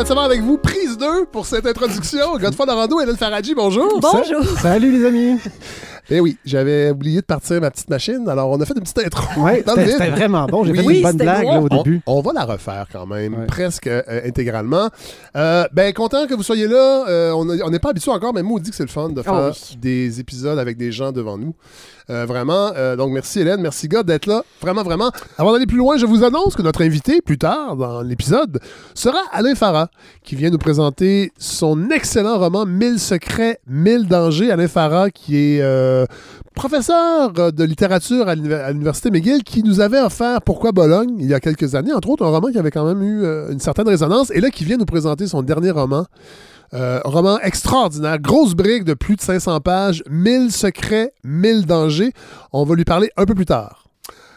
Avec vous, prise 2 pour cette introduction. Godefroy Dorando et Hélène Faradji, bonjour. Bonjour. Salut les amis. Eh oui, j'avais oublié de partir ma petite machine, alors on a fait une petite intro. Ouais, c'était vraiment bon. J'ai Oui. fait une bonne blague là, au On, début. on va la refaire quand même, Ouais. presque euh, intégralement. Euh, ben, content que vous soyez là. Euh, on n'est pas habitué encore, mais moi, on dit que c'est le fun de faire Ah oui. des épisodes avec des gens devant nous. Euh, vraiment. Euh, donc, merci Hélène, merci God d'être là. Vraiment, vraiment. Avant d'aller plus loin, je vous annonce que notre invité, plus tard dans l'épisode, sera Alain Farah, qui vient nous présenter son excellent roman 1000 secrets, 1000 dangers. Alain Farah, qui est euh, professeur de littérature à l'univer- à l'Université McGill, qui nous avait offert Pourquoi Bologne il y a quelques années, entre autres, un roman qui avait quand même eu une certaine résonance, et là, qui vient nous présenter son dernier roman. Euh, roman extraordinaire, grosse brique de plus de 500 pages, 1000 secrets, 1000 dangers. On va lui parler un peu plus tard.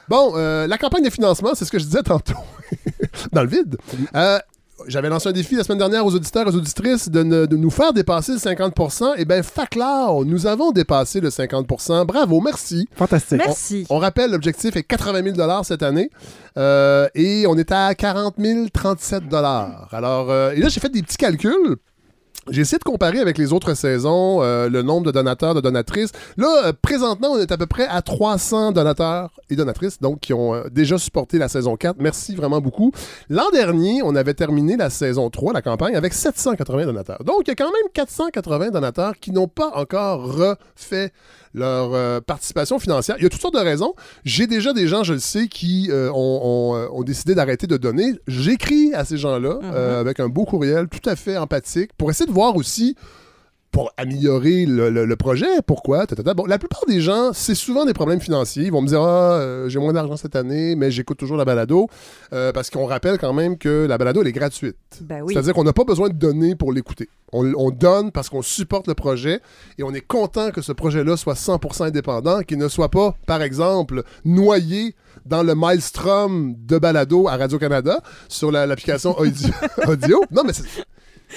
Bon, euh, la campagne de financement, c'est ce que je disais tantôt, dans le vide. Euh, j'avais lancé un défi la semaine dernière aux auditeurs et aux auditrices de, ne- de nous faire dépasser le 50% Et bien, faclao, nous avons dépassé le 50% Bravo, merci. Fantastique. Merci. On rappelle, l'objectif est 80 000 cette année. Euh, et on est à 40 037 Alors, euh, et là, j'ai fait des petits calculs. J'ai essayé de comparer avec les autres saisons euh, le nombre de donateurs, de donatrices. Là, euh, présentement, on est à peu près à 300 donateurs et donatrices, donc qui ont euh, déjà supporté la saison 4. Merci vraiment beaucoup. L'an dernier, on avait terminé la saison 3, la campagne, avec 780 donateurs. Donc, il y a quand même 480 donateurs qui n'ont pas encore refait leur euh, participation financière. Il y a toutes sortes de raisons. J'ai déjà des gens, je le sais, qui euh, ont, ont, euh, ont décidé d'arrêter de donner. J'écris à ces gens-là euh, avec un beau courriel tout à fait empathique pour essayer de voir aussi pour améliorer le, le- le projet. Pourquoi? Bon, la plupart des gens, c'est souvent des problèmes financiers. Ils vont me dire Ah, euh, j'ai moins d'argent cette année, mais j'écoute toujours la balado. Euh, parce qu'on rappelle quand même que la balado, elle est gratuite. Ben oui. C'est-à-dire qu'on n'a pas besoin de donner pour l'écouter. On, on donne parce qu'on supporte le projet et on est content que ce projet-là soit 100% indépendant, qu'il ne soit pas, par exemple, noyé dans le maelstrom de balado à Radio-Canada sur la- l'application audio, audio. Non, mais c'est-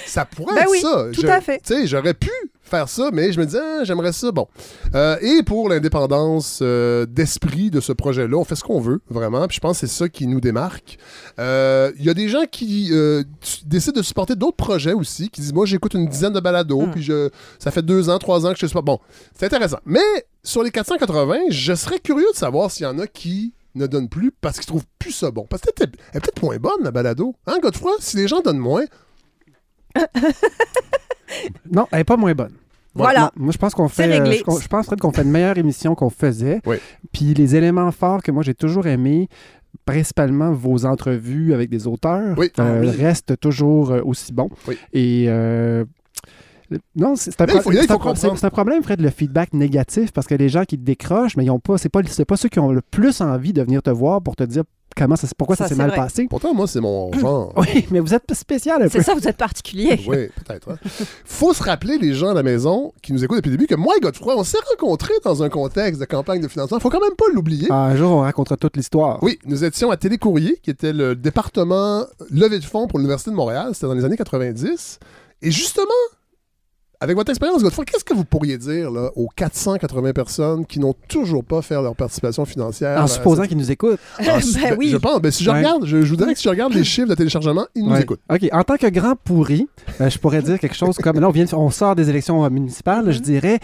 ça pourrait Ben être oui, ça. tout Je- à fait. Tu sais, j'aurais pu faire ça, mais je me disais, ah, j'aimerais ça. Bon. Euh, et pour l'indépendance euh, d'esprit de ce projet-là, on fait ce qu'on veut, vraiment. Puis je pense que c'est ça qui nous démarque. Euh, Il y a des gens qui euh, décident de supporter d'autres projets aussi, qui disent, moi, j'écoute une dizaine de balados, Mm. puis je, ça fait deux ans, trois ans que je supporte. Bon, c'est intéressant. Mais sur les 480, je serais curieux de savoir s'il y en a qui ne donnent plus parce qu'ils trouvent plus ça bon. Parce que elle est peut-être- elle est peut-être moins bonne, la balado. Hein, Godefroy? Si les gens donnent moins, Non, elle est pas moins bonne. Voilà. Non, moi, je pense qu'on fait. euh, réglé. je, je pense Fred, qu'on fait une meilleure émission qu'on faisait. Oui. Puis les éléments forts que moi j'ai toujours aimés, principalement vos entrevues avec des auteurs, Oui. euh, Ah oui. restent toujours euh, aussi bons. Oui. Et euh, non, c'est un, pro- un problème, Fred, le feedback négatif, parce que les gens qui te décrochent, mais ils ont pas, c'est pas, c'est pas ceux qui ont le plus envie de venir te voir pour te dire comment ça, pourquoi ça, Ça, s'est mal vrai. passé. pourtant, moi, c'est mon genre. Oui, mais vous êtes spécial un peu. C'est ça, vous êtes particulier. Oui, peut-être. hein. Faut se rappeler, les gens à la maison qui nous écoutent depuis le début, que moi et Godefroy, on s'est rencontrés dans un contexte de campagne de financement. Faut quand même pas l'oublier. Ah, un jour, on racontera toute l'histoire. Oui, nous étions à Télécourrier, qui était le département levée de fonds pour l'Université de Montréal. C'était dans les années 90. Et justement, avec votre expérience, Godefroy, qu'est-ce que vous pourriez dire là, aux 480 personnes qui n'ont toujours pas fait leur participation financière? En à supposant cette- qu'ils nous écoutent. Ah, ben ben, oui. Je pense. Ben, si je Ouais. regarde, je, je vous dirais que si je regarde les chiffres de téléchargement, ils nous Ouais. écoutent. OK. En tant que grand pourri, euh, je pourrais dire quelque chose comme. Là, on, vient, on sort des élections euh, municipales. Je dirais.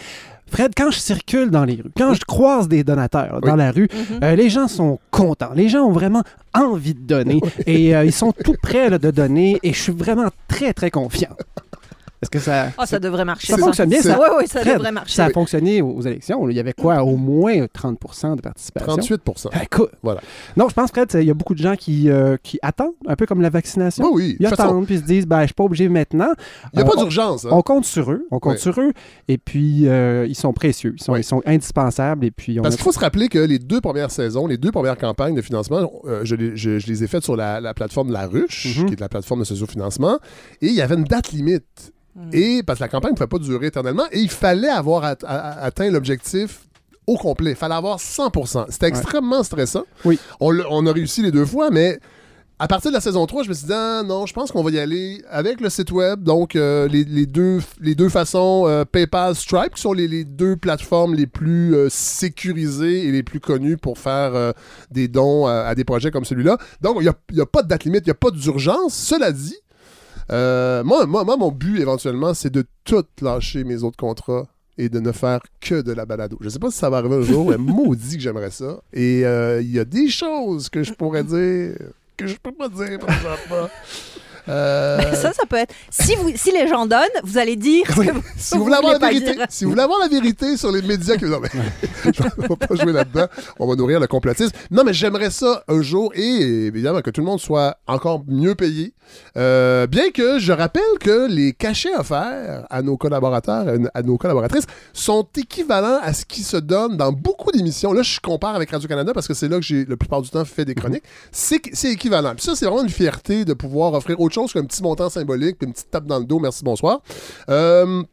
Fred, quand je circule dans les rues, quand je croise des donateurs dans Oui. la rue, Mhm. euh, les gens sont contents. Les gens ont vraiment envie de donner et euh, ils sont tout prêts là, de donner et je suis vraiment très, très confiant. Est-ce que ça, Ah, ça devrait marcher. ça fonctionne bien? c'est- Ça, Oui, oui, ça Fred, devrait marcher. ça a fonctionné aux, aux élections. Il y avait quoi? Au moins 30% de participation. 38% Écoute. Voilà. Non, je pense, Fred, il y a beaucoup de gens qui, euh, qui attendent, un peu comme la vaccination. Oui, oui. Ils De toute façon, attendent puis ils se disent, ben, je suis pas obligé maintenant. il n'y a Euh, pas on- d'urgence. hein. On compte sur eux, on compte sur eux, et puis euh, ils sont précieux, ils sont, Ouais. ils sont indispensables, et puis on Parce a- qu'il faut se rappeler que les deux premières saisons, les deux premières campagnes de financement, euh, je, les, je- je les ai faites sur la, la plateforme La Ruche, Mhm. qui est la plateforme de sociofinancement, et il y avait une date limite. Mm. Et parce que la campagne ne pouvait pas durer éternellement, et il fallait avoir at- atteint l'objectif au complet. Il fallait avoir 100% C'était extrêmement stressant. Oui. On, a réussi les deux fois, mais à partir de la saison 3, je me suis dit, ah, non, je pense qu'on va y aller avec le site web, donc euh, les, les deux, les deux façons euh, PayPal, Stripe, qui sont les, les deux plateformes les plus euh, sécurisées et les plus connues pour faire des dons à, à des projets comme celui-là. Donc, il n'y a, a pas de date limite, il n'y a pas d'urgence. Cela dit, Euh, moi, moi, moi, mon but éventuellement, c'est de tout lâcher mes autres contrats et de ne faire que de la balado. Je sais pas si ça va arriver un jour, mais maudit que j'aimerais ça. Et euh, il y a des choses que je pourrais dire que je peux pas dire présentement. Euh, Ben, Ça, ça peut être. Si, vous, si les gens donnent, vous allez dire oui. que vous, si vous voulez avoir la vérité, dire. si vous voulez avoir la vérité sur les médias que non mais on va pas jouer là-dedans, on va nourrir le complotisme. Non mais j'aimerais ça un jour et évidemment que tout le monde soit encore mieux payé. Euh, bien que je rappelle que les cachets offerts à nos collaborateurs, à nos collaboratrices sont équivalents à ce qui se donne dans beaucoup d'émissions. Là, je compare avec Radio Canada parce que c'est là que j'ai la plupart du temps fait des chroniques. C'est c'est équivalent. Puis ça, c'est vraiment une fierté de pouvoir offrir autre chose qu'un petit montant symbolique, puis une petite tape dans le dos. Merci, bonsoir. Euh,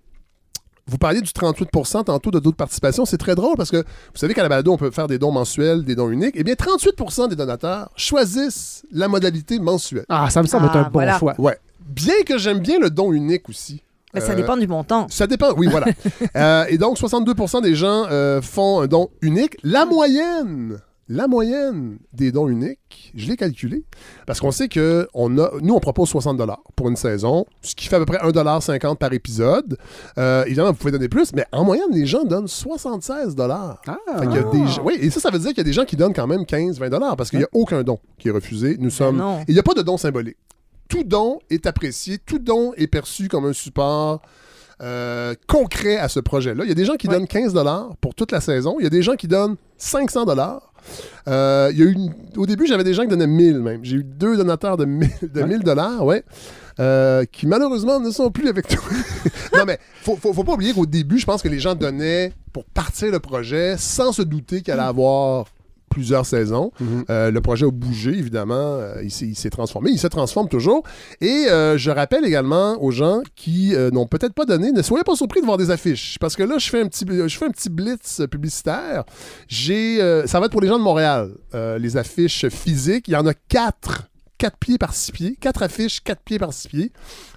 vous parliez du 38 tantôt de d'autres participations. C'est très drôle parce que vous savez qu'à la balado, on peut faire des dons mensuels, des dons uniques. Eh bien, 38% des donateurs choisissent la modalité mensuelle. Ah, ça me semble être Ah, un bon voilà. choix. Ouais. Bien que j'aime bien le don unique aussi. Mais ça Euh, dépend du montant. Ça dépend, oui, voilà. Euh, et donc, 62% des gens euh, font un don unique. La moyenne, la moyenne des dons uniques, je l'ai calculé, parce qu'on sait que on a, nous, on propose 60 pour une saison, ce qui fait à peu près 1,50 par épisode. Euh, évidemment, vous pouvez donner plus, mais en moyenne, les gens donnent 76 Ah, Fait qu'il y a des gens- Oui, et ça, ça veut dire qu'il y a des gens qui donnent quand même 15-20 parce qu'il n'y a aucun don qui est refusé. Nous sommes. Ben. Et il n'y a pas de don symbolique. Tout don est apprécié, tout don est perçu comme un support euh, concret à ce projet-là. Il y a des gens qui Ouais. donnent 15 pour toute la saison. Il y a des gens qui donnent 500 euh, il y a eu une- Au début, j'avais des gens qui donnaient 1000 même. J'ai eu deux donateurs de 1000 de 1000 dollars, ouais, euh, qui malheureusement ne sont plus avec nous. non, mais faut, faut, faut pas oublier qu'au début, je pense que les gens donnaient pour partir le projet sans se douter qu'il allait avoir plusieurs saisons. Mhm. Euh, le projet a bougé, évidemment. Euh, il s'est- transformé. Il se transforme toujours. Et euh, je rappelle également aux gens qui euh, n'ont peut-être pas donné, ne soyez pas surpris de voir des affiches. Parce que là, je fais un petit, je fais un petit blitz publicitaire. J'ai, ça va être pour les gens de Montréal. Les affiches physiques. Il y en a quatre. 4 pieds par 6 pieds. 4 affiches, 4 pieds par 6 pieds.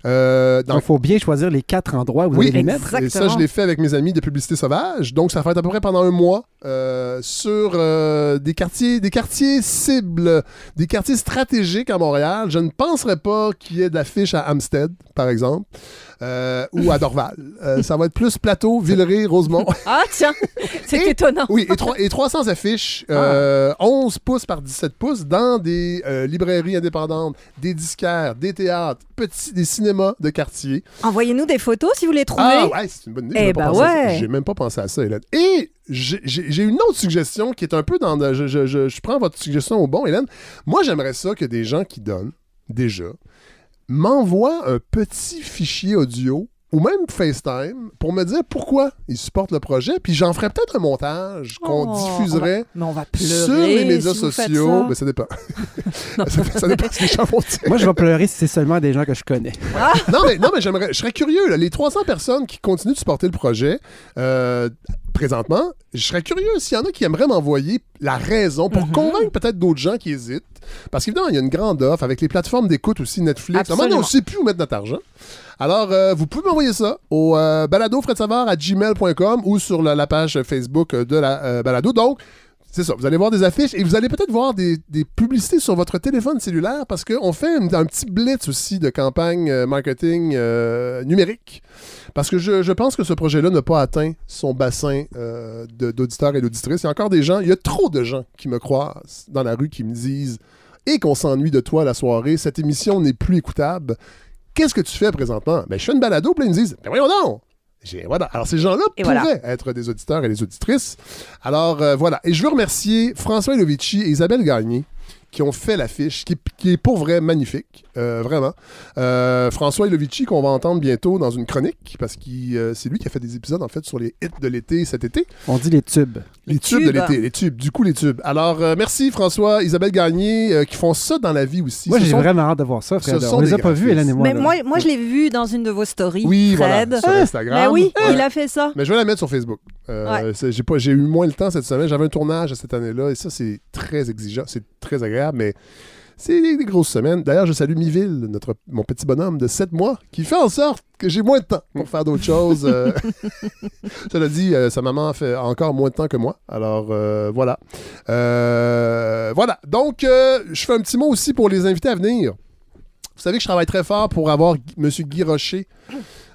Euh, Donc, il faut bien choisir les quatre endroits où vous oui, allez les mettre. et ça, je l'ai fait avec mes amis de Publicité Sauvage. Donc, ça va être à peu près pendant un mois euh, sur euh, des quartiers des quartiers cibles, des quartiers stratégiques à Montréal. Je ne penserais pas qu'il y ait d'affiches à Hampstead, par exemple, euh, ou à Dorval. Euh, ça va être plus Plateau, Villeray, Rosemont. Ah, tiens, c'est étonnant. Oui, et, trois- et 300 affiches, euh, 11 pouces par 17 pouces, dans des euh, librairies indépendantes, des disquaires, des théâtres, petits, des cinémas de quartier. Envoyez-nous des photos si vous les trouvez. Ah ouais, c'est une bonne idée. Eh j'ai même pas ben pensé à ça. ouais. J'ai même pas pensé à ça, Hélène. Et j'ai- j'ai j'ai une autre suggestion qui est un peu dans... le- je, je- je- je prends votre suggestion au bon, Hélène. Moi, j'aimerais ça que des gens qui donnent, déjà, m'envoient un petit fichier audio ou même FaceTime pour me dire pourquoi ils supportent le projet. Puis j'en ferais peut-être un montage qu'on Oh, diffuserait Mais on va pleurer sur les médias si sociaux. ça. Mais ça dépend. ça, ça dépend ce que les gens vont dire. Moi, je vais pleurer si c'est seulement des gens que je connais. non, mais, non, mais j'aimerais, je serais curieux. là. Les 300 personnes qui continuent de supporter le projet euh, présentement, je serais curieux s'il y en a qui aimeraient m'envoyer la raison pour Mhm. convaincre peut-être d'autres gens qui hésitent. Parce qu'évidemment, il y a une grande offre avec les plateformes d'écoute aussi, Netflix. Moment donné, on ne Absolument. sait plus où mettre notre argent. Alors, euh, vous pouvez m'envoyer ça au euh, à gmail.com ou sur la, la page Facebook de la euh, balado. Donc, c'est ça, vous allez voir des affiches et vous allez peut-être voir des, publicités sur votre téléphone cellulaire parce qu'on fait un, petit blitz aussi de campagne euh, marketing euh, numérique. Parce que je, pense que ce projet-là n'a pas atteint son bassin euh, d'auditeurs et d'auditrices. Il y a encore des gens, il y a trop de gens qui me croisent dans la rue qui me disent et qu'on s'ennuie de toi la soirée, cette émission n'est plus écoutable. Qu'est-ce que tu fais présentement? Ben, je fais une balado, puis ils me disent, ben voyons donc! Voilà. Alors, ces gens-là pourraient voilà. être des auditeurs et des auditrices. Alors, euh, voilà. Et je veux remercier François Lovici et Isabelle Gagné qui ont fait l'affiche, qui, qui est pour vrai magnifique, euh, vraiment. Euh, François Lovici, qu'on va entendre bientôt dans une chronique, parce que c'est lui qui a fait des épisodes, en fait, sur les hits de l'été cet été. On dit les tubes. Les, Les tubes, de l'été, les tubes, du coup, les tubes. Alors, euh, merci François, Isabelle Gagné, euh, qui font ça dans la vie aussi. Moi, Ce j'ai sont- vraiment hâte de voir ça, Fred. On les a pas vus. Hélène et moi. Mais là. moi, moi, je l'ai vu dans une de vos stories. Oui, Fred. voilà, sur Instagram. Mais oui, Ouais. il a fait ça. Mais je vais la mettre sur Facebook. Euh, Ouais. j'ai, pas, j'ai eu moins le temps cette semaine. J'avais un tournage cette année-là et ça, c'est très exigeant. C'est très agréable, mais c'est des, des grosses semaines. D'ailleurs, je salue Miville, notre, mon petit bonhomme de 7 mois, qui fait en sorte que j'ai moins de temps pour faire d'autres choses. Euh, Cela dit, euh, sa maman fait encore moins de temps que moi. Alors, euh, voilà. Voilà. Donc, je fais un petit mot aussi pour les invités à venir. Vous savez que je travaille très fort pour avoir M. Guy Rocher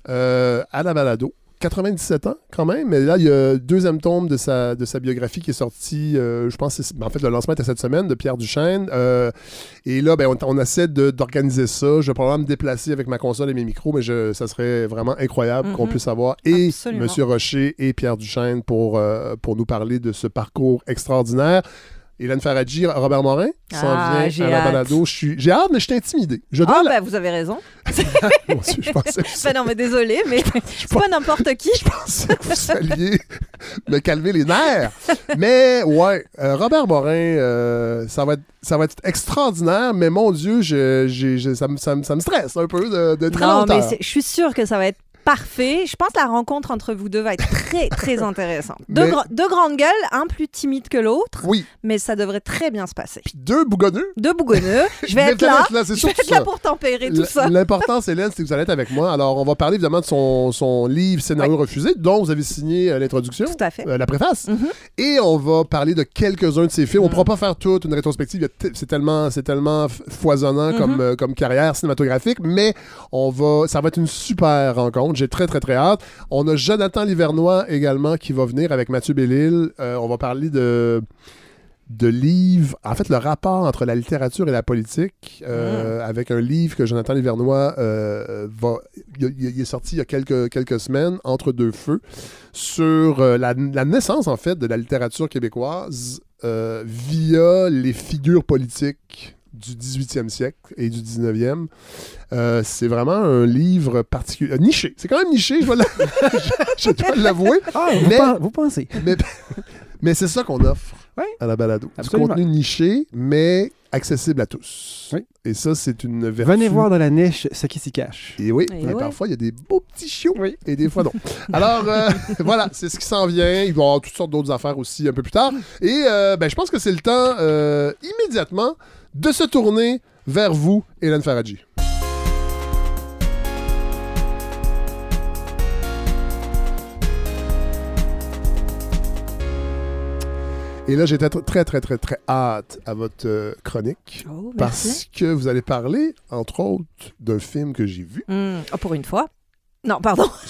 à la balado. 97 ans quand même, mais là, il y a le deuxième tome de sa, de sa biographie qui est sorti, euh, je pense, ben, en fait, le lancement était cette semaine, de Pierre Duchesne. Euh, et là, ben, on, on essaie d'organiser ça. Je vais probablement me déplacer avec ma console et mes micros, mais je, ça serait vraiment incroyable qu'on Mhm. puisse avoir et. M. Rocher et Pierre Duchesne pour, euh, pour nous parler de ce parcours extraordinaire. Hélène Faradji, Robert Morin s'en Ah, vient j'ai à la hâte. balado. Je suis- J'ai hâte, mais je suis intimidé. Je dois Ah, la- bah, vous avez raison. Mon Dieu, je pensais que Ben non, mais désolé, mais c'est pas n'importe qui. je pensais que vous alliez me calmer les nerfs. Mais ouais, euh, Robert Morin, euh, ça, va être, ça va être extraordinaire, mais mon Dieu, je, ça, me, ça me- ça me stresse un peu de, de très Non, longtemps. mais je suis sûre que ça va être parfait. Je pense que la rencontre entre vous deux va être très, très intéressante. Deux, Mais- gra- deux grandes gueules, un plus timide que l'autre, Oui, mais ça devrait très bien se passer. puis deux bougonneux. Deux bougonneux, je vais être là. Je vais être là pour tempérer tout ça. L'important, Hélène, c'est que vous allez être avec moi. Alors, on va parler évidemment de son, son livre Scénario refusé, dont vous avez signé euh, l'introduction. Tout à fait. euh, la préface. Mhm. Et on va parler de quelques-uns de ses films. On ne Mhm. pourra pas faire toute une rétrospective. C'est tellement, tellement foisonnant comme, euh, comme carrière cinématographique, mais on va, ça va être une super rencontre. J'ai très, très, très hâte. On a Jonathan Livernois également qui va venir avec Mathieu Bellil. Euh, on va parler de de livres, en fait, le rapport entre la littérature et la politique, euh, avec un livre que Jonathan Livernois euh, va, il, il- il est sorti il y a quelques, quelques semaines, Entre deux feux, sur euh, la, la naissance, en fait, de la littérature québécoise via les figures politiques du 18e siècle et du 19e. Euh, c'est vraiment un livre particulier, euh, niché. C'est quand même niché, je dois la- je- je dois l'avouer. Ah, vous, Mais- vous pensez. Mais, mais c'est ça qu'on offre Ouais. à la balado. Absolument. Du contenu niché, mais accessible à tous. Oui. Et ça, c'est une vertu. Venez voir dans la niche ce qui s'y cache. Et oui, Et mais ouais. parfois, il y a des beaux petits chiots. Oui. Et des fois, non. Alors, euh, voilà, c'est ce qui s'en vient. Il va y avoir toutes sortes d'autres affaires aussi un peu plus tard. Et euh, ben, je pense que c'est le temps, euh, immédiatement, de se tourner vers vous, Hélène Faradji. Et là, j'ai très, très, très, très, très hâte à votre euh, chronique. Oh, Parce que vous allez parler, entre autres, d'un film que j'ai vu. Oh, pour une fois. Non, pardon.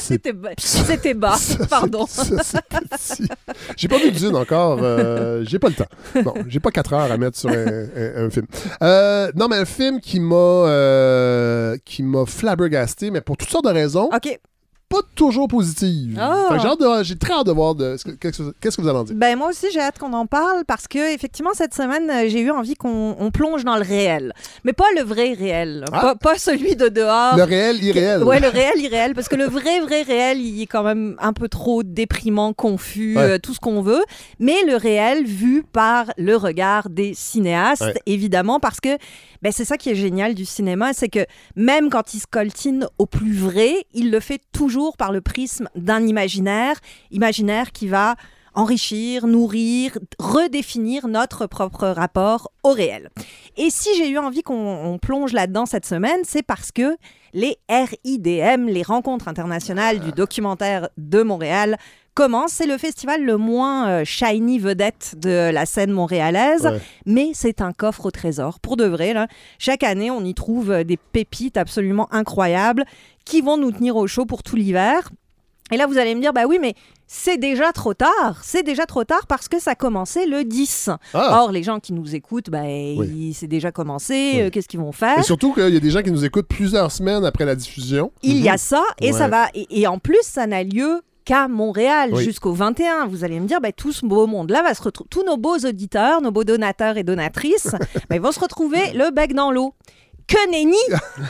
C'était ba- C'était bas. Pardon. J'ai pas vu Dune encore. euh, j'ai pas le temps. Bon, j'ai pas quatre heures à mettre sur un, un- un film. Euh, non, mais un film qui m'a euh, qui m'a flabbergasté, mais pour toutes sortes de raisons, OK. Pas toujours positives. Ah. J'ai très hâte de voir de, qu'est-ce que vous allez en dire. Ben moi aussi j'ai hâte qu'on en parle parce que effectivement cette semaine euh, j'ai eu envie qu'on on plonge dans le réel, mais pas le vrai réel, Ah. pas, pas celui de dehors. Le réel, irréel. Ouais, le réel, irréel, parce que le vrai, vrai réel, il est quand même un peu trop déprimant, confus, Ouais. euh, tout ce qu'on veut. Mais le réel vu par le regard des cinéastes, Ouais. évidemment, parce que ben, c'est ça qui est génial du cinéma, c'est que même quand il se coltine au plus vrai, il le fait toujours par le prisme d'un imaginaire, imaginaire qui va enrichir, nourrir, redéfinir notre propre rapport au réel. Et si j'ai eu envie qu'on on plonge là-dedans cette semaine, c'est parce que les RIDM, les rencontres internationales du documentaire de Montréal, commencent. C'est le festival le moins euh, shiny vedette de la scène montréalaise, Ouais. mais c'est un coffre au trésor. Pour de vrai, là, chaque année, on y trouve euh, des pépites absolument incroyables qui vont nous tenir au chaud pour tout l'hiver. Et là, vous allez me dire, bah oui, mais c'est déjà trop tard. C'est déjà trop tard parce que ça a commencé le 10. Ah. Or, les gens qui nous écoutent, bah, il- c'est déjà commencé. Oui. euh, Qu'est-ce qu'ils vont faire? Et surtout qu'il y a des gens qui nous écoutent plusieurs semaines après la diffusion. Il y a ça, et Ouais. ça va. Et, et en plus, ça n'a lieu qu'à Montréal Oui. jusqu'au 21. Vous allez me dire, bah, tout ce beau monde-là va se retrouver. Tous nos beaux auditeurs, nos beaux donateurs et donatrices, bah, ils vont se retrouver le bec dans l'eau. Que nenni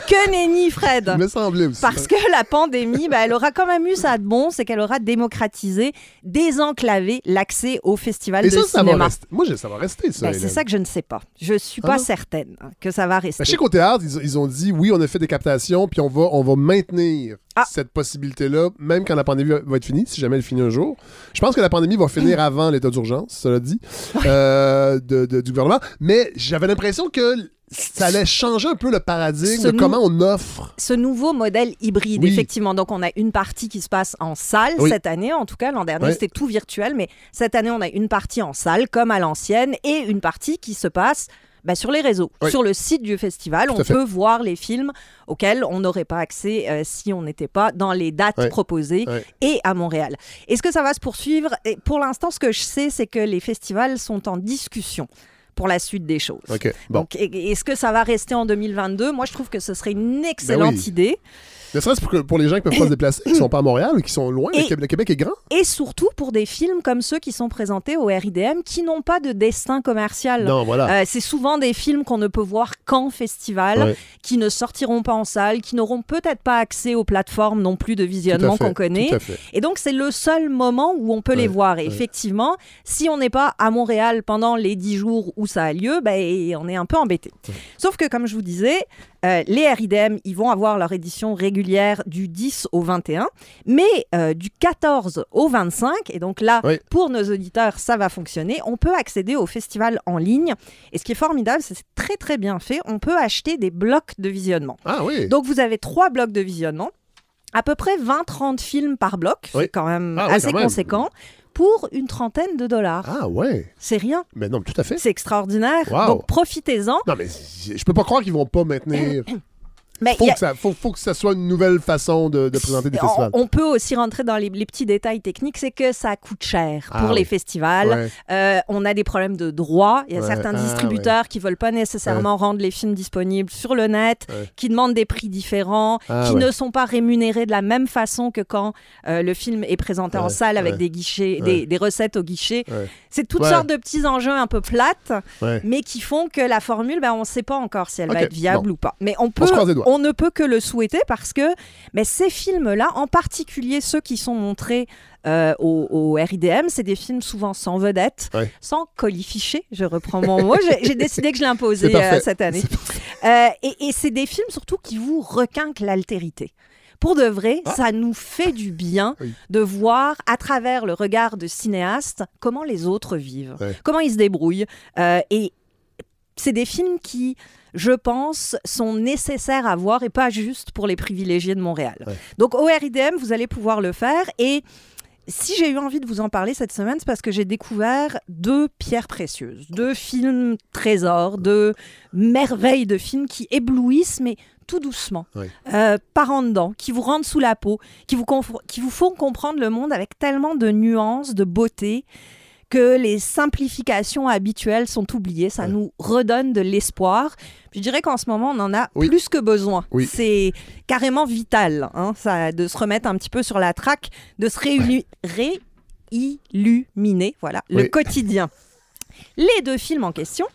Que nenni, Fred me semblait aussi. Parce que la pandémie, bah, elle aura quand même eu ça de bon, c'est qu'elle aura démocratisé, désenclavé l'accès au festival Et de ça, ça va cinéma. rester. Moi, ça va rester, ça. Ben, c'est ça que je ne sais pas. Je suis Ah pas non? certaine que ça va rester. Ben, je sais qu'au théâtre, ils, ils ont dit oui, on a fait des captations, puis on va, on va maintenir Ah. cette possibilité-là, même quand la pandémie va, être finie, si jamais elle finit un jour. Je pense que la pandémie va finir avant l'état d'urgence, cela dit, euh, de- de- du gouvernement. Mais j'avais l'impression que ça allait changer un peu le paradigme de comment on offre. ce nouveau modèle hybride, Oui. effectivement. Donc, on a une partie qui se passe en salle Oui. cette année. En tout cas, l'an dernier, c'était tout virtuel. Mais cette année, on a une partie en salle, comme à l'ancienne, et une partie qui se passe bah, sur les réseaux, Oui. sur le site du festival. Tout on peut voir les films auxquels on n'aurait pas accès euh, si on n'était pas dans les dates proposées et à Montréal. Est-ce que ça va se poursuivre? Et Pour l'instant, ce que je sais, c'est que les festivals sont en discussion pour la suite des choses. Bon. Donc, est-ce que ça va rester en 2022 Moi, je trouve que ce serait une excellente Ben oui. idée. Ne serait-ce pour, les gens qui peuvent pas se déplacer, qui sont pas à Montréal ou qui sont loin. Et- Québec, le Québec est grand. Et surtout pour des films comme ceux qui sont présentés au RIDM qui n'ont pas de destin commercial. Non, voilà. Euh, c'est souvent des films qu'on ne peut voir qu'en festival, Ouais. qui ne sortiront pas en salle, qui n'auront peut-être pas accès aux plateformes non plus de visionnement qu'on connaît. Tout à fait. Et donc, c'est le seul moment où on peut les voir. Et ouais. effectivement, si on n'est pas à Montréal pendant les 10 jours où ça a lieu, ben, on est un peu embêté. Sauf que, comme je vous disais, euh, les RIDM, ils vont avoir leur édition régulière du 10 au 21, mais euh, du 14 au 25. Et donc là, Oui. pour nos auditeurs, ça va fonctionner. On peut accéder au festival en ligne. Et ce qui est formidable, c'est très, très bien fait. On peut acheter des blocs de visionnement. Ah oui. Donc, vous avez trois blocs de visionnement, à peu près 20-30 films par bloc, Oui. c'est quand même Ah oui, assez même. Pour une trentaine de dollars. Ah ouais. C'est rien, Mais non, tout à fait. c'est extraordinaire. Wow. Donc, profitez-en. Non, mais je peux pas croire qu'ils vont pas maintenir. Mais Faut a- que, ça, faut, faut que ça soit une nouvelle façon de, de présenter des on, festivals. on peut aussi rentrer dans les, les petits détails techniques, c'est que ça coûte cher Ah pour oui. les festivals. Ouais. Euh, on a des problèmes de droit. Il y a Ouais. certains Ah, distributeurs qui veulent pas nécessairement rendre les films disponibles sur le net, qui demandent des prix différents, Ah, qui ne sont pas rémunérés de la même façon que quand euh, le film est présenté en salle avec des guichets, des, des recettes au guichet. C'est toutes sortes de petits enjeux un peu plates, mais qui font que la formule, ben, on ne sait pas encore si elle va être viable ou pas. Mais on peut, se croise les doigts. On ne peut que le souhaiter parce que mais ces films-là, en particulier ceux qui sont montrés euh, au, au RIDM, c'est des films souvent sans vedette, Ouais. sans colifiché, je reprends mon mot. J'ai- décidé que je l'imposais euh, cette année. Euh, et et c'est des films surtout qui vous requinquent l'altérité. Pour de vrai, Ah. ça nous fait du bien Oui. de voir à travers le regard de cinéastes comment les autres vivent, Ouais. comment ils se débrouillent. Euh, et c'est des films qui, je pense, sont nécessaires à voir et pas juste pour les privilégiés de Montréal. Ouais. Donc au RIDM, vous allez pouvoir le faire et si j'ai eu envie de vous en parler cette semaine, c'est parce que j'ai découvert deux pierres précieuses, deux films trésors, deux merveilles de films qui éblouissent, mais tout doucement, Oui. euh, par en dedans, qui vous rendent sous la peau, qui vous, qui vous font comprendre le monde avec tellement de nuances, de beauté, que les simplifications habituelles sont oubliées. Ça Ouais. nous redonne de l'espoir. Je dirais qu'en ce moment, on en a Oui. plus que besoin. Oui. C'est carrément vital hein, ça, de se remettre un petit peu sur la traque, de se réilluminer voilà, le quotidien. Les deux films en question,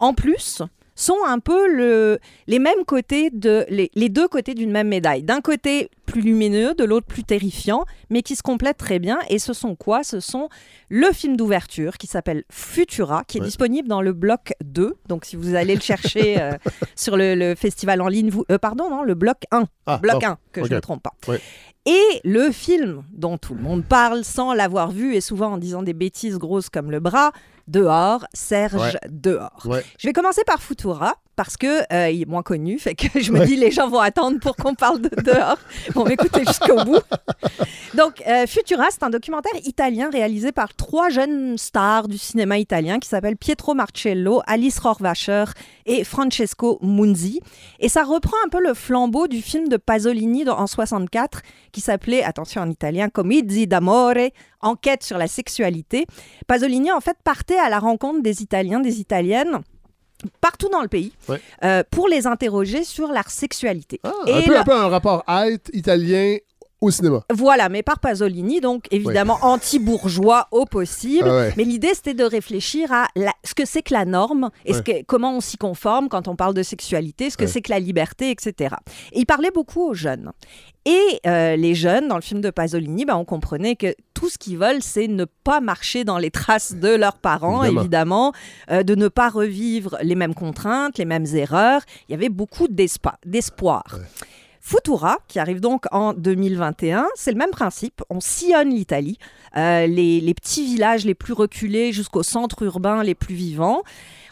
en plus, sont un peu le, les mêmes côtés de les, les deux côtés d'une même médaille. D'un côté plus lumineux, de l'autre plus terrifiant, mais qui se complètent très bien. Et ce sont quoi? Ce sont le film d'ouverture qui s'appelle Futura, qui est Ouais. disponible dans le bloc 2. Donc si vous allez le chercher euh, sur le, le festival en ligne, vous, euh, pardon, non, le bloc 1, Ah, bloc bon. 1, que je ne me trompe pas. Ouais. Et le film dont tout le monde parle sans l'avoir vu et souvent en disant des bêtises grosses comme le bras, Dehors, Serge Ouais. Dehors. Ouais. Je vais commencer par Futura parce que euh, il est moins connu, fait que je me Ouais. dis les gens vont attendre pour qu'on parle de Dehors. Vont m'écouter jusqu'au bout. Donc euh, Futura, c'est un documentaire italien réalisé par trois jeunes stars du cinéma italien qui s'appellent Pietro Marcello, Alice Rohrwacher et Francesco Munzi. Et ça reprend un peu le flambeau du film de Pasolini en 64 qui s'appelait, attention en italien, Comizi d'amore, enquête sur la sexualité. Pasolini en fait partait à la rencontre des Italiens, des Italiennes partout dans le pays Ouais. euh, pour les interroger sur leur sexualité. Ah, Et un, peu, un peu un rapport hâte italien au cinéma. Voilà, mais par Pasolini, donc évidemment anti-bourgeois au possible. Ah ouais. Mais l'idée, c'était de réfléchir à la- ce que c'est que la norme et ce que- comment on s'y conforme quand on parle de sexualité, ce que Ouais. c'est que la liberté, etc. Et il parlait beaucoup aux jeunes. Et euh, les jeunes, dans le film de Pasolini, ben, on comprenait que tout ce qu'ils veulent, c'est ne pas marcher dans les traces de leurs parents, Évidemment. évidemment, euh, de ne pas revivre les mêmes contraintes, les mêmes erreurs. Il y avait beaucoup d'espoir. Futura, qui arrive donc en 2021, c'est le même principe. On sillonne l'Italie, euh, les, les petits villages les plus reculés jusqu'au centre urbain les plus vivants.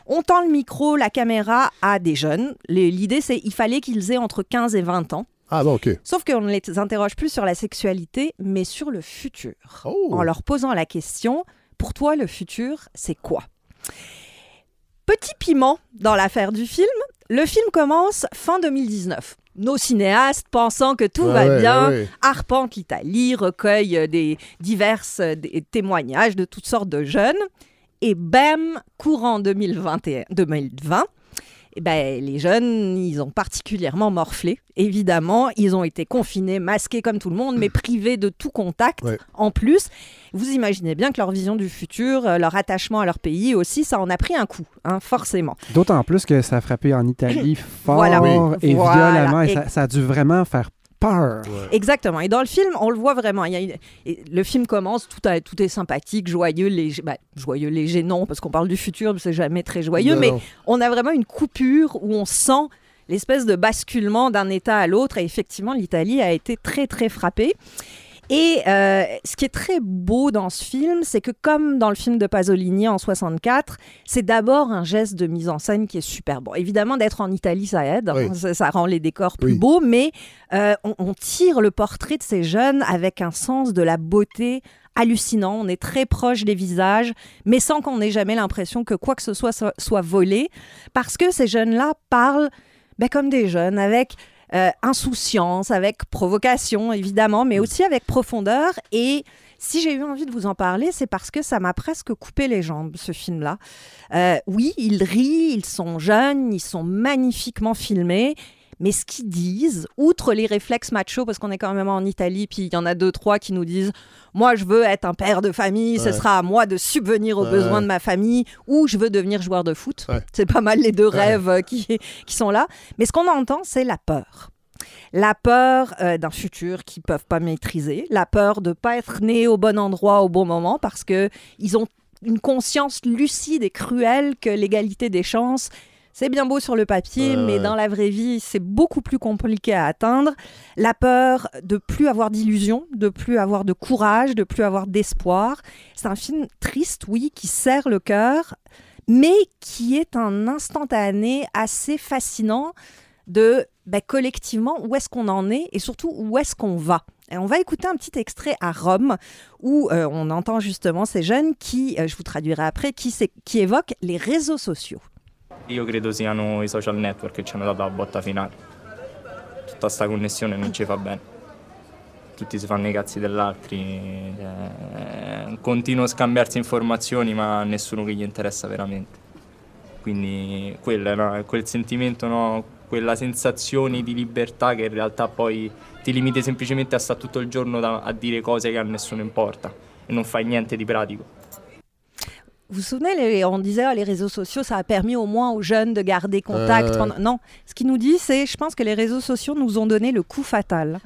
On tend le micro, la caméra à des jeunes. L'idée, c'est qu'il fallait qu'ils aient entre 15 et 20 ans. Ah bon, OK. Sauf qu'on ne les interroge plus sur la sexualité, mais sur le futur. Oh. En leur posant la question, pour toi, le futur, c'est quoi? Petit piment dans l'affaire du film. Le film commence fin 2019. Nos cinéastes, pensant que tout Ouais, va ouais, bien, ouais, arpentent l'Italie, recueillent des diverses euh, des témoignages de toutes sortes de jeunes. Et bam, courant 2021, 2020, eh ben, les jeunes, ils ont particulièrement morflé. Évidemment, ils ont été confinés, masqués comme tout le monde, mais privés de tout contact Ouais. en plus. Vous imaginez bien que leur vision du futur, euh, leur attachement à leur pays aussi, ça en a pris un coup, hein, forcément. D'autant plus que ça a frappé en Italie fort Voilà. Et Voilà. violemment. Et Et- ça, ça a dû vraiment faire peur. Exactement. Et dans le film, on le voit vraiment. Il y a une- le film commence, tout, a- tout est sympathique, joyeux, léger. bah, joyeux, léger, non, parce qu'on parle du futur, c'est jamais très joyeux, Non, mais on a vraiment une coupure où on sent l'espèce de basculement d'un État à l'autre. Et effectivement, l'Italie a été très, très frappée. Et euh, ce qui est très beau dans ce film, c'est que comme dans le film de Pasolini en 64, c'est d'abord un geste de mise en scène qui est super bon. Évidemment, d'être en Italie, ça aide, Oui. ça, ça rend les décors plus Oui. beaux, mais euh, on, on tire le portrait de ces jeunes avec un sens de la beauté hallucinant. On est très proche des visages, mais sans qu'on ait jamais l'impression que quoi que ce soit soit, soit volé, parce que ces jeunes-là parlent ben, comme des jeunes, avec euh, insouciance, avec provocation évidemment, mais aussi avec profondeur. Et si j'ai eu envie de vous en parler, c'est parce que ça m'a presque coupé les jambes, ce film-là. Euh, oui, ils rient, ils sont jeunes, ils sont magnifiquement filmés. Mais ce qu'ils disent, outre les réflexes machos, parce qu'on est quand même en Italie, puis il y en a deux, trois qui nous disent Moi, je veux être un père de famille, ce sera à moi de subvenir aux Ouais, besoins de ma famille, ou je veux devenir joueur de foot. Ouais. C'est pas mal les deux rêves euh, qui, qui sont là. Mais ce qu'on entend, c'est la peur. La peur euh, d'un futur qu'ils peuvent pas maîtriser, la peur de pas être né au bon endroit au bon moment parce que ils ont une conscience lucide et cruelle que l'égalité des chances, c'est bien beau sur le papier, mais ouais. dans la vraie vie, c'est beaucoup plus compliqué à atteindre. La peur de plus avoir d'illusions, de plus avoir de courage, de plus avoir d'espoir. C'est un film triste, oui, qui serre le cœur, mais qui est un instantané assez fascinant de ben, collectivement où est-ce qu'on en est et surtout où est-ce qu'on va. Et on va écouter un petit extrait à Rome où euh, on entend justement ces jeunes qui, euh, je vous traduirai après, qui évoquent les réseaux sociaux. Io credo siano i social network che ci hanno dato la botta finale. Tutta sta connessione non ci fa bene. Tutti si fanno i cazzi degli altri, è un continuo scambiarsi informazioni ma a nessuno che gli interessa veramente. Quindi quello, no? Quel sentimento, no? quella sensazione di libertà che in realtà poi ti limiti semplicemente a stare tutto il giorno da- a dire cose che a nessuno importa e non fai niente di pratico. Vous vous souvenez, les- on disait ah, les réseaux sociaux, ça a permis au moins aux jeunes de garder contact. Euh. pendant- Non, ce qu'il nous dit, c'est je pense que les réseaux sociaux nous ont donné le coup fatal.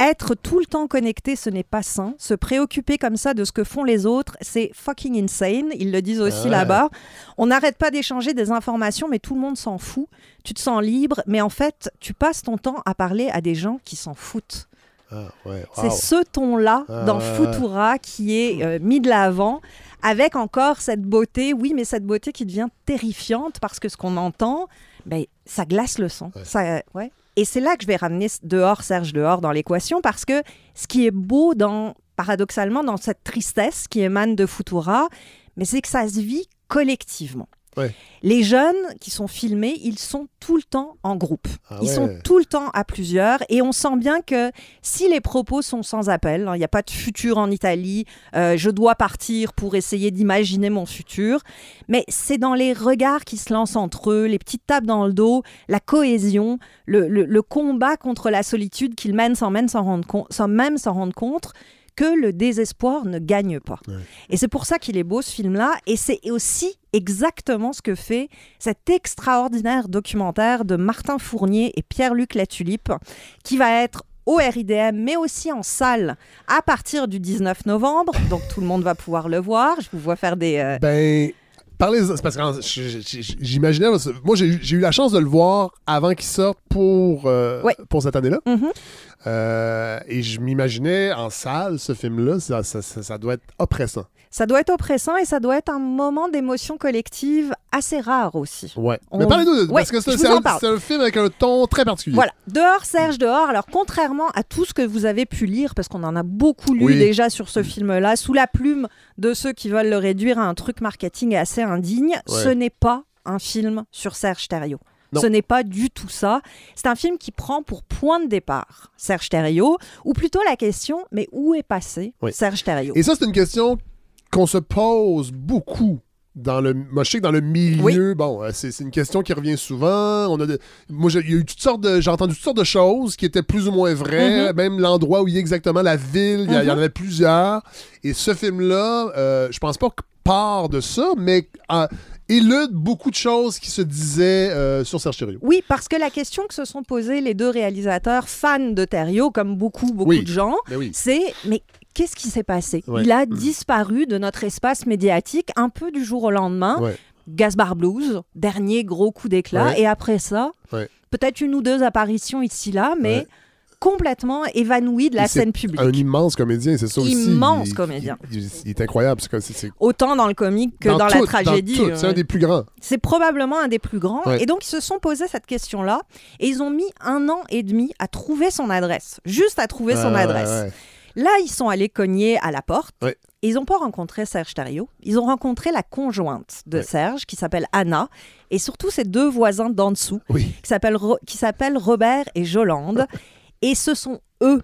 Être tout le temps connecté, ce n'est pas sain. Se préoccuper comme ça de ce que font les autres, c'est fucking insane. Ils le disent aussi Ouais. là-bas. On n'arrête pas d'échanger des informations, mais tout le monde s'en fout. Tu te sens libre, mais en fait, tu passes ton temps à parler à des gens qui s'en foutent. Ah, ouais, C'est ce ton-là Ah, dans ouais, Futura qui est euh, mis de l'avant, avec encore cette beauté, oui, mais cette beauté qui devient terrifiante parce que ce qu'on entend, ben, ça glace le sang. Ouais. Ça, ouais. Et c'est là que je vais ramener dehors Serge dehors dans l'équation parce que ce qui est beau dans paradoxalement dans cette tristesse qui émane de Futura, mais c'est que ça se vit collectivement. Ouais. Les jeunes qui sont filmés, ils sont tout le temps en groupe. Ah ils ouais. sont tout le temps à plusieurs et on sent bien que si les propos sont sans appel, hein, il n'y a pas de futur en Italie, euh, je dois partir pour essayer d'imaginer mon futur, mais c'est dans les regards qui se lancent entre eux, les petites tapes dans le dos, la cohésion, le, le- le combat contre la solitude qu'ils mènent sans même s'en rendre, com- sans même s'en rendre compte que le désespoir ne gagne pas. Ouais. Et c'est pour ça qu'il est beau ce film-là, et c'est aussi exactement ce que fait cet extraordinaire documentaire de Martin Fournier et Pierre-Luc Latulippe, qui va être au RIDM, mais aussi en salle à partir du 19 novembre. Donc tout le monde va pouvoir le voir. Je vous vois faire des... euh, Ben, parlez parce que j'imaginais, moi j'ai eu- la chance de le voir avant qu'il sorte pour, euh, Ouais. pour cette année-là. mhm. Euh, et je m'imaginais en salle, ce film-là, ça, ça- ça- ça doit être oppressant. Ça doit être oppressant et ça doit être un moment d'émotion collective assez rare aussi. Ouais. On- Mais parlez-nous, de- Ouais, parce que c'est un, film avec un ton très particulier. Voilà, dehors Serge dehors. Alors contrairement à tout ce que vous avez pu lire, parce qu'on en a beaucoup lu Oui. déjà sur ce film-là, sous la plume de ceux qui veulent le réduire à un truc marketing assez indigne, Ouais. ce n'est pas un film sur Serge Thériault. Non. Ce n'est pas du tout ça. C'est un film qui prend pour point de départ Serge Thériault, ou plutôt la question, mais où est passé Oui. Serge Thériault? Et ça, c'est une question qu'on se pose beaucoup. Dans le, moi, je sais que dans le milieu, bon, euh, c'est une question qui revient souvent. On a de- moi, j'ai eu toutes sortes de, j'ai entendu toutes sortes de choses qui étaient plus ou moins vraies. Mhm. Même l'endroit où il y a exactement la ville, il y, en Mhm. avait plusieurs. Et ce film-là, euh, je pense pas que part de ça, mais euh, élude beaucoup de choses qui se disaient euh, sur Serge Thériault. Oui, parce que la question que se sont posées les deux réalisateurs fans de Thériault, comme beaucoup, beaucoup Oui. de gens, oui. c'est mais qu'est-ce qui s'est passé? Ouais. Il a disparu de notre espace médiatique un peu du jour au lendemain. Ouais. Gasbar Blues, dernier gros coup d'éclat, Ouais. et après ça, peut-être une ou deux apparitions ici-là, mais. Complètement évanoui de la scène publique. Un immense comédien, c'est ça aussi. Immense Il- comédien. Il, il- il est incroyable. Autant dans le comique que dans, la tout, tragédie. C'est un des plus grands. C'est probablement un des plus grands. Ouais. Et donc, ils se sont posé cette question-là. Et ils ont mis un an et demi à trouver son adresse. Juste à trouver son Ouais, adresse. ouais. Là, ils sont allés cogner à la porte. Et ils n'ont pas rencontré Serge Thériault. Ils ont rencontré la conjointe de. Serge, qui s'appelle Anna. Et surtout ses deux voisins d'en dessous, Oui. qui s'appellent Ro- qui s'appellent Robert et Jolande. et ce sont eux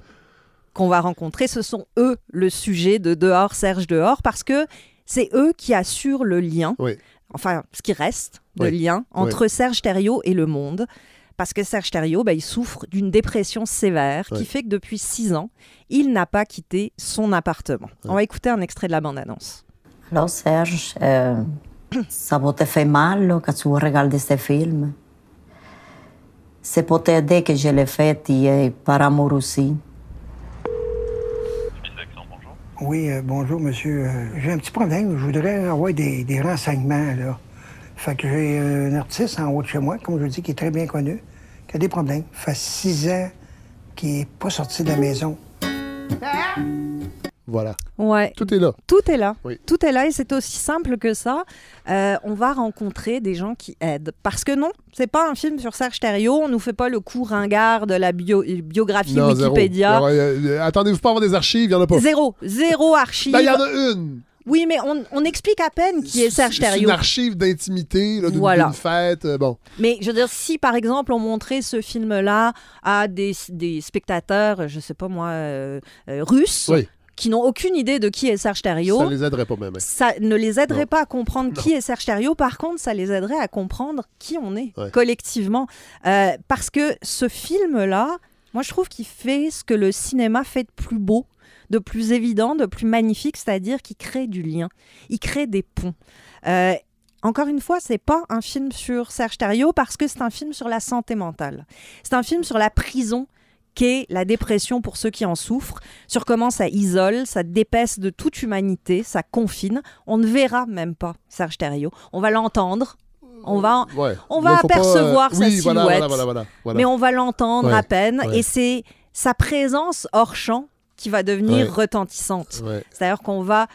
qu'on va rencontrer. Ce sont eux le sujet de Dehors, Serge Dehors, parce que c'est eux qui assurent le lien, Oui. enfin, ce qui reste de Oui. lien entre Serge Thériault et le monde. Parce que Serge Thériault, bah, il souffre d'une dépression sévère qui fait que depuis six ans, il n'a pas quitté son appartement. On va écouter un extrait de la bande-annonce. Allô, Serge, euh, ça te faire mal quand tu regardes ces films? C'est pour t'aider que je l'ai fait et par amour aussi. Oui, euh, bonjour, monsieur. Euh, j'ai un petit problème. Je voudrais avoir des, des renseignements, là. Fait que j'ai euh, un artiste en haut de chez moi, comme je dis, qui est très bien connu, qui a des problèmes. Ça fait six ans qu'il n'est pas sorti de la maison. Voilà. Ouais, Tout est là. tout est là. Oui. Tout est là et c'est aussi simple que ça. Euh, on va rencontrer des gens qui aident. Parce que non, c'est pas un film sur Serge Thériault. On nous fait pas le coup ringard de la bio- biographie Non. Wikipédia. Euh, euh, Attendez-vous pas avoir des archives, il n'y en a pas. Zéro, zéro archive. Ben, il y en a une. Oui, mais on, on explique à peine qui est Serge C'est une Thériault. archive d'intimité, d'une Voilà. fête. euh, bon. Mais je veux dire, si par exemple on montrait ce film-là à des, des spectateurs, je sais pas moi, euh, euh, russes, Oui. Qui n'ont aucune idée de qui est Serge Thériault, Ça les aiderait pas même. ça ne les aiderait Non. pas à comprendre qui est Serge Thériault. Par contre, ça les aiderait à comprendre qui on est Ouais. collectivement. Euh, parce que ce film-là, moi, je trouve qu'il fait ce que le cinéma fait de plus beau, de plus évident, de plus magnifique, c'est-à-dire qu'il crée du lien, il crée des ponts. Euh, encore une fois, c'est pas un film sur Serge Thériault parce que c'est un film sur la santé mentale. C'est un film sur la prison qu'est la dépression pour ceux qui en souffrent, sur comment ça isole, ça dépaisse de toute humanité, ça confine. On ne verra même pas Serge Thériault. On va l'entendre, on va, Ouais. on va pas, apercevoir euh, sa oui, silhouette. Voilà, voilà, voilà, voilà. mais on va l'entendre Ouais, à peine. ouais. Et c'est sa présence hors champ qui va devenir retentissante. C'est-à-dire qu'on va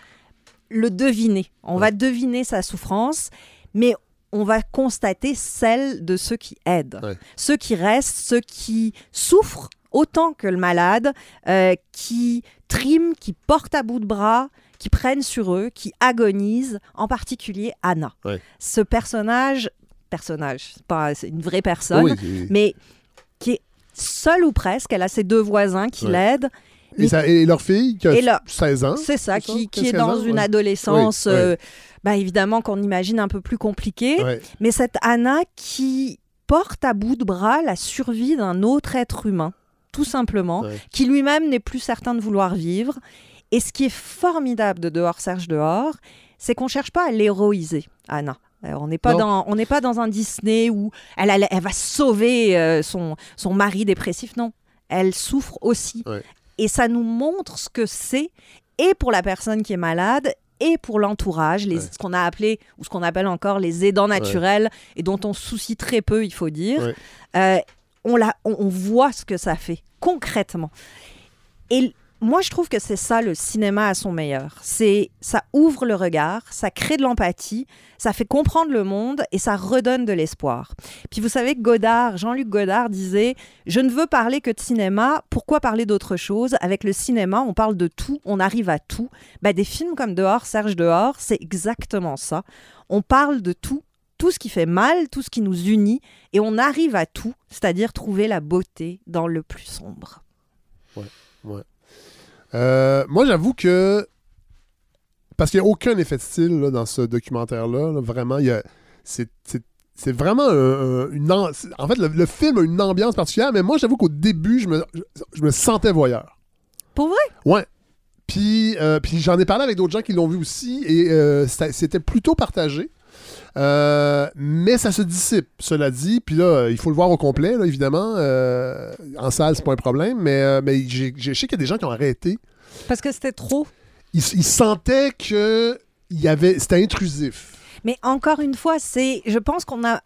le deviner. On va deviner sa souffrance, mais on va constater celle de ceux qui aident. Ceux qui restent, ceux qui souffrent autant que le malade, euh, qui triment, qui portent à bout de bras, qui prennent sur eux, qui agonisent, en particulier Anna. Ouais. Ce personnage, personnage, c'est pas c'est une vraie personne, Oui, mais qui est seule ou presque. Elle a ses deux voisins qui Ouais. l'aident. et, ça- et leur fille, qui a Et là- 16 ans. C'est ça, qui, est 15 dans ans, une ouais. adolescence, Oui, euh, bah, évidemment qu'on imagine un peu plus compliquée. Mais cette Anna qui porte à bout de bras la survie d'un autre être humain, tout simplement, Ouais. qui lui-même n'est plus certain de vouloir vivre. Et ce qui est formidable de Dehors Serge Dehors, c'est qu'on cherche pas à l'héroïser, Anna. Euh, on n'est pas, Non. dans- on n'est pas dans un Disney où elle, elle, elle va sauver euh, son, son mari dépressif. Non, elle souffre aussi. Ouais. Et ça nous montre ce que c'est, et pour la personne qui est malade, et pour l'entourage, les- Ouais. ce qu'on a appelé, ou ce qu'on appelle encore les aidants naturels, et dont on soucie très peu, il faut dire. Euh, on, la, on, voit ce que ça fait, concrètement. Et moi, je trouve que c'est ça le cinéma à son meilleur. C'est ça ouvre le regard, ça crée de l'empathie, ça fait comprendre le monde et ça redonne de l'espoir. Puis vous savez Godard, Jean-Luc Godard disait "Je ne veux parler que de cinéma, pourquoi parler d'autre chose? Avec le cinéma, on parle de tout, on arrive à tout." Bah, des films comme Dehors, Serge Dehors, c'est exactement ça. On parle de tout tout ce qui fait mal, tout ce qui nous unit, et on arrive à tout, c'est-à-dire trouver la beauté dans le plus sombre. Euh, moi, j'avoue que. Parce qu'il n'y a aucun effet de style là, dans ce documentaire-là. là, vraiment, il y a. C'est. c'est- c'est vraiment un- un- une. En fait, le, le film a une ambiance particulière, mais moi, j'avoue qu'au début, je me, je, je me sentais voyeur. Pour vrai? Ouais. Puis, euh, puis j'en ai parlé avec d'autres gens qui l'ont vu aussi, et euh, c'était plutôt partagé. Euh, mais ça se dissipe, cela dit. Puis là, il faut le voir au complet, là, évidemment. Euh, en salle, c'est pas un problème. Mais, euh, mais je sais qu'il y a des gens qui ont arrêté Parce que c'était trop. il, il sentait que il y avait c'était intrusif. Mais encore une fois, c'est, je pense qu'on a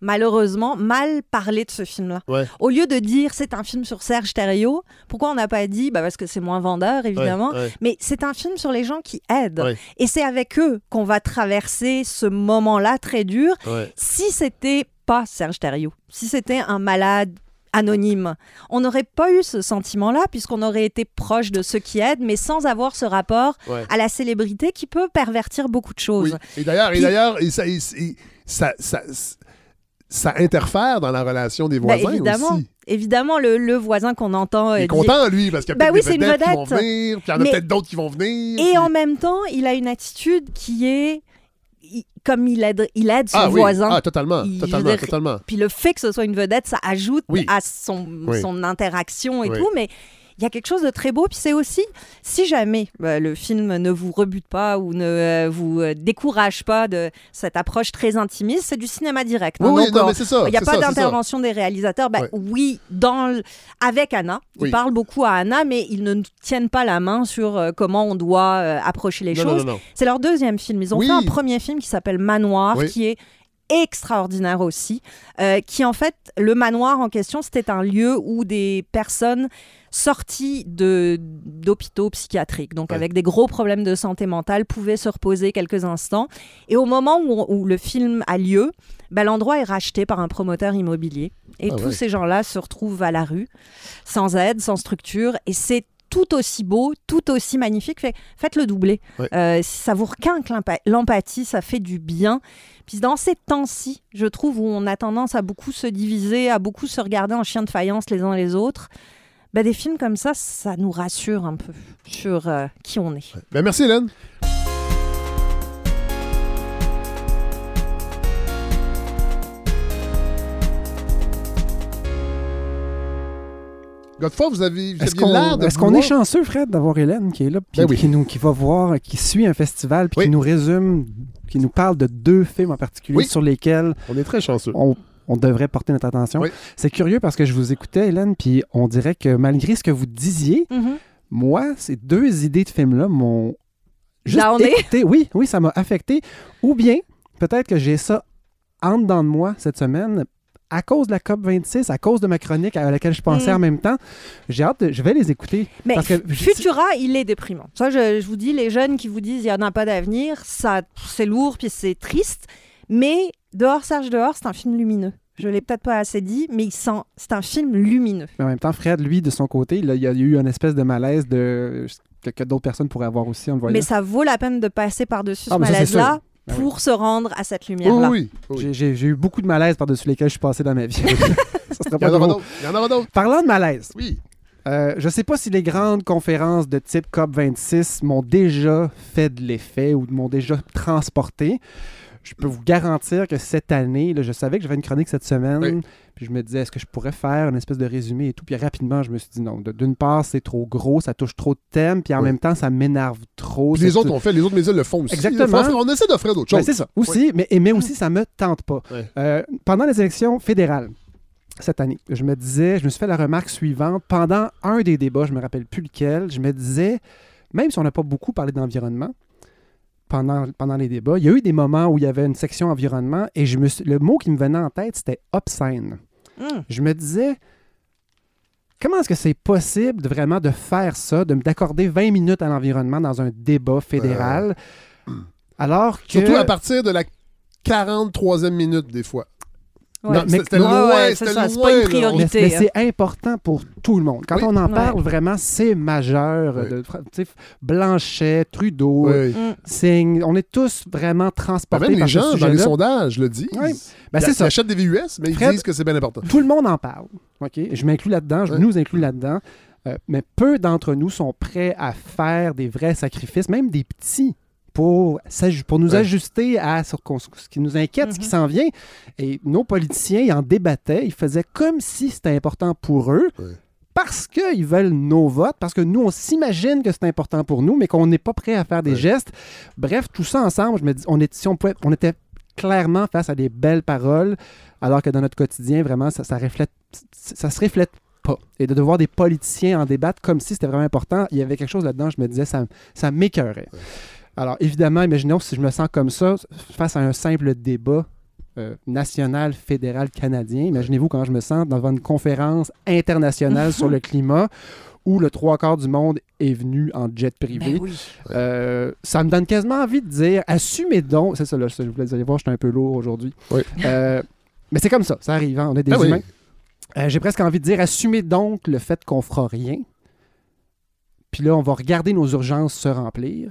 malheureusement mal parlé de ce film-là. Ouais. Au lieu de dire c'est un film sur Serge Thériault, pourquoi on n'a pas dit bah parce que c'est moins vendeur évidemment, Ouais, ouais. mais c'est un film sur les gens qui aident Ouais. et c'est avec eux qu'on va traverser ce moment-là très dur. Ouais. Si c'était pas Serge Thériault, si c'était un malade anonyme, on n'aurait pas eu ce sentiment-là puisqu'on aurait été proche de ceux qui aident, mais sans avoir ce rapport Ouais. à la célébrité qui peut pervertir beaucoup de choses. Oui. Et d'ailleurs, et d'ailleurs, et ça, et- et ça, ça, ça interfère dans la relation des Ben, voisins évidemment, aussi. évidemment, le, le voisin qu'on entend. Il euh, est content, lui, parce qu'il y a Ben peut-être oui, des vedettes qui vont venir, puis il y en a peut-être d'autres qui vont venir. Et puis- en même temps, il a une attitude qui est. il- comme il aide, il aide son ah, oui. voisin. Ah, totalement, Il- totalement, dire, totalement. Puis le fait que ce soit une vedette, ça ajoute Oui. à son, Oui. son interaction et Oui. tout. Mais il y a quelque chose de très beau. Puis c'est aussi, si jamais euh, le film ne vous rebute pas ou ne euh, vous euh, décourage pas de cette approche très intimiste, c'est du cinéma direct. Hein. oui, Donc, non, on- mais c'est ça. il n'y a pas d'intervention des réalisateurs. Ouais. Oui, dans avec Anna. Ils Oui. parlent beaucoup à Anna, mais ils ne tiennent pas la main sur euh, comment on doit euh, approcher les Non, choses. C'est leur deuxième film. Ils ont fait un premier film qui s'appelle Manoir, qui est extraordinaire aussi, euh, qui en fait, le manoir en question, c'était un lieu où des personnes sorties de d'hôpitaux psychiatriques, donc Ouais. avec des gros problèmes de santé mentale, pouvaient se reposer quelques instants. Et au moment où, où le film a lieu, ben, l'endroit est racheté par un promoteur immobilier. Et Ah tous ouais. ces gens-là se retrouvent à la rue, sans aide, sans structure, et c'est tout aussi beau, tout aussi magnifique. Fait- Faites-le doubler. Ouais. Euh, ça vous requinque l'empa- l'empathie, ça fait du bien. Puis dans ces temps-ci, je trouve où on a tendance à beaucoup se diviser, à beaucoup se regarder en chien de faïence les uns les autres, ben, des films comme ça, ça nous rassure un peu sur euh, qui on est. Ben, merci, Hélène. Godefroy, vous avez vous Est-ce aviez qu'on l'air de est-ce qu'on vouloir- est chanceux, Fred, d'avoir Hélène qui est là, puis Ben oui. qui, nous, qui va voir, qui suit un festival, puis Oui. qui nous résume, qui nous parle de deux films en particulier Oui. sur lesquels On est très chanceux. on, on devrait porter notre attention. Oui. C'est curieux parce que je vous écoutais, Hélène, puis on dirait que malgré ce que vous disiez, moi, ces deux idées de films-là m'ont juste Downé? écouté. Oui, oui, ça m'a affecté. Ou bien, peut-être que j'ai ça en dedans de moi cette semaine à cause de la COP26, à cause de ma chronique à laquelle je pensais Mm. en même temps. J'ai hâte de... Je vais les écouter. Mais Parce que Futura, il est déprimant. Ça, je, je vous dis, les jeunes qui vous disent il n'y en a pas d'avenir, ça, c'est lourd puis c'est triste. Mais Dehors, Serge Dehors, c'est un film lumineux. Je l'ai peut-être pas assez dit, mais il sent, c'est un film lumineux. Mais en même temps, Fred, lui, de son côté, il y a eu une espèce de malaise de... que, que d'autres personnes pourraient avoir aussi en le voyant. Mais ça vaut la peine de passer par-dessus Ah, ce malaise-là oui. pour se rendre à cette Oui, lumière-là. oui, oui. J'ai- J'ai j'ai eu beaucoup de malaise par-dessus lesquels je suis passé dans ma vie. ça pas en aura drôle. d'autres. Il y en aura d'autres. Parlant de malaise, Oui. euh, je sais pas si les grandes conférences de type COP26 m'ont déjà fait de l'effet ou m'ont déjà transporté. Je peux vous garantir que cette année, là, je savais que j'avais une chronique cette semaine, Oui. puis je me disais, est-ce que je pourrais faire une espèce de résumé et tout, puis rapidement, je me suis dit non. D'une part, c'est trop gros, ça touche trop de thèmes, puis en Oui. même temps, ça m'énerve trop. Puis les autres ont fait, les autres médias le font aussi. Exactement. On essaie d'offrir d'autres Ben, choses. c'est ça, aussi, mais, mais aussi, ça me tente pas. Euh, pendant les élections fédérales, cette année, je me disais, je me suis fait la remarque suivante. Pendant un des débats, je me rappelle plus lequel, je me disais, même si on n'a pas beaucoup parlé d'environnement, pendant, pendant les débats, il y a eu des moments où il y avait une section environnement et je me suis- le mot qui me venait en tête, c'était obscène. Hum. Je me disais, comment est-ce que c'est possible de vraiment de faire ça, de d'accorder 20 minutes à l'environnement dans un débat fédéral, alors que... Surtout à partir de la 43e minute, des fois. Non, mais- c'était Ouais, loin, ouais, c'est c'était ça, c'est loin, pas une priorité. Mais, mais hein. c'est important pour tout le monde. Quand Oui. on en Ouais. parle, vraiment, c'est majeur. Oui. De, Blanchet, Trudeau, Oui. Mm. Singh, on est tous vraiment Ben, transportés même par les ce gens dans les sondages le disent. Ben, Ils- c'est ils ça. achètent des VUS, mais ils Fred- disent que c'est bien important. Tout le monde en parle. OK? Je m'inclus là-dedans, je Ouais. nous inclus là-dedans. Euh, mais peu d'entre nous sont prêts à faire des vrais sacrifices, même des petits, pour, pour nous Ouais. ajuster à ce, ce qui nous inquiète, ce qui Mhm. s'en vient. Et nos politiciens ils en débattaient, ils faisaient comme si c'était important pour eux. Ouais. Parce qu'ils veulent nos votes, parce que nous, on s'imagine que c'est important pour nous, mais qu'on n'est pas prêt à faire des Ouais. gestes. Bref, tout ça ensemble, je me dis, on, est, si on, pouvait- on était clairement face à des belles paroles, alors que dans notre quotidien, vraiment, ça, ça reflète, ça se reflète pas. Et de devoir des politiciens en débattre comme si c'était vraiment important, il y avait quelque chose là-dedans, je me disais, ça, ça m'écœurait. Alors, évidemment, imaginons si je me sens comme ça, face à un simple débat euh, national, fédéral, canadien. Imaginez-vous quand je me sens devant une conférence internationale sur le climat où le trois quarts du monde est venu en jet privé. Ben oui. Euh, ça me donne quasiment envie de dire assumez donc. C'est ça, là, je voulais vous allez voir, je suis un peu lourd aujourd'hui. Oui. Euh, mais c'est comme ça, ça arrive, hein, on est des oui. humains. Euh, J'ai presque envie de dire assumez donc le fait qu'on fera rien. Puis là, on va regarder nos urgences se remplir.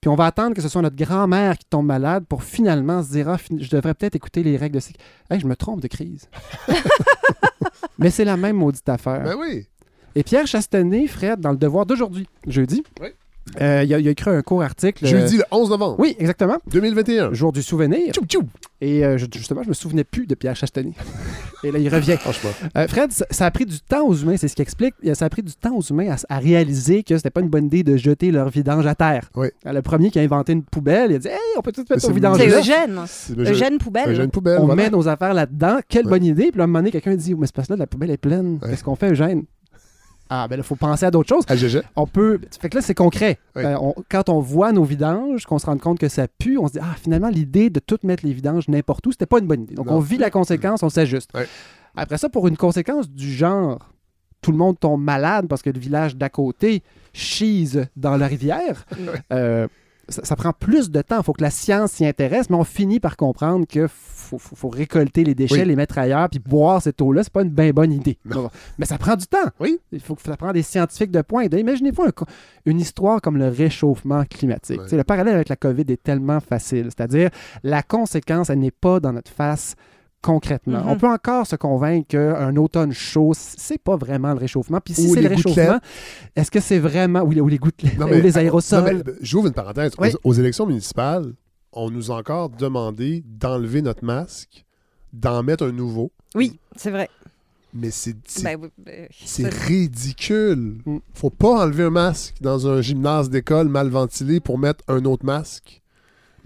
Puis on va attendre que ce soit notre grand-mère qui tombe malade pour finalement se dire Ah, fin- je devrais peut-être écouter les règles de sécurité. Hey, je me trompe de crise. Mais c'est la même maudite affaire. Ben oui. Et Pierre Chastenay, Fred, dans le devoir d'aujourd'hui, jeudi, Oui. Euh, il, a, il a écrit un court article. euh, Jeudi le 11 novembre Oui, exactement. 2021. Jour du souvenir. Tchou, tchou. Et euh, je- justement, je me souvenais plus de Pierre Chastenay. Et là, il revient. Franchement. Euh, Fred, ça, a pris du temps aux humains, c'est ce qui explique. Ça a pris du temps aux humains à, à réaliser que c'était pas une bonne idée de jeter leur vidange à terre. Oui. Le premier qui a inventé une poubelle, il a dit Hey, on peut tout Mais mettre c'est nos vidanges C'est. Eugène. C'est le jeu- Eugène Poubelle. Eugène Poubelle. On voilà. met nos affaires là-dedans. Quelle Ouais. bonne idée. Puis là, à un moment donné, quelqu'un dit Mais c'est parce que là, la poubelle est pleine. Ouais. Qu'est-ce qu'on fait, Eugène Ah, ben là, il faut penser à d'autres choses. À GG. on peut. Fait que là, c'est concret. Oui. Euh, on- quand on voit nos vidanges, qu'on se rend compte que ça pue, on se dit Ah, finalement, l'idée de tout mettre les vidanges n'importe où, c'était pas une bonne idée. Donc, Non. on vit la conséquence, on s'ajuste. Oui. Après ça, pour une conséquence du genre, tout le monde tombe malade parce que le village d'à côté chise dans la rivière. euh, ça, ça prend plus de temps. Il faut que la science s'y intéresse, mais on finit par comprendre que faut, faut- faut récolter les déchets, Oui. les mettre ailleurs, puis boire cette eau-là, c'est pas une bien bonne idée. Non. Mais ça prend du temps. Oui. Il faut que ça prend des scientifiques de pointe. Imaginez-vous un une histoire comme le réchauffement climatique. Le parallèle avec la COVID est tellement facile. C'est-à-dire, la conséquence, elle n'est pas dans notre face concrètement. Mhm. On peut encore se convaincre qu'un automne chaud, c'est pas vraiment le réchauffement. Puis si c'est le réchauffement, est-ce que c'est vraiment... Ou les, ou les gouttelettes, Non, ou les aérosols? J'ouvre une parenthèse. Aux- Oui. Aux, élections municipales, on nous a encore demandé d'enlever notre masque, d'en mettre un nouveau. Oui, c'est vrai. Mais c'est c'est- Ben ben, ridicule. Mm. Faut pas enlever un masque dans un gymnase d'école mal ventilé pour mettre un autre masque.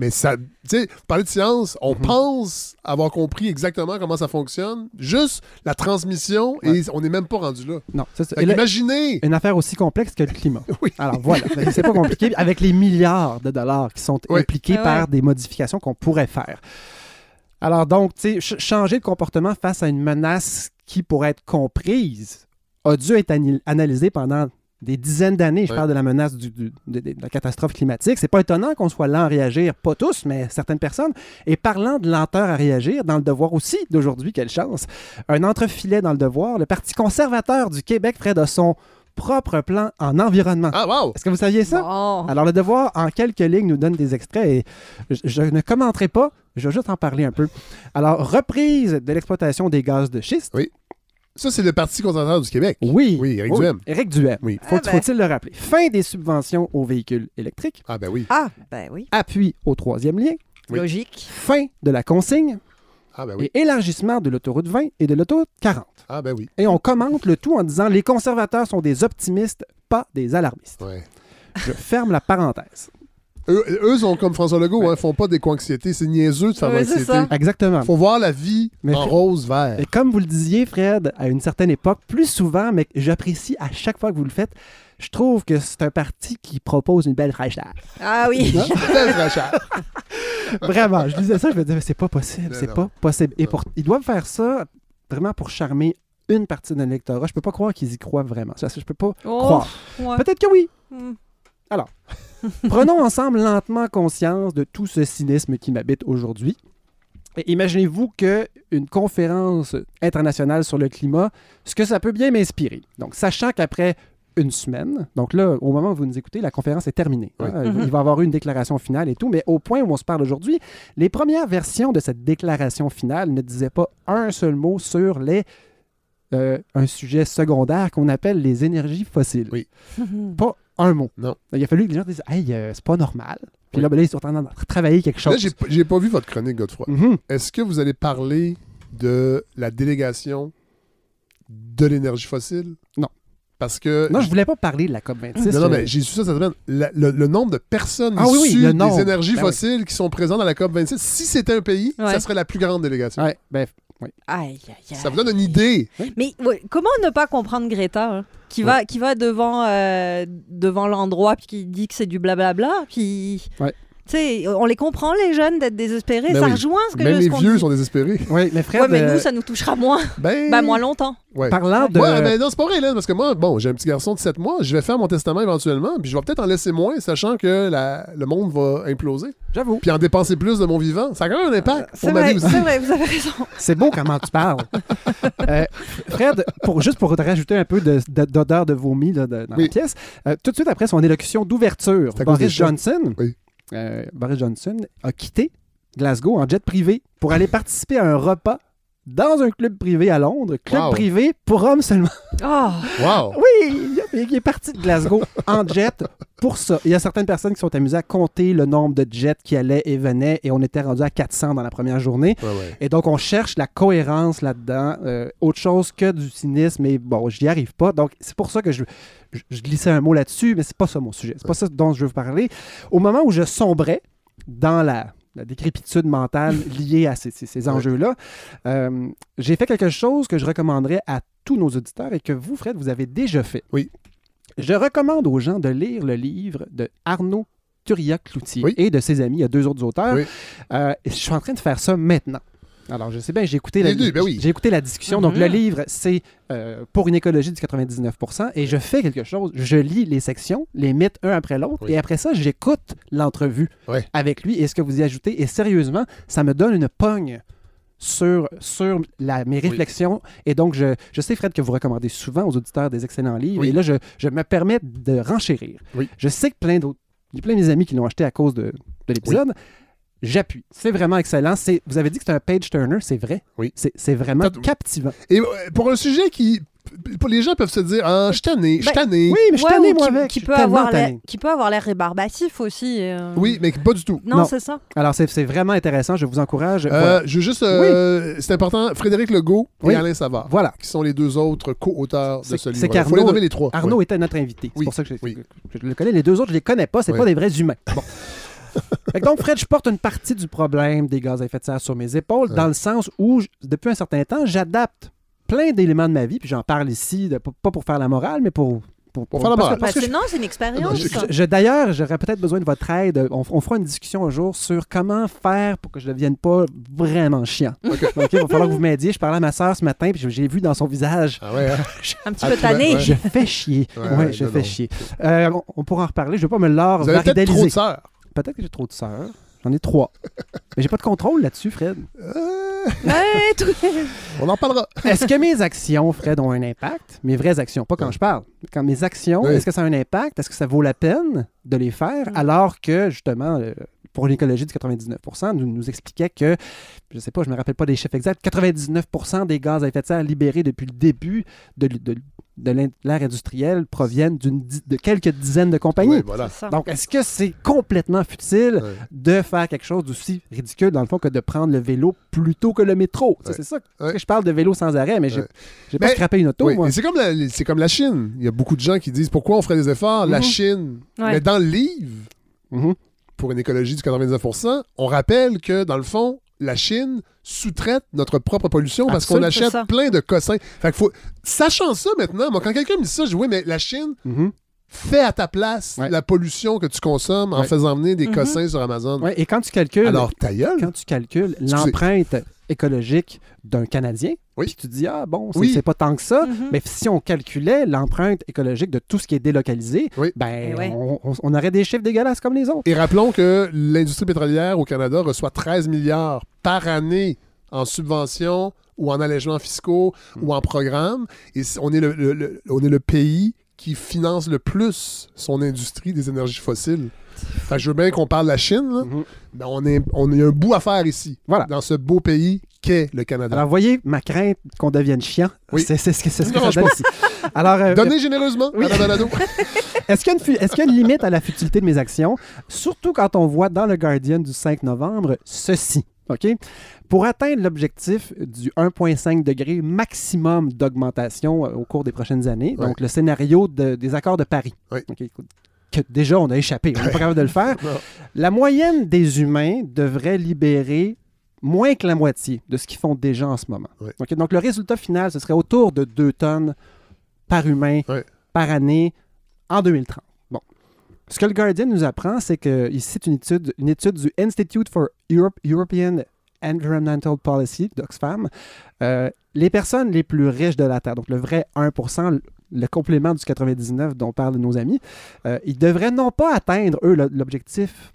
Mais ça, tu sais, parler de science, on Mhm. pense avoir compris exactement comment ça fonctionne. Juste la transmission Ouais. et on n'est même pas rendu là. Non, ça. Fait Et là, imaginez! une affaire aussi complexe que le climat. Oui. Alors voilà, Ben, c'est pas compliqué. Avec les milliards de dollars qui sont Oui. impliqués Ah ouais. par des modifications qu'on pourrait faire. Alors donc, tu sais, ch- changer de comportement face à une menace qui pourrait être comprise a dû être analysé pendant des dizaines d'années. Je Ouais. parle de la menace du- du- de, de la catastrophe climatique. C'est pas étonnant qu'on soit lent à réagir, pas tous, mais certaines personnes. Et parlant de lenteur à réagir, dans le devoir aussi d'aujourd'hui, quelle chance, un entrefilet dans le devoir, le Parti conservateur du Québec ferait de son propre plan en environnement. Ah, wow! Est-ce que vous saviez ça? Bon. Alors, le devoir, en quelques lignes, nous donne des extraits et je, je ne commenterai pas, je vais juste en parler un peu. Alors, reprise de l'exploitation des gaz de schiste. Ça, c'est le Parti conservateur du Québec. Oui. Oui, Éric Duhem. Éric Duhem. Oui. Faut- Ah ben. Faut-il le rappeler? Fin des subventions aux véhicules électriques, Ah, ben oui. Ah, ben oui. appui au troisième lien, Oui. Logique. fin de la consigne Ah, ben oui. et élargissement de l'autoroute 20 et de l'autoroute 40. Ah, ben oui. Et on commente le tout en disant les conservateurs sont des optimistes, pas des alarmistes. Ouais. Je ferme la parenthèse. Eux, eux sont comme François Legault, hein, font pas d'éco-anxiété. C'est niaiseux de faire Ouais, ça. Exactement. Faut voir la vie Mais en Fred- rose-vert. Et comme vous le disiez, Fred, à une certaine époque, plus souvent, mais j'apprécie à chaque fois que vous le faites, je trouve que c'est un parti qui propose une belle fraîcheur. Ah oui. Hein? Belle fraîcheur. Vraiment, je disais ça, je me disais, mais c'est pas possible, c'est pas possible. Et pour, ils doivent faire ça vraiment pour charmer une partie de l'électorat. Je peux pas croire qu'ils y croient vraiment. Ça, je peux pas Oh, croire. ouais. Peut-être que oui. Hmm. Prenons ensemble lentement conscience de tout ce cynisme qui m'habite aujourd'hui. Imaginez-vous qu'une conférence internationale sur le climat, ce que ça peut bien m'inspirer. Donc, sachant qu'après une semaine, donc là, au moment où vous nous écoutez, la conférence est terminée. Oui. hein. Il va y avoir une déclaration finale et tout, mais au point où on se parle aujourd'hui, les premières versions de cette déclaration finale ne disaient pas un seul mot sur les, euh, un sujet secondaire qu'on appelle les énergies fossiles. Oui. Pas un mot. Non. Il a fallu que les gens disent Hey, euh, c'est pas normal. Puis Oui. là, ben là, ils sont en train de travailler quelque chose. Là, j'ai pas vu votre chronique, Godefroy. Mhm. Est-ce que vous allez parler de la délégation de l'énergie fossile? Non. Parce que. Non, je voulais pas parler de la COP26. Non, non, euh, mais j'ai su ça cette semaine. La- le, le nombre de personnes Ah oui, oui, issues le nombre. des énergies Ben oui. fossiles qui sont présentes dans la COP26, si c'était un pays, Ouais. ça serait la plus grande délégation. Ouais, ben, Aïe, aïe, aïe. Ça vous donne une idée. Mais ouais, comment ne pas comprendre Greta hein, qui, va, qui va devant, euh, devant l'endroit puis qui dit que c'est du blablabla puis Ouais. On les comprend les jeunes d'être désespérés Ben ça oui. rejoint ce que Même ce les vieux dit. sont désespérés. ouais, mais Fred, ouais mais euh, nous ça nous touchera moins Ben, bah moins longtemps ouais. parlant de. Ouais, ben non, c'est pas vrai, Hélène, parce que moi, bon, j'ai un petit garçon de 7 mois, je vais faire mon testament éventuellement, puis je vais peut-être en laisser moins, sachant que la- le monde va imploser, J'avoue, puis en dépenser plus de mon vivant. Ça a quand même un impact c'est pour ma vrai c'est vrai vous avez raison c'est beau comment tu parles. Euh, Fred, pour, juste pour te rajouter un peu de- de- d'odeur de, vomi là, de- dans Oui. la pièce, euh, tout de suite après son élocution d'ouverture, Boris. Johnson, Oui. Euh, Boris Johnson a quitté Glasgow en jet privé pour aller participer à un repas dans un club privé à Londres. Club Wow. privé pour hommes seulement. oh Wow! Oui, il, est parti de Glasgow en jet pour ça. Il y a certaines personnes qui sont amusées à compter le nombre de jets qui allaient et venaient et on était rendu à 400 dans la première journée. Ouais, ouais. Et donc, on cherche la cohérence là-dedans, euh, autre chose que du cynisme, mais bon, j'y arrive pas. Donc, c'est pour ça que je, je, je glissais un mot là-dessus, mais c'est pas ça mon sujet. C'est pas ça dont je veux vous parler. Au moment où je sombrais dans la, la décrépitude mentale liée à ces, ces- ces enjeux-là, euh, j'ai fait quelque chose que je recommanderais à tous nos auditeurs et que vous, Fred, vous avez déjà fait. Oui. Je recommande aux gens de lire le livre de Arnaud Turiac-Cloutier Oui. et de ses amis. Il y a deux autres auteurs. Oui. Euh, je suis en train de faire ça maintenant. Alors, je sais bien, j'ai écouté, la, ben oui. j'ai écouté la discussion. Donc, Mhm. le livre, c'est euh, pour une écologie du 99% et je fais quelque chose. Je lis les sections, les mythes un après l'autre, Oui. et après ça, j'écoute l'entrevue Ouais. avec lui et ce que vous y ajoutez. Et sérieusement, ça me donne une pogne sur, sur la, mes réflexions. Et donc, je, je sais, Fred, que vous recommandez souvent aux auditeurs des excellents livres. Oui. Et là, je, je me permets de renchérir. Oui. Je sais que plein d'autres. Il y a plein de mes amis qui l'ont acheté à cause de, de l'épisode. J'appuie. C'est vraiment excellent. C'est, vous avez dit que c'est un page turner, c'est vrai? Oui. C'est, c'est vraiment T'as- captivant. Et euh, pour un sujet qui. Pour les gens peuvent se dire Ah, je suis tanné, je suis Ben, tanné. Oui, mais je suis Ouais, tanné, ou moi, qui, avec. peut avoir l'air qui peut avoir l'air rébarbatif aussi euh. Oui, mais pas du tout. non, Non. c'est ça Alors, c'est, c'est vraiment intéressant. Je vous encourage. Euh, Voilà. Je veux juste. euh, C'est important, Frédéric Legault Oui. et Alain Savard, Voilà. qui sont les deux autres co-auteurs de C'est- ce livre. c'est Il faut les nommer les trois. Arnaud Ouais. était notre invité. C'est Oui, pour ça que je, oui. que je le connais. Les deux autres, je les connais pas. C'est Oui. pas des vrais humains. Bon. Donc, Fred, je porte une partie du problème des gaz à effet de serre sur mes épaules, Ouais. dans le sens où, je- depuis un certain temps, j'adapte plein d'éléments de ma vie, puis j'en parle ici, de- pas pour faire la morale, mais pour... Pour, Pour faire la parce que- parce que non c'est une expérience je- je- je- D'ailleurs, j'aurais peut-être besoin de votre aide. On, on fera une discussion un jour sur comment faire pour que je ne devienne pas vraiment chiant. OK. OK, il va falloir que vous m'aidiez. Je parlais à ma soeur ce matin, puis j'ai vu dans son visage Ah ouais, hein? un petit peu tanné ouais. je fais chier. Ouais, Ouais, ouais, je non, fais non. chier. Euh, on, on pourra en reparler. Je ne veux pas me l'or Vous avez peut-être trop de sœurs. Peut-être que j'ai trop de sœurs. J'en ai trois. Mais j'ai pas de contrôle là-dessus, Fred. Euh, on en parlera. Est-ce que mes actions, Fred, ont un impact? Mes vraies actions, pas quand Ouais. je parle. Quand mes actions, Oui. est-ce que ça a un impact? Est-ce que ça vaut la peine de les faire? Mm. Alors que, justement, euh, pour l'écologie du 99 nous, nous expliquait que, je sais pas, je me rappelle pas des chiffres exacts, 99% des gaz à effet de serre libérés depuis le début de, de- de l'in- l'ère industrielle proviennent de quelques dizaines de compagnies. Voilà. Donc, est-ce que c'est complètement futile de faire quelque chose d'aussi ridicule, dans le fond, que de prendre le vélo plutôt que le métro? C'est ça. Que Je parle de vélo sans arrêt, mais j'ai j'ai pas scrappé une auto, Oui, moi. et c'est comme, la, c'est comme la Chine. Il y a beaucoup de gens qui disent pourquoi on ferait des efforts. La Mhm. Chine. Ouais. Mais dans le livre, Mhm. Pour une écologie du 99% on rappelle que, dans le fond, la Chine sous-traite notre propre pollution parce qu'on achète plein de cossins. Fait que faut... Sachant ça maintenant, moi, quand quelqu'un me dit ça, je dis oui, mais la Chine Mhm. fait à ta place Ouais. la pollution que tu consommes en Ouais. faisant venir des Mhm. cossins sur Amazon. Ouais, et quand tu calcules, Alors, ta gueule. quand tu calcules l'empreinte écologique d'un Canadien, Oui. puis tu dis, ah bon, c'est Oui. c'est pas tant que ça, Mhm. mais si on calculait l'empreinte écologique de tout ce qui est délocalisé, Oui. ben, Eh on, on- on aurait des chiffres dégueulasses comme les autres. Et rappelons que l'industrie pétrolière au Canada reçoit 13 milliards par année en subventions ou en allègements fiscaux ou en programmes. Et on est le, le- le- on est le pays qui finance le plus son industrie des énergies fossiles. Fait que je veux bien qu'on parle de la Chine, là, Mhm. mais on, est, on a un bout à faire ici, Voilà. dans ce beau pays qu'est le Canada. Alors, voyez, ma crainte qu'on devienne chiant, Oui. c'est ce que, ce que Non, ça donne ici. Alors, euh, Donnez généreusement Oui. Est-ce qu'il y, y a une limite à la futilité de mes actions? Surtout quand on voit dans le Guardian du 5 novembre ceci. OK? Pour atteindre l'objectif du 1,5 degré maximum d'augmentation euh, au cours des prochaines années, Ouais. donc le scénario de- des accords de Paris, que déjà on a échappé, on n'est pas capable de le faire, la moyenne des humains devrait libérer moins que la moitié de ce qu'ils font déjà en ce moment. Oui. OK? Donc le résultat final, ce serait autour de 2 tonnes par humain par année en 2030. Bon. Ce que le Guardian nous apprend, c'est qu'il cite une étude, une étude du Institute for Europe- European Environmental Policy d'Oxfam. Euh, les personnes les plus riches de la Terre, donc le vrai 1%, le complément du 99 dont parlent nos amis, euh, ils devraient non pas atteindre, eux, l'objectif,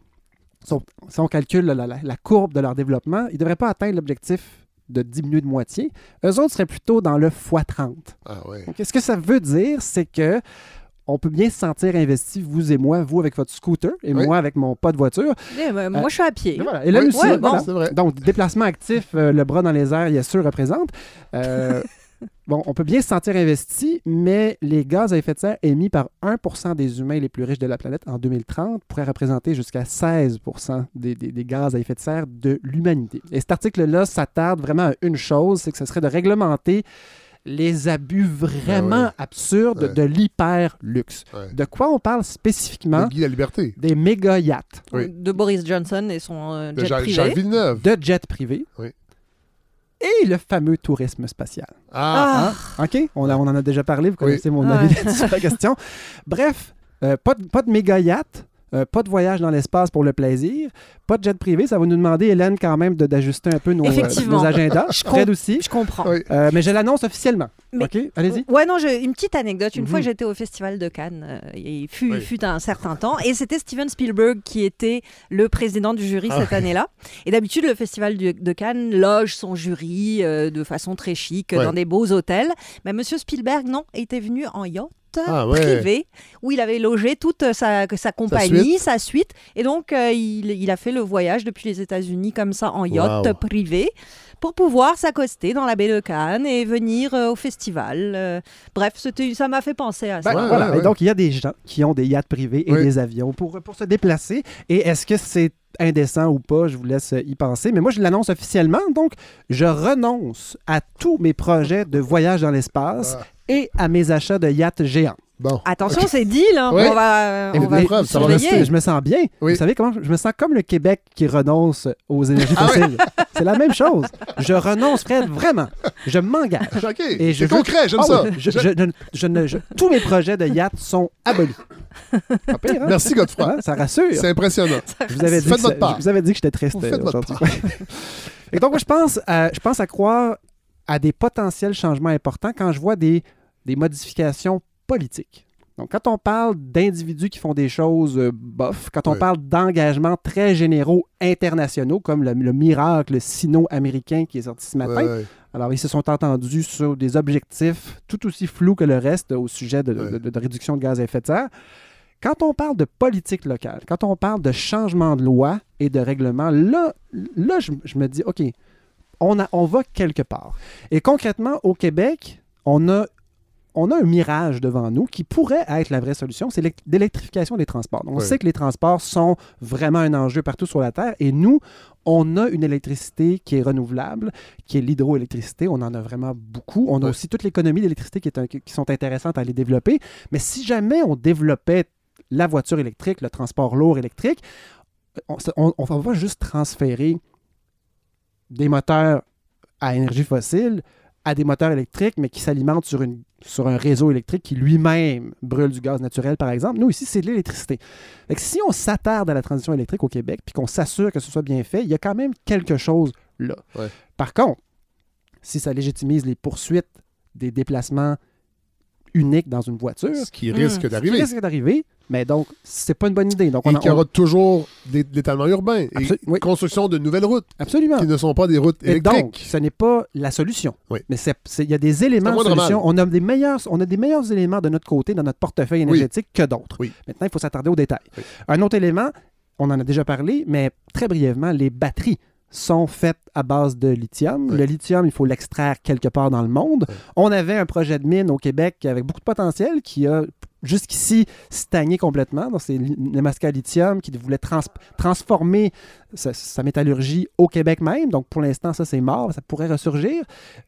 si on, calcule la, la- la courbe de leur développement, ils ne devraient pas atteindre l'objectif de diminuer de moitié. Eux autres seraient plutôt dans le x30. Ah ouais. Donc, ce que ça veut dire, c'est que on peut bien se sentir investi, vous et moi, vous avec votre scooter et Oui. moi avec mon pas de voiture. Moi, je suis à pied. Et, voilà. Et là Oui, aussi, ouais, voilà. bon. Donc, déplacement actif, euh, le bras dans les airs, il sûr représente. Euh, bon, on peut bien se sentir investi, mais les gaz à effet de serre émis par 1% des humains les plus riches de la planète en 2030 pourraient représenter jusqu'à 16 des, des- des gaz à effet de serre de l'humanité. Et cet article-là s'attarde vraiment à une chose, c'est que ce serait de réglementer les abus vraiment Ben ouais. absurdes Ouais. de l'hyper-luxe. Ouais. De quoi on parle spécifiquement? De Guy la Liberté. Des méga yachts, Oui. De Boris Johnson et son euh, De jet Jacques, privé. Jacques Villeneuve. de jets privés Oui. et le fameux tourisme spatial. Ah, Ah? OK? On, a- on en a déjà parlé, vous connaissez mon Ouais. avis sur la question. Bref, euh, pas, de, pas de méga yacht, euh, pas de voyage dans l'espace pour le plaisir, pas de jet privé. Ça va nous demander, Hélène, quand même, d'ajuster un peu nos, euh, nos agendas. Je Fred aussi. je comprends. oui. Euh, mais je l'annonce officiellement. Mais- OK? Allez-y. Ouais, non, une petite anecdote. Une Mhm. fois, j'étais au Festival de Cannes, euh, il fut, Oui. fut un certain temps, et c'était Steven Spielberg qui était le président du jury Ah cette année-là. Et d'habitude, le Festival du- de Cannes loge son jury euh, de façon très chic Ouais. dans des beaux hôtels. Mais Monsieur Spielberg, non, était venu en yacht. Ah ouais. privé où il avait logé toute sa, sa compagnie, sa suite, et donc euh, il, il a fait le voyage depuis les États-Unis comme ça en yacht Wow. privé pour pouvoir s'accoster dans la baie de Cannes et venir euh, au festival. Euh, bref, ça m'a fait penser à ça. Ben, Ouais, voilà. ouais, Et donc, il y a des gens qui ont des yachts privés et Oui. des avions pour, pour se déplacer. Et est-ce que c'est indécent ou pas? Je vous laisse y penser. Mais moi, je l'annonce officiellement. Donc, je renonce à tous mes projets de voyage dans l'espace Ah. Et à mes achats de yachts géants. Bon. Attention, c'est dit, là. Oui. On va, Et on des va preuves, ça va surveiller. rester. Je me sens bien. Oui. Vous savez comment? Je me sens comme le Québec qui renonce aux énergies Ah oui. fossiles. C'est la même chose. Je renonce, Fred, vraiment. Je m'engage. OK. Et je veux- concret, j'aime Ah ça. je- je- je- je ne- je- tous mes projets de yachts sont abolis. Pas pire, hein? Merci, Godefroy. Hein, Ça rassure. C'est impressionnant. Je vous avais dit, Faites que votre part. je vous avais dit que j'étais triste Vous faites euh, votre aujourd'hui. Et donc, moi, je pense, à, je pense à croire à des potentiels changements importants quand je vois des, des modifications politiques. Donc, quand on parle d'individus qui font des choses euh, bof, quand on Oui. parle d'engagements très généraux internationaux, comme le, le miracle sino-américain qui est sorti ce matin, alors, ils se sont entendus sur des objectifs tout aussi flous que le reste au sujet de, de- Ouais. de- de réduction de gaz à effet de serre. Quand on parle de politique locale, quand on parle de changement de loi et de règlement, là, là je, je me dis, OK, on, a, on va quelque part. Et concrètement, au Québec, on a, on a un mirage devant nous qui pourrait être la vraie solution, c'est l'élect- l'électrification des transports. Donc, on sait que les transports sont vraiment un enjeu partout sur la Terre et nous, on a une électricité qui est renouvelable, qui est l'hydroélectricité. On en a vraiment beaucoup. On a aussi toute l'économie d'électricité qui, est un- qui sont intéressantes à les développer. Mais si jamais on développait la voiture électrique, le transport lourd électrique, on, on va pas juste transférer des moteurs à énergie fossile à des moteurs électriques, mais qui s'alimentent sur, une, sur un réseau électrique qui lui-même brûle du gaz naturel, par exemple. Nous, ici, c'est de l'électricité. Si on s'attarde à la transition électrique au Québec, puis qu'on s'assure que ce soit bien fait, il y a quand même quelque chose là. Ouais. Par contre, si ça légitimise les poursuites des déplacements unique dans une voiture. Ce qui risque Mmh. d'arriver. Qui risque d'arriver, mais donc, c'est pas une bonne idée. Donc, Et on a- qu'il y aura toujours des- de l'étalement urbain et oui. construction de nouvelles routes Absolument. qui ne sont pas des routes Et donc, électriques. ce n'est pas la solution. Oui. Mais il y a des éléments de solution. On a, des meilleurs, on a des meilleurs éléments de notre côté, dans notre portefeuille énergétique, que d'autres. Oui. Maintenant, il faut s'attarder aux détails. Un autre élément, on en a déjà parlé, mais très brièvement, les batteries sont faites à base de lithium. Oui. Le lithium, il faut l'extraire quelque part dans le monde. Oui. On avait un projet de mine au Québec avec beaucoup de potentiel qui a jusqu'ici stagné complètement. Donc, c'est Nemaska Lithium qui voulait trans- transformer sa, sa métallurgie au Québec même. Donc, pour l'instant, ça, c'est mort. Ça pourrait ressurgir.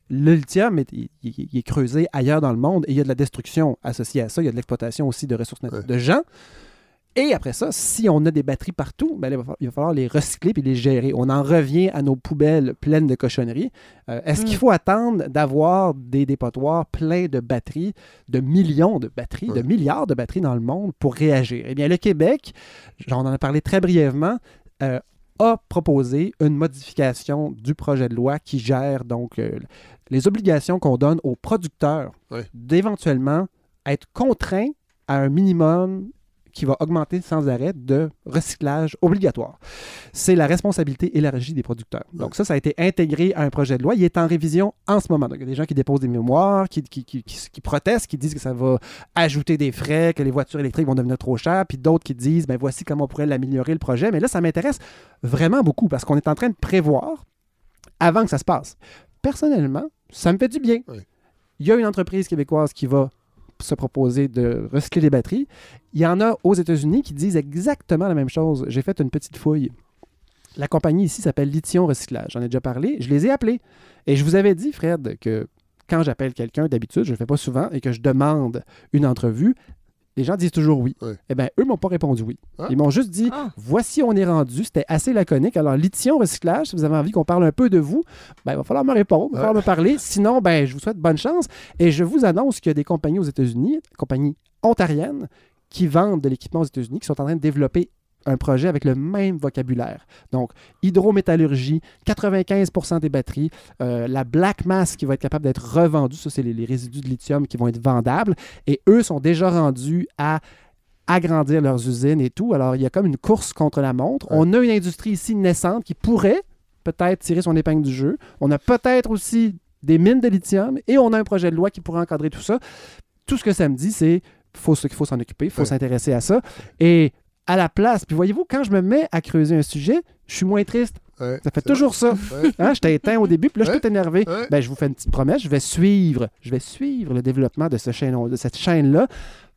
Le lithium, est, il, est creusé ailleurs dans le monde et il y a de la destruction associée à ça. Il y a de l'exploitation aussi de ressources de gens. Et après ça, si on a des batteries partout, ben il, va falloir, les recycler et les gérer. On en revient à nos poubelles pleines de cochonneries. Euh, Est-ce Mm. qu'il faut attendre d'avoir des dépotoirs pleins de batteries, de millions de batteries, de milliards de batteries dans le monde pour réagir? Eh bien, le Québec, j'en en ai parlé très brièvement, euh, a proposé une modification du projet de loi qui gère donc euh, les obligations qu'on donne aux producteurs d'éventuellement être contraints à un minimum qui va augmenter sans arrêt de recyclage obligatoire. C'est la responsabilité élargie des producteurs. Donc ça, ça a été intégré à un projet de loi. Il est en révision en ce moment. Donc il y a des gens qui déposent des mémoires, qui, qui, qui- qui- qui protestent, qui disent que ça va ajouter des frais, que les voitures électriques vont devenir trop chères, puis d'autres qui disent, ben voici comment on pourrait l'améliorer le projet. Mais là, ça m'intéresse vraiment beaucoup parce qu'on est en train de prévoir avant que ça se passe. Personnellement, ça me fait du bien. Oui. Il y a une entreprise québécoise qui va se proposer de recycler les batteries. Il y en a aux États-Unis qui disent exactement la même chose. J'ai fait une petite fouille. La compagnie ici s'appelle Lithium Recyclage. J'en ai déjà parlé. Je les ai appelés. Et je vous avais dit, Fred, que quand j'appelle quelqu'un, d'habitude, je ne le fais pas souvent, et que je demande une entrevue, les gens disent toujours oui. Eh bien, eux m'ont pas répondu oui. Ah. Ils m'ont juste dit Ah. voici, on est rendu. C'était assez laconique. Alors, Lithium Recyclage, si vous avez envie qu'on parle un peu de vous, ben, il va falloir me répondre, il va falloir me parler. Sinon, ben, je vous souhaite bonne chance. Et je vous annonce qu'il y a des compagnies aux États-Unis, compagnies ontariennes, qui vendent de l'équipement aux États-Unis, qui sont en train de développer un projet avec le même vocabulaire. Donc, hydrométallurgie, 95% des batteries, euh, la black mass qui va être capable d'être revendue, ça c'est les, les résidus de lithium qui vont être vendables, et eux sont déjà rendus à agrandir leurs usines et tout. Alors, il y a comme une course contre la montre. On a une industrie ici naissante qui pourrait peut-être tirer son épingle du jeu. On a peut-être aussi des mines de lithium et on a un projet de loi qui pourrait encadrer tout ça. Tout ce que ça me dit, c'est faut qu'il faut s'en occuper, il faut Ouais. s'intéresser à ça. Et à la place, puis voyez-vous, quand je me mets à creuser un sujet, je suis moins triste. Ouais, Ça fait toujours ça. Ouais. Hein, J'étais éteint au début, puis là, je suis Ouais. tout énervé. Ouais. Ben, je vous fais une petite promesse, je vais suivre, je vais suivre le développement de, ce chaîne, de cette chaîne-là,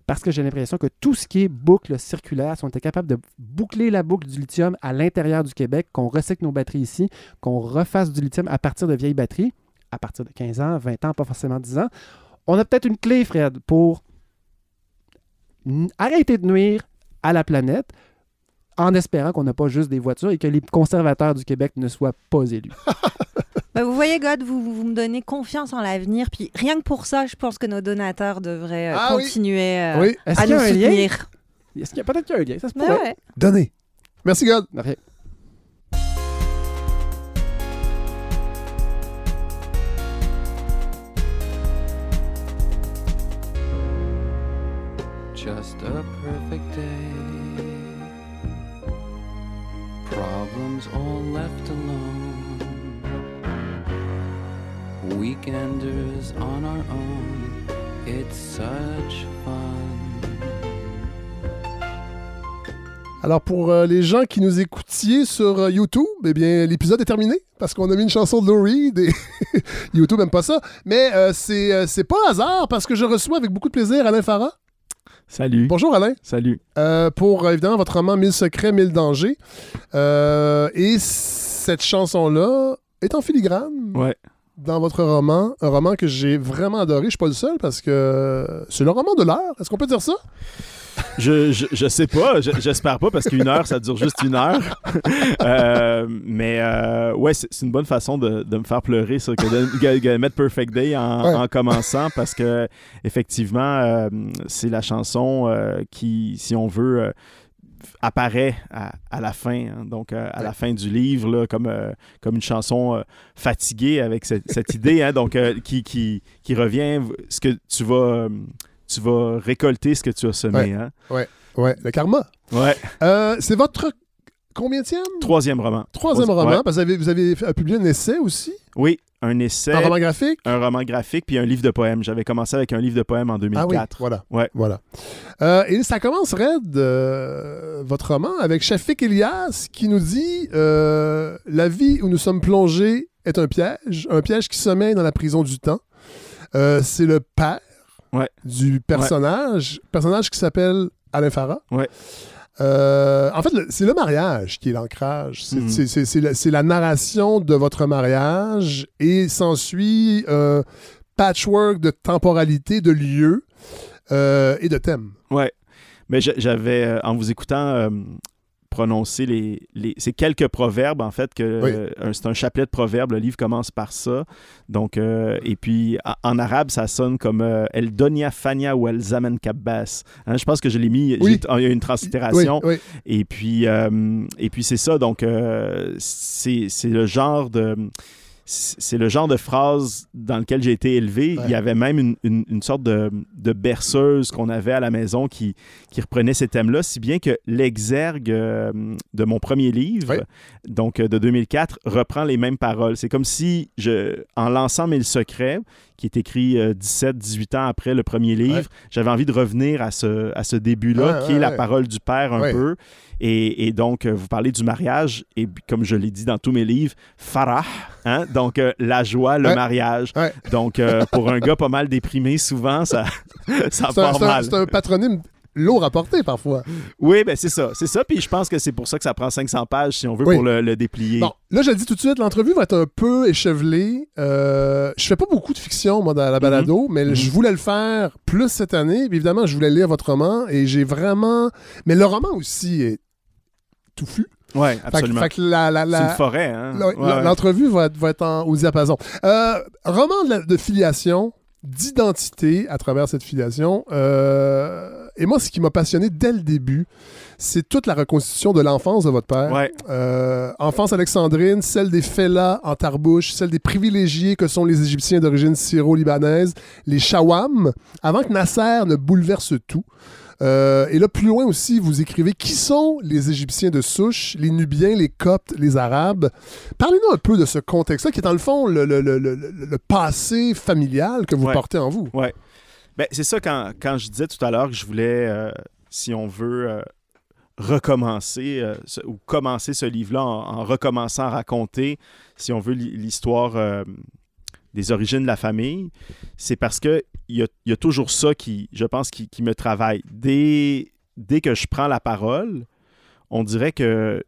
parce que j'ai l'impression que tout ce qui est boucle circulaire, si on était capable de boucler la boucle du lithium à l'intérieur du Québec, qu'on recycle nos batteries ici, qu'on refasse du lithium à partir de vieilles batteries, à partir de 15 ans, 20 ans, pas forcément 10 ans, on a peut-être une clé, Fred, pour arrêter de nuire à la planète en espérant qu'on n'a pas juste des voitures et que les conservateurs du Québec ne soient pas élus. Bah, vous voyez, God, vous, vous me donnez confiance en l'avenir. Puis rien que pour ça, je pense que nos donateurs devraient euh, Ah oui. continuer euh, Oui, à nous soutenir. Est-ce qu'il y a peut-être qu'il y a un lien? Ça se Ouais, pourrait. ouais. donnez. Merci, God. Rien. Just a perfect day. Problems all left alone. Weekenders on our own. It's such fun. Alors, pour euh, les gens qui nous écoutiez sur euh, YouTube, eh bien, l'épisode est terminé parce qu'on a mis une chanson de Lou Reed et YouTube n'aime pas ça. Mais euh, euh, c'est pas hasard parce que je reçois avec beaucoup de plaisir Alain Farah. Salut. Bonjour Alain. Salut. Euh, pour euh, évidemment votre roman Mille secrets, mille dangers. Euh, et cette chanson-là est en filigrane Ouais. dans votre roman. Un roman que j'ai vraiment adoré. Je suis pas le seul parce que c'est le roman de l'heure. Est-ce qu'on peut dire ça? Je, je, je sais pas, je- j'espère pas parce qu'une heure, ça dure juste une heure. Euh, mais euh, ouais, c'est une bonne façon de, de me faire pleurer ça, que de, mettre Perfect Day en, Ouais. en commençant parce que effectivement, euh, c'est la chanson qui, si on veut, apparaît à, à la fin, hein. donc euh, à la fin du livre, là, comme, euh, comme une chanson euh, fatiguée avec cette, cette idée, hein, donc euh, qui, qui, qui revient, ce que tu vas, tu vas récolter ce que tu as semé. Hein? Ouais, le karma. Ouais. Euh, c'est votre combien Troisième roman. Troisième Ouais. roman, parce que vous avez, vous avez fait- publié un essai aussi, Oui, un essai, un roman graphique? un roman graphique, puis un livre de poèmes. J'avais commencé avec un livre de poèmes en Ah 2004. oui, voilà. Ouais. voilà. Euh, et ça commence, Red, euh, votre roman, avec Shafik Elias qui nous dit euh, La vie où nous sommes plongés est un piège, un piège qui sommeille dans la prison du temps. Euh, c'est le père Ouais. du personnage, personnage qui s'appelle Alain Farah. Ouais. Euh, en fait, c'est le mariage qui est l'ancrage. C'est Mhm. la, la narration de votre mariage et s'ensuit un patchwork de temporalité, de lieux euh, et de thèmes. Ouais. Mais j'a- j'avais, euh, en vous écoutant euh, prononcer les, les- ces quelques proverbes, en fait, que Oui. euh, c'est un chapelet de proverbes. Le livre commence par ça. Donc, euh, et puis, en, en arabe, ça sonne comme euh, El Donia Fania ou El Zaman Kabbas. Hein, je pense que je l'ai mis. Oui. Il y a une translittération. Oui. Et puis, et puis c'est ça. Donc, c'est c'est le genre de. C'est le genre de phrase dans lequel j'ai été élevé. Ouais. Il y avait même une, une- une sorte de, de berceuse qu'on avait à la maison qui, qui reprenait ces thèmes-là, si bien que l'exergue euh, de mon premier livre, Ouais. donc euh, de 2004, reprend les mêmes paroles. C'est comme si, je, en lançant Mille secrets, qui est écrit 17-18 ans après le premier livre, Ouais. j'avais envie de revenir à ce, à ce début-là, Ouais, qui ouais, est la parole du père un peu. Et, et donc, euh, vous parlez du mariage, et comme je l'ai dit dans tous mes livres, farah, hein? donc euh, la joie, le mariage. Donc, euh, pour un gars pas mal déprimé, souvent, ça, ça part un- mal. c'est un patronyme lourd à porter parfois. Oui, ben c'est ça, c'est ça. Puis je pense que c'est pour ça que ça prend 500 pages, si on veut, Oui. pour le, le déplier. Bon, là, je le dis tout de suite, l'entrevue va être un peu échevelée. Euh, je fais pas beaucoup de fiction, moi, dans la balado, mais Mhm. je voulais le faire plus cette année. Puis évidemment, je voulais lire votre roman et j'ai vraiment. Mais le roman aussi est touffu. Oui, Fait que- absolument. Fait que la, la- la- C'est une forêt, hein? la- Ouais, ouais. l'entrevue va être, va être en- au diapason. Euh, roman de filiation, d'identité à travers cette filiation. Euh, et moi, ce qui m'a passionné dès le début, c'est toute la reconstitution de l'enfance de votre père. Ouais. Euh, enfance alexandrine, celle des fellahs en tarbouche, celle des privilégiés que sont les Égyptiens d'origine syro-libanaise, les Shawam, avant que Nasser ne bouleverse tout. Euh, et là, plus loin aussi, vous écrivez qui sont les Égyptiens de souche, les Nubiens, les Coptes, les Arabes? Parlez-nous un peu de ce contexte-là, qui est dans le fond le, le- le- le- le passé familial que vous Ouais. portez en vous. Ouais. Ben, c'est ça, quand, quand je disais tout à l'heure que je voulais, euh, si on veut, euh, recommencer euh, ou commencer ce livre-là en, en recommençant à raconter, si on veut, l'hi- l'histoire des origines de la famille, c'est parce que il y y a toujours ça qui, je pense, qui, qui me travaille. Dès, dès que je prends la parole, on dirait que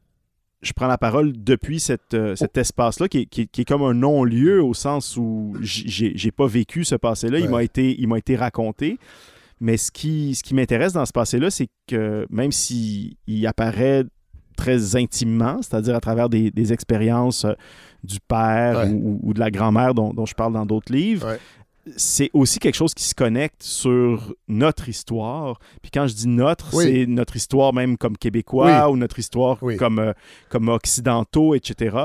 je prends la parole depuis cette, euh, cet espace-là, qui, est- qui est- qui est comme un non-lieu au sens où j'ai pas vécu ce passé-là. Il m'a été, il m'a été raconté. Mais ce qui, ce qui m'intéresse dans ce passé-là, c'est que même s'il il apparaît très intimement, c'est-à-dire à travers des, des expériences euh, du père Ouais. ou, ou de la grand-mère dont, dont je parle dans d'autres livres, Ouais. C'est aussi quelque chose qui se connecte sur notre histoire. Puis quand je dis notre, Oui. c'est notre histoire même comme québécois Oui. ou notre histoire Oui. comme, euh, comme occidentaux, etc.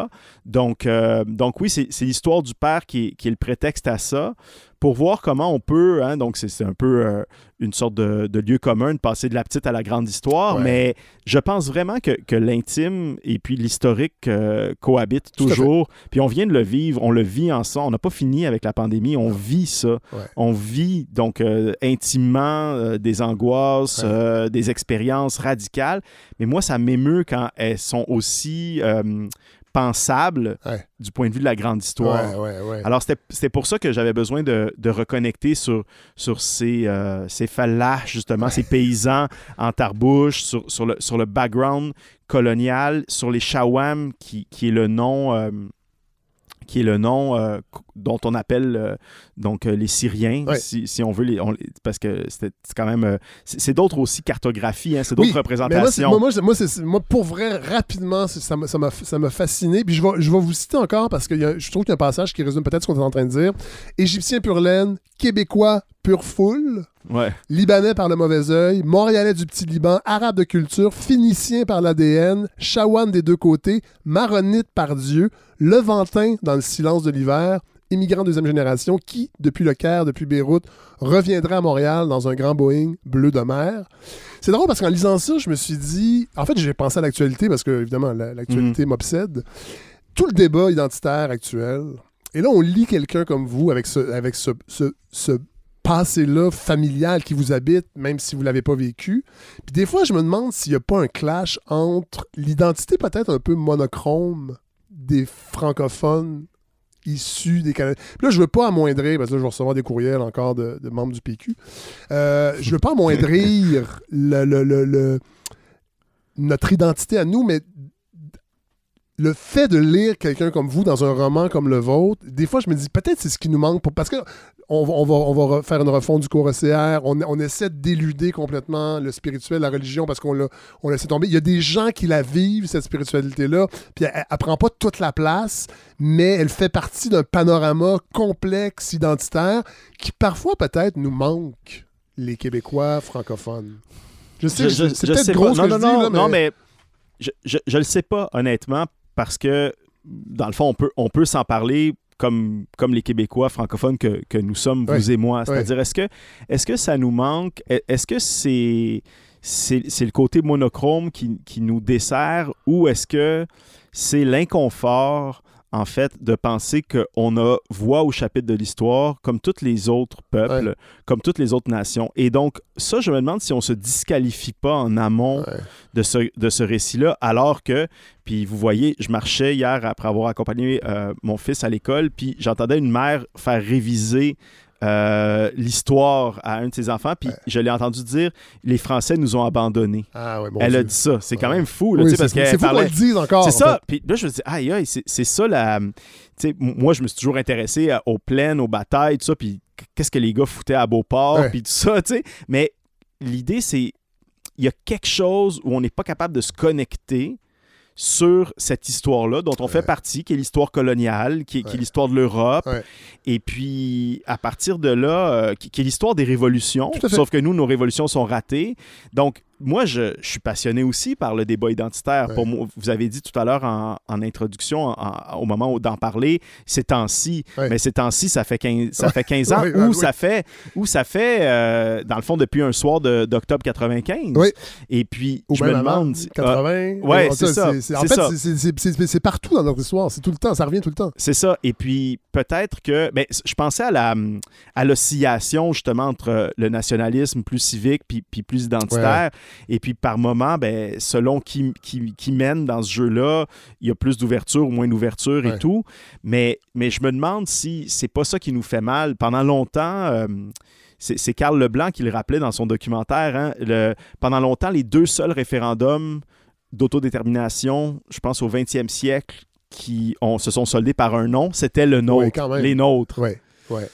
Donc, euh, donc oui, c'est l'histoire du père qui est, qui est le prétexte à ça pour voir comment on peut, hein, donc c'est un peu euh, une sorte de, de lieu commun de passer de la petite à la grande histoire, Ouais. mais je pense vraiment que, que l'intime et puis l'historique euh, cohabitent toujours. Puis on vient de le vivre, on le vit ensemble, on n'a pas fini avec la pandémie, on vit ça. Ouais. On vit donc euh, intimement des angoisses, Ouais. des expériences radicales, mais moi ça m'émeut quand elles sont aussi Ouais. du point de vue de la grande histoire. Ouais, ouais, ouais. Alors, c'était pour ça que j'avais besoin de, de reconnecter sur, sur ces, euh, ces fallahs, justement, ces paysans en tarbouche, sur, sur, le, sur le background colonial, sur les Shawam, qui, qui est le nom... euh, qui est le nom euh, dont on appelle euh, donc euh, les Syriens, Ouais. si, si on veut, les, on les- parce que c'est quand même... euh, c'est d'autres aussi cartographies, hein, c'est d'autres Oui, représentations. moi, moi, c'est- moi, c'est- moi, pour vrai, rapidement, ça m'a- ça fasciné. Puis je vais, je vais vous citer encore parce que il y a- je trouve qu'il y a un passage qui résume peut-être ce qu'on est en train de dire. Égyptien pur laine, Québécois pur foule, Ouais. Libanais par le mauvais œil, Montréalais du petit Liban, Arabe de culture, Phénicien par l'ADN, Chawan des deux côtés, Maronite par Dieu, Levantin dans le silence de l'hiver, immigrant deuxième génération qui, depuis le Caire, depuis Beyrouth, reviendrait à Montréal dans un grand Boeing bleu de mer. C'est drôle parce qu'en lisant ça, je me suis dit. En fait, j'ai pensé à l'actualité parce que, évidemment, la- l'actualité m'obsède. Tout le débat identitaire actuel. Et là, on lit quelqu'un comme vous avec ce, avec ce, ce, ce passé-là familial qui vous habite, même si vous ne l'avez pas vécu. Puis des fois, je me demande s'il n'y a pas un clash entre l'identité peut-être un peu monochrome des francophones issus des Canadiens. Puis là, je veux pas amoindrir, parce que là, je vais recevoir des courriels encore de, de membres du PQ. Euh, je veux pas amoindrir le, le- le- le- notre identité à nous, mais le fait de lire quelqu'un comme vous dans un roman comme le vôtre, des fois, je me dis peut-être c'est ce qui nous manque. Pour, parce que on va, on va, on va faire une refonte du cours OCR. On, on essaie d'éluder complètement le spirituel, la religion, parce qu'on l'a on laissé tomber. Il y a des gens qui la vivent, cette spiritualité-là, puis elle, elle prend pas toute la place, mais elle fait partie d'un panorama complexe, identitaire, qui parfois peut-être nous manque, les Québécois francophones. Je sais, c'est je peut-être sais gros pas. ce non, que non, je dis, non, là, non, mais je, je, je le sais pas, honnêtement, parce que, dans le fond, on peut, on peut s'en parler comme, comme les Québécois francophones que, que nous sommes, vous et moi. C'est-à-dire, est-ce que, est que ça nous manque? Est- Est-ce que c'est le côté monochrome qui, qui nous dessert ou est-ce que c'est l'inconfort, en fait, de penser qu'on a voix au chapitre de l'histoire comme tous les autres peuples, Ouais. comme toutes les autres nations? Et donc, ça, je me demande si on se disqualifie pas en amont Ouais. de ce, de ce récit-là, alors que, puis vous voyez, je marchais hier après avoir accompagné euh, mon fils à l'école, puis j'entendais une mère faire réviser euh, l'histoire à un de ses enfants, puis je l'ai entendu dire les Français nous ont abandonnés. Ah ouais, mon Elle a dit ça. C'est quand même fou, là, Oui, parce c'est fou qu'on le dise encore. C'est en ça. Puis là, je me dis, aïe, aïe, c'est ça la. Moi, je me suis toujours intéressé aux plaines, aux batailles, tout ça, puis qu'est-ce que les gars foutaient à Beauport, puis tout ça, tu sais. Mais l'idée, c'est. Il y a quelque chose où on n'est pas capable de se connecter sur cette histoire-là dont on fait partie, qui est l'histoire coloniale, qui est, l'histoire de l'Europe. Ouais. Et puis, à partir de là, euh, qui, qui est l'histoire des révolutions, sauf que nous, nos révolutions sont ratées. Donc, moi, je, je suis passionné aussi par le débat identitaire. Ouais. Pour moi, vous avez dit tout à l'heure en, en introduction, en- en- au moment d'en parler, ces temps-ci. Ouais. Mais ces temps-ci, ça fait 15, ça fait 15 ans, Ouais, ou ouais, ça fait, ou ça fait euh, dans le fond, depuis un soir d'octobre 95. Oui. Et puis, je me demande... si- 80. ouais, En c'est tout cas, ça, c'est- c'est- En fait, ça. c'est partout dans notre histoire. C'est tout le temps. Ça revient tout le temps. C'est ça. Et puis, peut-être que. Ben, je pensais à la à l'oscillation, justement, entre le nationalisme plus civique puis, puis plus identitaire. Et puis, par moment, ben, selon qui, qui, qui mène dans ce jeu-là, il y a plus d'ouverture ou moins d'ouverture et Ouais. tout. Mais, mais je me demande si c'est pas ça qui nous fait mal. Pendant longtemps. euh, c'est Carl Leblanc qui le rappelait dans son documentaire. hein, le- pendant longtemps, les deux seuls référendums d'autodétermination, je pense au 20e siècle, qui ont, se sont soldés par un non, c'était le nôtre, Oui, les nôtres. Ouais.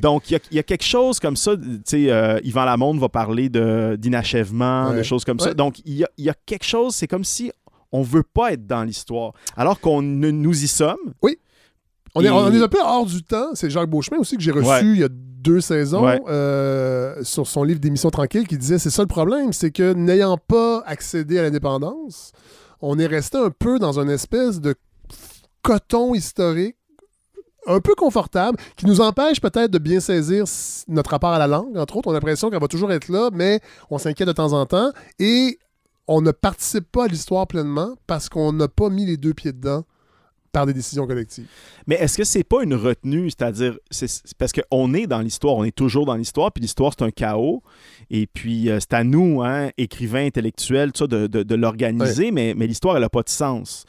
Donc, il y a- il y, a quelque chose comme ça. Tu sais, euh, Yvan Lamonde va parler de- d'inachèvement, de, Ouais. choses comme ça. Donc, il y a, il y a quelque chose, c'est comme si on veut pas être dans l'histoire, alors qu'on ne- nous y sommes. On est, Et- on est un peu hors du temps. C'est Jacques Beauchemin aussi que j'ai reçu Ouais. il y a deux saisons Ouais. euh, sur son livre d'émission tranquille qui disait c'est ça le problème, c'est que n'ayant pas accédé à l'indépendance, on est resté un peu dans une espèce de coton historique un peu confortable qui nous empêche peut-être de bien saisir notre rapport à la langue, entre autres. On a l'impression qu'elle va toujours être là, mais on s'inquiète de temps en temps et on ne participe pas à l'histoire pleinement parce qu'on n'a pas mis les deux pieds dedans par des décisions collectives. Mais est-ce que c'est pas une retenue, c'est-à-dire, c'est c'est parce qu'on est dans l'histoire, on est toujours dans l'histoire, puis l'histoire c'est un chaos, et puis euh, c'est à nous, hein, écrivains intellectuels, tout ça, de, de- de l'organiser, mais, mais l'histoire elle a pas de sens.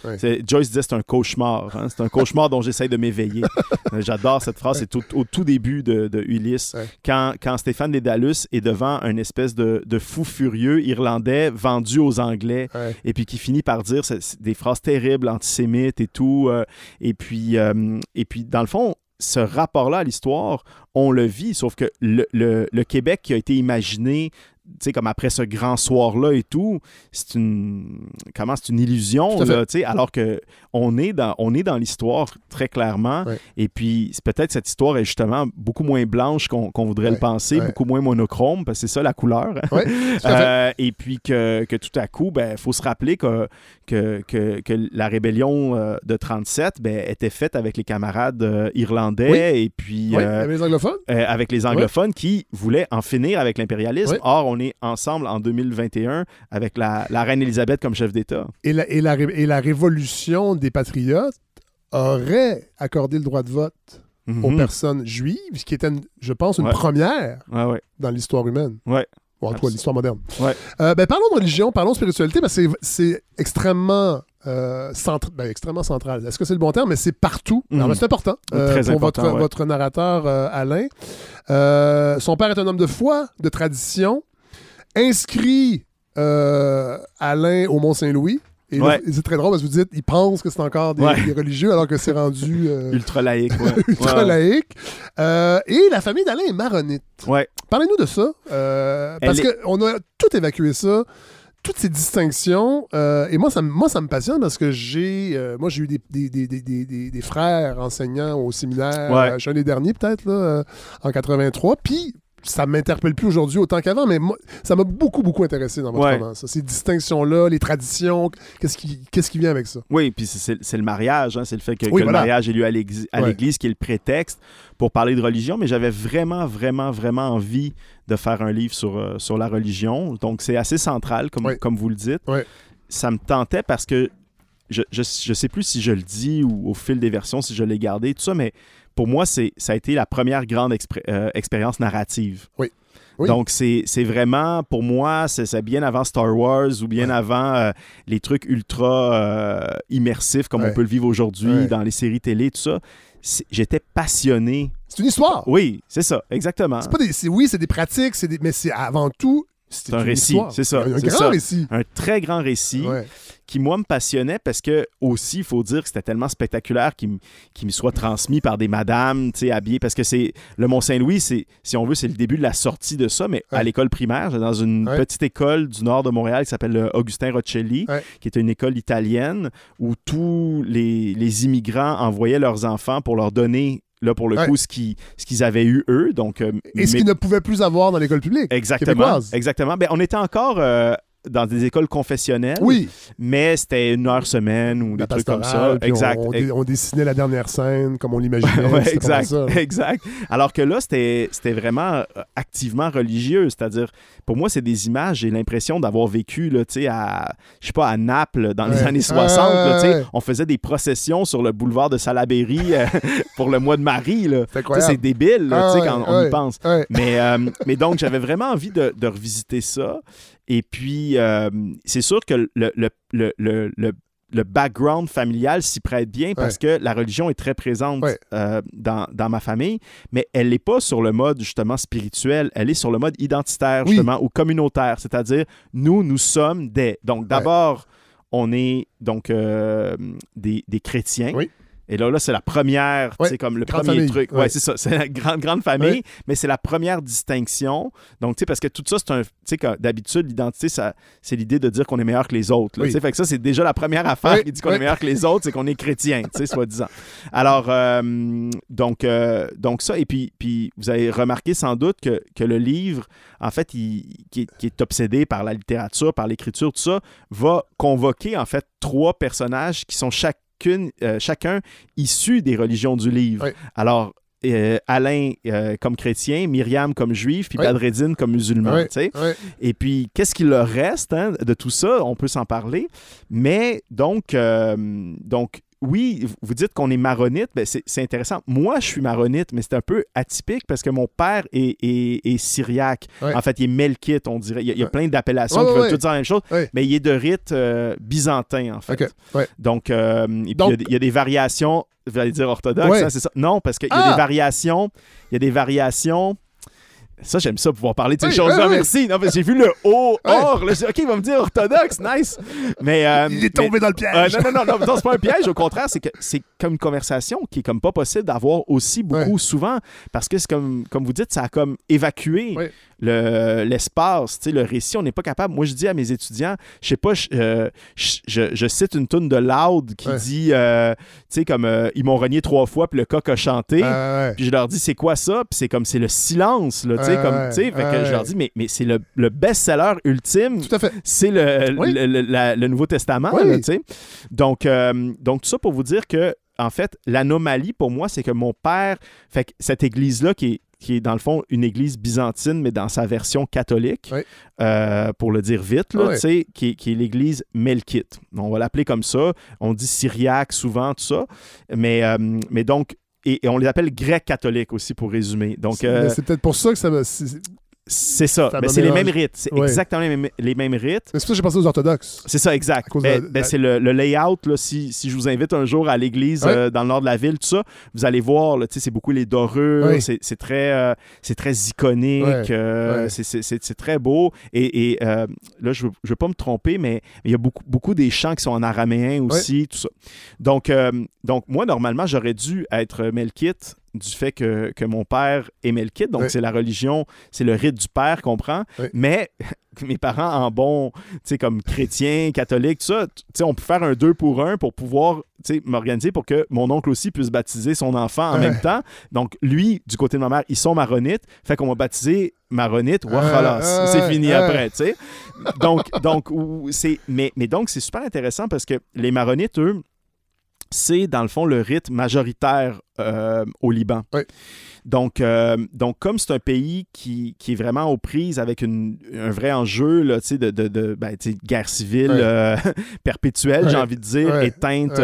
Joyce disait c'est un cauchemar, hein, c'est un cauchemar dont j'essaye de m'éveiller. Euh, J'adore cette phrase, c'est tout- au tout début de, de Ulysse, quand, quand Stéphane Dédalus est devant un espèce de, fou furieux irlandais vendu aux Anglais, et puis qui finit par dire des phrases terribles, antisémites et tout. euh, et, puis, euh, et puis, dans le fond, ce rapport-là à l'histoire, on le vit, sauf que le, Québec qui a été imaginé tu sais, comme après ce grand soir-là et tout, c'est une, comment, c'est une illusion, là, tu sais, alors que on est dans, on est dans l'histoire très clairement. Ouais. Et puis, c'est peut-être cette histoire est justement beaucoup moins blanche qu'on qu'on voudrait Ouais, le penser, ouais. beaucoup moins monochrome, parce que c'est ça la couleur. Euh, et puis que, que tout à coup, il ben, faut se rappeler que, que, que, que la rébellion euh, de 37 ben, était faite avec les camarades euh, irlandais Oui. et puis avec les anglophones. avec les anglophones qui voulaient en finir avec l'impérialisme. Or, on est ensemble en 2021 avec la, la reine Élisabeth comme chef d'État. Et la, et, la, et la révolution des patriotes aurait accordé le droit de vote aux Mhm. personnes juives, ce qui était, je pense, une Ouais. première Ouais, ouais. dans l'histoire humaine. Ouais. Ou en tout cas, l'histoire moderne. Euh, ben, parlons de religion, parlons de spiritualité, parce que c'est- extrêmement, euh, ben, extrêmement central. Est-ce que c'est le bon terme? Mais c'est partout. Mhm. C'est important euh, Très pour important, votre, votre narrateur, Alain. Son père est un homme de foi, de tradition, inscrit euh, Alain au Mont-Saint-Louis. Et Ouais. c'est très drôle parce que vous dites, il pense que c'est encore des, Ouais. des religieux alors que c'est rendu euh, Ultra laïque, ouais. ultra laïque. Euh, et la famille d'Alain est maronite. Ouais. Parlez-nous de ça. euh, parce qu'on a tout évacué ça. Toutes ces distinctions. euh, et moi ça, me- moi, ça me passionne parce que j'ai euh, moi j'ai eu des, des, des, des, des- frères enseignants au séminaire. Ouais. je suis un des derniers, peut-être, là, euh, en 83. Puis ça m'interpelle plus aujourd'hui autant qu'avant, mais moi, ça m'a beaucoup, beaucoup intéressé dans votre Ouais. roman. ça. Ces distinctions-là, les traditions, qu'est-ce qui, qu'est-ce qui vient avec ça? Oui, puis c'est- le mariage, hein, c'est le fait que, Oui, que le mariage ait lieu à l'église, Ouais. qui est le prétexte pour parler de religion, mais j'avais vraiment, vraiment, vraiment envie de faire un livre sur, euh, sur la religion. Donc c'est assez central, comme, Ouais. comme vous le dites. Ça me tentait parce que je, je, je sais plus si je le dis ou au fil des versions, si je l'ai gardé, tout ça, mais pour moi, c'est ça a été la première grande euh, expérience narrative. Oui. Oui. Donc, c'est vraiment, pour moi, c'est bien avant Star Wars ou bien Ouais. avant euh, les trucs ultra euh, immersifs comme Ouais. on peut le vivre aujourd'hui Ouais. dans les séries télé, tout ça. J'étais passionné. C'est une histoire. Oui, c'est ça, exactement. C'est pas des, oui, c'est des pratiques, c'est des- mais c'est avant tout, c'est un récit, c'est ça, Un, grand ça. récit. Un très grand récit Ouais. Qui, moi, me passionnait parce que, aussi, il faut dire que c'était tellement spectaculaire qu'il me- soit transmis par des madames, tu sais, habillées. Parce que c'est le Mont-Saint-Louis, si on veut, c'est le début de la sortie de ça, mais à l'école primaire, j'étais dans une Ouais. petite école du nord de Montréal qui s'appelle le Augustin Rocelli, Ouais. qui était une école italienne où tous les, les immigrants envoyaient leurs enfants pour leur donner, là, pour le Ouais. coup, ce qu'ils, ce qu'ils avaient eu eux. Donc, euh, Et ce qu'ils ne pouvaient plus avoir dans l'école publique. Exactement. québécoise. Exactement. Ben, on était encore euh, dans des écoles confessionnelles, Oui, mais c'était une heure semaine ou des la trucs comme ça. Exact. On, on dé- on dessinait la dernière scène comme on l'imaginait. Ouais, exact, ça, exact. Alors que là, c'était vraiment euh, activement religieux. C'est-à-dire, pour moi, c'est des images, j'ai l'impression d'avoir vécu, là, tu sais, à, je sais pas, à Naples dans les années 60. Ouais, là, tu sais. ouais. On faisait des processions sur le boulevard de Salaberry euh, pour le mois de Marie. C'est débile, là, tu sais, Ah, quand on y pense. Mais, euh, mais donc, j'avais vraiment envie de, de revisiter ça. Et puis, euh, c'est sûr que le, le, le, le, background familial s'y prête bien parce que la religion est très présente Ouais. euh, dans, dans ma famille, mais elle n'est pas sur le mode justement spirituel, elle est sur le mode identitaire Oui. justement ou communautaire, c'est-à-dire nous, nous sommes des. Donc d'abord, on est donc euh, des, des chrétiens. Oui. Et là, là c'est la première, Ouais, comme le premier famille, truc. Ouais, ouais. c'est ça. C'est la grande, grande famille, Ouais. mais c'est la première distinction. Donc, tu sais, parce que tout ça, c'est un. Tu sais, d'habitude, l'identité, c'est l'idée de dire qu'on est meilleur que les autres. là. Oui. Tu sais, fait que ça, c'est déjà la première affaire qui dit qu'on est meilleur que les autres, c'est qu'on est chrétien, tu sais, soi-disant. Alors, euh, donc, euh, donc ça, et puis, puis vous avez remarqué sans doute que, que le livre, en fait, il- qui, est, qui est obsédé par la littérature, par l'écriture, tout ça, va convoquer, en fait, trois personnages qui sont chacune, euh, chacun issus des religions du livre. Oui. Alors, euh, Alain euh, comme chrétien, Myriam comme juif, puis Oui. Badreddin comme musulman. Oui, ouais. Et puis, qu'est-ce qu'il leur reste hein, de tout ça? On peut s'en parler. Mais donc, euh, donc oui, vous dites qu'on est maronite. Ben, c'est intéressant. Moi, je suis maronite, mais c'est un peu atypique parce que mon père est, est- est syriaque. Ouais. En fait, il est melkite, on dirait. Il y a, il y a Ouais. plein d'appellations Ouais, qui ouais, veulent toutes dire la même chose, mais il est de rite euh, byzantin, en fait. OK. Ouais. Donc, euh, il y a Donc- des- il y, a des variations, vous allez dire orthodoxes, Ouais. hein, c'est ça? Non, parce qu'il y a Ah! des variations, il y a des variations Ça, j'aime ça, pouvoir parler de ces Oui, choses-là. oui. Merci. Non, mais j'ai vu le Ouais. or. là, OK, il va me dire orthodoxe. Nice. Mais, euh, Il est tombé mais- dans le euh, piège. non, non, non, non, non, c'est pas un piège. Au contraire, c'est que c'est comme une conversation qui est comme pas possible d'avoir aussi beaucoup souvent parce que c'est comme, comme vous dites, ça a comme évacué Le- l'espace, sais, le récit. On n'est pas capable. Moi, je dis à mes étudiants, je sais pas, je, euh, je, je- je cite une tune de Loud qui Ouais. dit, euh, tu sais, comme euh, ils m'ont renié trois fois puis le coq a chanté. Ouais. Puis je leur dis, c'est quoi ça? Puis c'est comme, c'est le silence, là, tu sais, comme, tu sais, je leur dis, mais, mais c'est le, le best-seller ultime Tout à fait. c'est le, Oui. le, le- la- le Nouveau Testament, Oui. tu sais. Donc, donc, tout ça pour vous dire que, en fait, l'anomalie pour moi, c'est que mon père, fait que cette église-là, qui est, qui est dans le fond une église byzantine, mais dans sa version catholique, Oui. euh, pour le dire vite, là, sais, qui, est- qui est l'église melkite. On va l'appeler comme ça. On dit syriaque souvent, tout ça. Mais, euh, mais donc, et, et on les appelle grecs catholiques aussi pour résumer. Donc, euh, c'est peut-être pour ça que ça me. C'est ça. ça Mais m'a c'est les mêmes rites. C'est exactement les mêmes, les mêmes rites. c'est pour ça que j'ai pensé aux orthodoxes. C'est ça, exact. Cause Ben- la- ben, c'est le, le layout. Là, si, si je vous invite un jour à l'église euh, dans le nord de la ville, tout ça, vous allez voir, c'est beaucoup les dorures, c'est, très, euh, c'est très iconique, euh, c'est, très beau. Et, et, là, je ne veux pas me tromper, mais il y a beaucoup, beaucoup des chants qui sont en araméen aussi, tout ça. Donc, donc, moi, normalement, j'aurais dû être melkite du fait que, que mon père est melkite. Donc, Ouais. c'est la religion, c'est le rite du père qu'on prend. Ouais. Mais mes parents, en bon, tu sais, comme chrétiens, catholiques, tout ça, tu sais, on peut faire un deux pour un pour pouvoir, tu sais, m'organiser pour que mon oncle aussi puisse baptiser son enfant en même temps. Donc, lui, du côté de ma mère, ils sont maronites. Fait qu'on va baptiser maronite, Ouais, voilà, ouais, c'est fini ouais. après, tu sais. Donc, donc c'est, mais, mais donc, c'est super intéressant parce que les maronites, eux, c'est dans le fond le rite majoritaire euh, au Liban. Oui. Donc, euh, donc, comme c'est un pays qui, qui est vraiment aux prises avec une- un vrai enjeu là, de, de, de ben, guerre civile euh, perpétuelle, j'ai envie de dire, éteinte,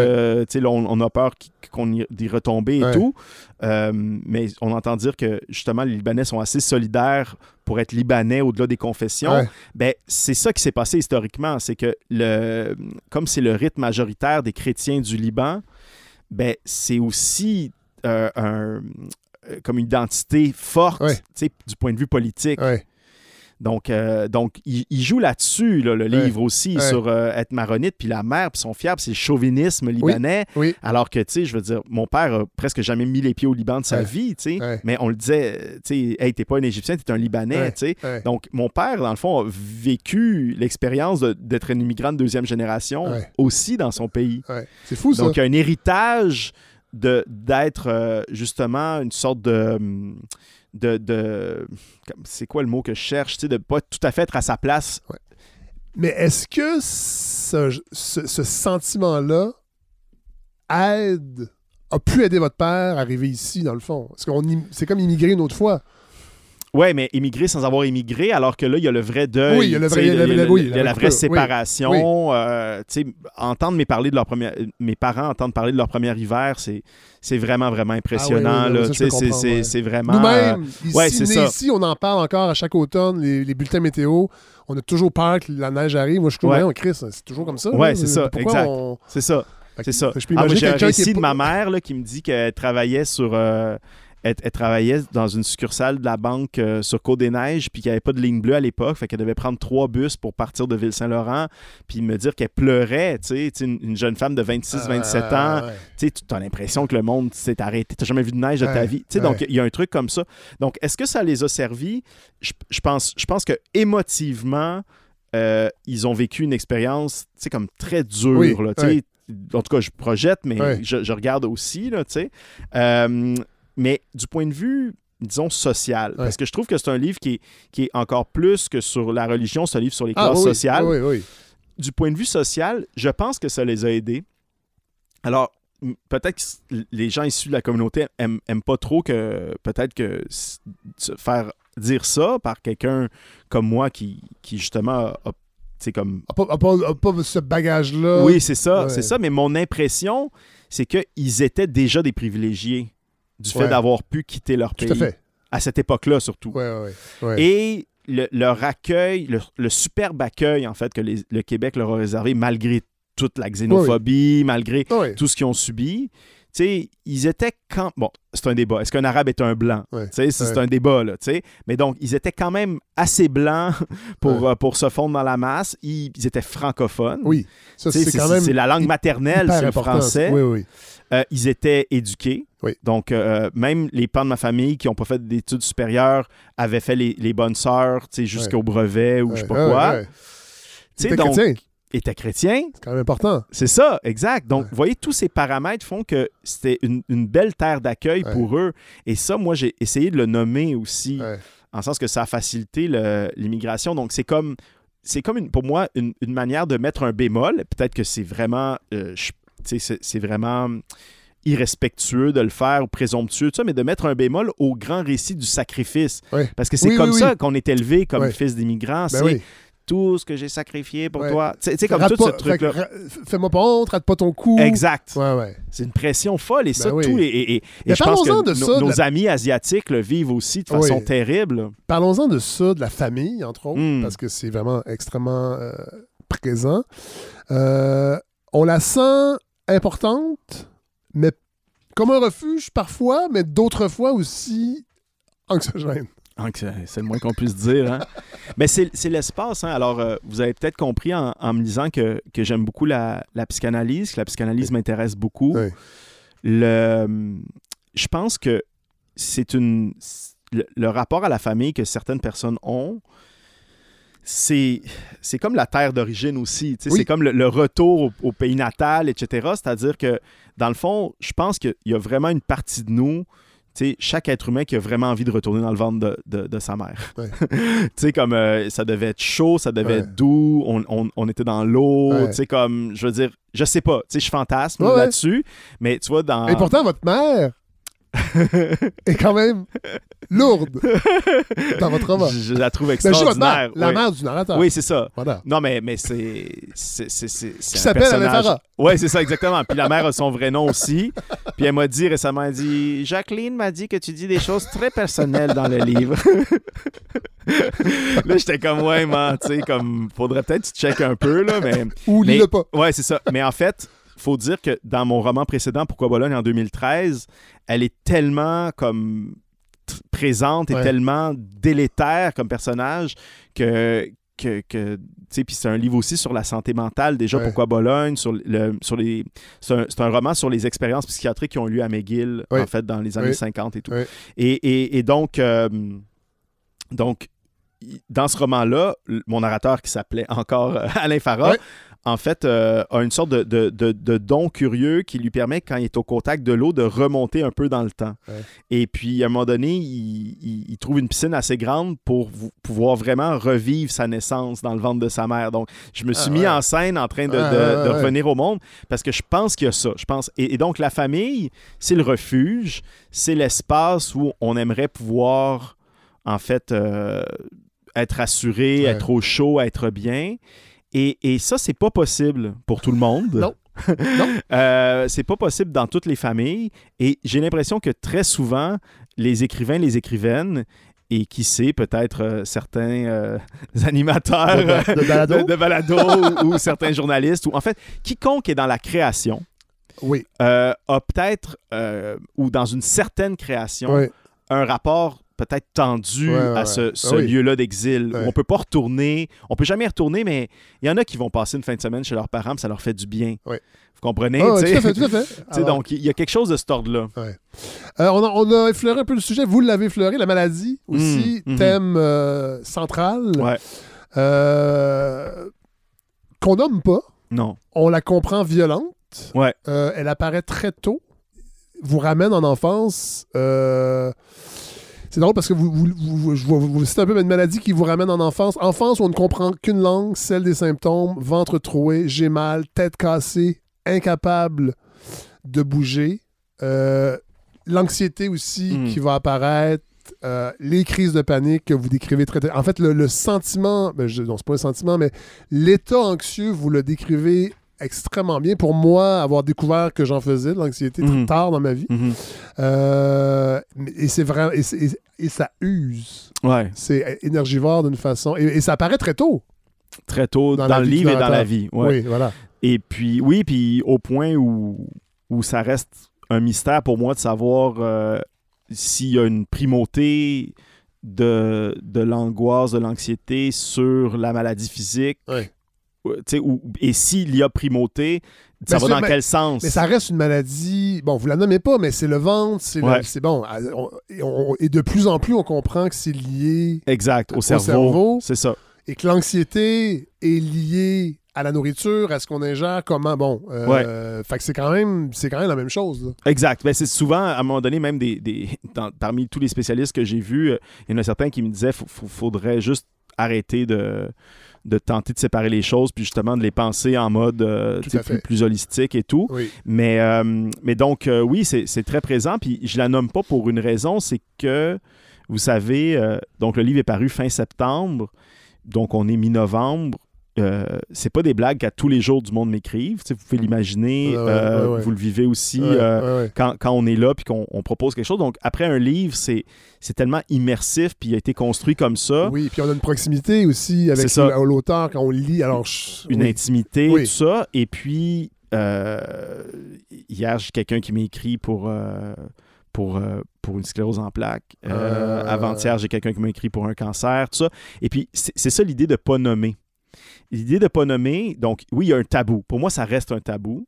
là, on, on a peur qu- qu'on y, d'y retomber et tout. Mais on entend dire que justement, les Libanais sont assez solidaires pour être Libanais au-delà des confessions. Ouais. Ben, c'est ça qui s'est passé historiquement. C'est que, le, comme c'est le rite majoritaire des chrétiens du Liban, ben, c'est aussi euh, un, euh, comme une identité forte du point de vue politique. Donc, euh, donc il, il joue là-dessus, là, le livre aussi, sur euh, être maronite, puis la mère, puis son puis c'est le chauvinisme libanais. Oui. Alors que, tu sais, je veux dire, mon père a presque jamais mis les pieds au Liban de sa vie, tu sais. Mais on le disait, tu sais, hey, t'es pas un Égyptien, t'es un Libanais, tu sais. Donc, mon père, dans le fond, a vécu l'expérience d'être un immigrant de deuxième génération aussi dans son pays. C'est fou, ça. Donc, il y a un héritage de- d'être euh, justement une sorte de. de, de- c'est quoi le mot que je cherche, tu sais, de pas tout à fait être à sa place. Mais est-ce que ce, ce- ce sentiment-là aide, a pu aider votre père à arriver ici, dans le fond? Parce c'est comme immigrer une autre fois. Ouais, mais immigrer sans avoir immigré, alors que là, il y a le vrai deuil. Oui, il y a le vrai- la- oui, vraie coupure, oui, séparation. euh, entendre mes, parler de leur première, mes parents entendre parler de leur premier hiver, c'est, vraiment, vraiment impressionnant. Ah oui, oui, peux c'est, ouais. vraiment. Nous-mêmes, ouais, ça. ici, on en parle encore à chaque automne, les, les bulletins météo. On a toujours peur que la neige arrive. Moi, je suis Ouais. on Chris, c'est toujours comme ça. Là. c'est ça, Pourquoi exact. on- C'est ça. C'est ça. Ah, j'ai un quelqu'un qui récit de ma mère là, qui me dit qu'elle travaillait sur. euh, elle, elle travaillait dans une succursale de la banque euh, sur Côte-des-Neiges, puis qu'il n'y avait pas de ligne bleue à l'époque, fait qu'elle devait prendre trois bus pour partir de Ville-Saint-Laurent, puis me dire qu'elle pleurait, tu sais, une, une jeune femme de 26-27 Ah, ans, tu as l'impression que le monde s'est arrêté, tu n'as jamais vu de neige de ta vie, tu sais, donc il y a un truc comme ça. Donc, est-ce que ça les a servis? Je, je pense, je pense que émotivement, euh, ils ont vécu une expérience, tu sais, comme très dure, Oui, là, tu sais, ouais. en tout cas, je projette, mais je, je regarde aussi, là, tu sais. Euh, mais du point de vue, disons, social, parce que je trouve que c'est un livre qui est, qui est encore plus que sur la religion, c'est un livre sur les Ah, classes oui, sociales. Oui, oui. Du point de vue social, je pense que ça les a aidés. Alors, peut-être que les gens issus de la communauté aiment, aiment pas trop que, peut-être que se faire dire ça par quelqu'un comme moi qui, qui justement a, a- comme A pas, a pas- pas ce bagage-là. oui, c'est ça, ouais. c'est ça. Mais mon impression, c'est qu'ils étaient déjà des privilégiés du fait Ouais. d'avoir pu quitter leur Tout pays. à fait. À cette époque-là, surtout. Ouais, ouais, ouais. Et le- leur accueil, le, le superbe accueil, en fait, que les- le Québec leur a réservé, malgré toute la xénophobie, malgré tout ce qu'ils ont subi, sais, ils étaient quand. Bon, c'est un débat. Est-ce qu'un arabe est un blanc? Ouais. C'est un débat, là, sais. Mais donc, ils étaient quand même assez blancs pour, Ouais. euh, pour se fondre dans la masse. Ils, ils étaient francophones. Oui, c'est quand même c'est la langue maternelle, c'est le français. Oui, oui. Euh, ils étaient éduqués. Oui. Donc, euh, même les pans de ma famille qui n'ont pas fait d'études supérieures avaient fait les, les bonnes sœurs, jusqu'au brevet ou je sais pas quoi. Tu sais, Donc, chrétien, c'est quand même important. C'est ça, exact. Donc, vous voyez, tous ces paramètres font que c'était une, une belle terre d'accueil Ouais. pour eux. Et ça, moi, j'ai essayé de le nommer aussi, Ouais. en sens que ça a facilité l'immigration. Donc, c'est comme, c'est comme une- pour moi une, une manière de mettre un bémol. Peut-être que c'est vraiment, euh, c'est vraiment irrespectueux de le faire ou présomptueux, tout ça, mais de mettre un bémol au grand récit du sacrifice. Ouais. Parce que c'est Oui, comme oui, ça oui. qu'on est élevé comme fils d'immigrants. Ben. Tout ce que j'ai sacrifié pour Ouais. toi. Tu sais, comme tout pas- ce truc-là. Fais-moi pas honte, rate pas ton coup. Exact. Ouais, ouais. C'est une pression folle et ça, Ben oui. tous les. Et, et- et je pense que parlons-en de no- ça, de nos la- amis asiatiques le vivent aussi de façon Oui. terrible. Parlons-en de ça, de la famille, entre autres, Mm. parce que c'est vraiment extrêmement euh, présent. Euh, on la sent importante, mais comme un refuge parfois, mais d'autres fois aussi anxiogène. C'est- le moins qu'on puisse dire. hein. Mais c'est l'espace. hein. Alors, euh, vous avez peut-être compris en, en me disant que, que j'aime beaucoup la, la psychanalyse, que la psychanalyse m'intéresse beaucoup. Oui. Le, je pense que c'est une. Le, le rapport à la famille que certaines personnes ont, c'est comme la terre d'origine aussi. Oui. C'est comme le, le retour au, au pays natal, etc. C'est-à-dire que, dans le fond, je pense qu'il y a vraiment une partie de nous, tu sais, chaque être humain qui a vraiment envie de retourner dans le ventre de, de- de sa mère. Ouais. tu sais, comme euh, ça devait être chaud, ça devait Ouais. être doux, on, on- on était dans l'eau, Ouais. tu sais, comme, je veux dire, je sais pas, tu sais, je fantasme là-dessus, mais tu vois, dans... Et pourtant, votre mère est quand même lourde dans votre roman. je, je la trouve Ben, extraordinaire. mère, la mère du narrateur. Oui, c'est ça. Voilà. Non, mais, mais c'est. Qui s'appelle Farah. Oui, c'est ça, exactement. Puis la mère a son vrai nom aussi. Puis elle m'a dit récemment, elle dit Jacqueline m'a dit que tu dis des choses très personnelles dans le livre. là, j'étais comme, ouais, man, tu sais, comme, faudrait peut-être que tu checkes un peu, là, mais. Ou lis-le pas. Ouais, c'est ça. Mais en fait, faut dire que dans mon roman précédent, Pourquoi Bologne, en 2013, elle est tellement comme présente et Ouais. tellement délétère comme personnage que que, que tu sais puis c'est un livre aussi sur la santé mentale déjà Ouais. pourquoi Bologne sur le sur les c'est un, c'est un roman sur les expériences psychiatriques qui ont eu lieu à McGill en fait dans les années Ouais. 50 et tout et, et, et donc euh, donc dans ce roman-là, mon narrateur qui s'appelait encore euh, Alain Farah. En fait, euh, a une sorte de, de- de- de don curieux qui lui permet, quand il est au contact de l'eau, de remonter un peu dans le temps. Ouais. Et puis, à un moment donné, il, il- il trouve une piscine assez grande pour pouvoir vraiment revivre sa naissance dans le ventre de sa mère. Donc, je me suis Ah, mis ouais. en scène en train de, ouais, ouais. revenir au monde parce que je pense qu'il y a ça. Je pense. Et, et donc, la famille, c'est le refuge, c'est l'espace où on aimerait pouvoir, en fait, euh, être assuré, être au chaud, être bien. Et, et ça, c'est pas possible pour tout le monde. Non. Non. Euh, c'est pas possible dans toutes les familles. Et j'ai l'impression que très souvent, les écrivains, les écrivaines, et qui sait, peut-être euh, certains euh, animateurs De ba- de balado? de- de balado ou, ou certains journalistes, ou en fait, quiconque est dans la création, Oui. euh, a peut-être, ou dans une certaine création, un rapport peut-être tendu Ouais, ouais, à ce, Ah oui. lieu-là d'exil Ouais. où on peut pas retourner, on peut jamais retourner, mais il y en a qui vont passer une fin de semaine chez leurs parents, ça leur fait du bien. Vous comprenez? Sais? tout à fait, tout à fait. Alors, donc, il y a quelque chose de cet ordre-là. Euh, on, a, on a effleuré un peu le sujet. Vous l'avez effleuré, la maladie aussi, Mm, mhm. thème euh, central. Euh, Qu'on nomme pas. Non. On la comprend violente. Ouais. Elle apparaît très tôt. Vous ramène en enfance. Euh, C'est drôle parce que vous, vous, citez un peu une maladie qui vous ramène en enfance. Enfance où on ne comprend qu'une langue, celle des symptômes. Ventre troué, j'ai mal, tête cassée, incapable de bouger. Euh, L'anxiété aussi Mm. qui va apparaître. euh, les crises de panique que vous décrivez très... En fait, le, le sentiment... Ben, je, non, c'est pas un sentiment, mais l'état anxieux, vous le décrivez extrêmement bien. Pour moi, avoir découvert que j'en faisais de l'anxiété très Mhm. tard dans ma vie. Mhm. Euh, et c'est et, c'est- et- et ça use. Ouais. C'est énergivore d'une façon. Et, et ça apparaît très tôt. Très tôt Dans le livre et dans la vie. Ouais. Oui, voilà. Et puis, oui, puis au point où, où ça reste un mystère pour moi de savoir euh, s'il y a une primauté de, de l'angoisse, de l'anxiété sur la maladie physique. Ouais. Ou- et s'il y a primauté, ça Mais va dans mais- quel sens? Mais ça reste une maladie. Bon, vous la nommez pas, mais c'est le ventre, c'est Ouais. bon. on- et, on- et de plus en plus, on comprend que c'est lié Exact, au au cerveau. cerveau. C'est ça. et que l'anxiété est liée à la nourriture, à ce qu'on ingère, comment. Bon, euh, fait que c'est quand même, c'est quand même la même chose. là. Exact. Ben, c'est souvent, à un moment donné, même des, des- dans- parmi tous les spécialistes que j'ai vus, euh, il y en a certains qui me disaient qu'il faudrait juste arrêter de, de tenter de séparer les choses, puis justement de les penser en mode euh, plus, plus holistique et tout. Oui. Mais, euh, mais donc, euh, oui, c'est c'est très présent. Puis je la nomme pas pour une raison, c'est que, vous savez, donc le livre est paru fin septembre, donc on est mi-novembre. Euh, c'est pas des blagues qu'à tous les jours du monde m'écrivent. Vous pouvez l'imaginer, Ouais, ouais, euh, ouais, ouais. vous le vivez aussi euh, quand, quand on est là puis qu'on on propose quelque chose. Donc, après un livre, c'est c'est tellement immersif puis il a été construit comme ça. Oui, puis on a une proximité aussi avec l'auteur quand on lit. Alors, je- une oui. intimité, Oui. tout ça. Et puis, hier, j'ai quelqu'un qui m'a écrit pour, pour, pour une sclérose en plaques. Avant-hier, j'ai quelqu'un qui m'a écrit pour un cancer, tout ça. Et puis, c'est c'est ça l'idée de pas nommer. L'idée de pas nommer, donc oui, il y a un tabou. Pour moi, ça reste un tabou.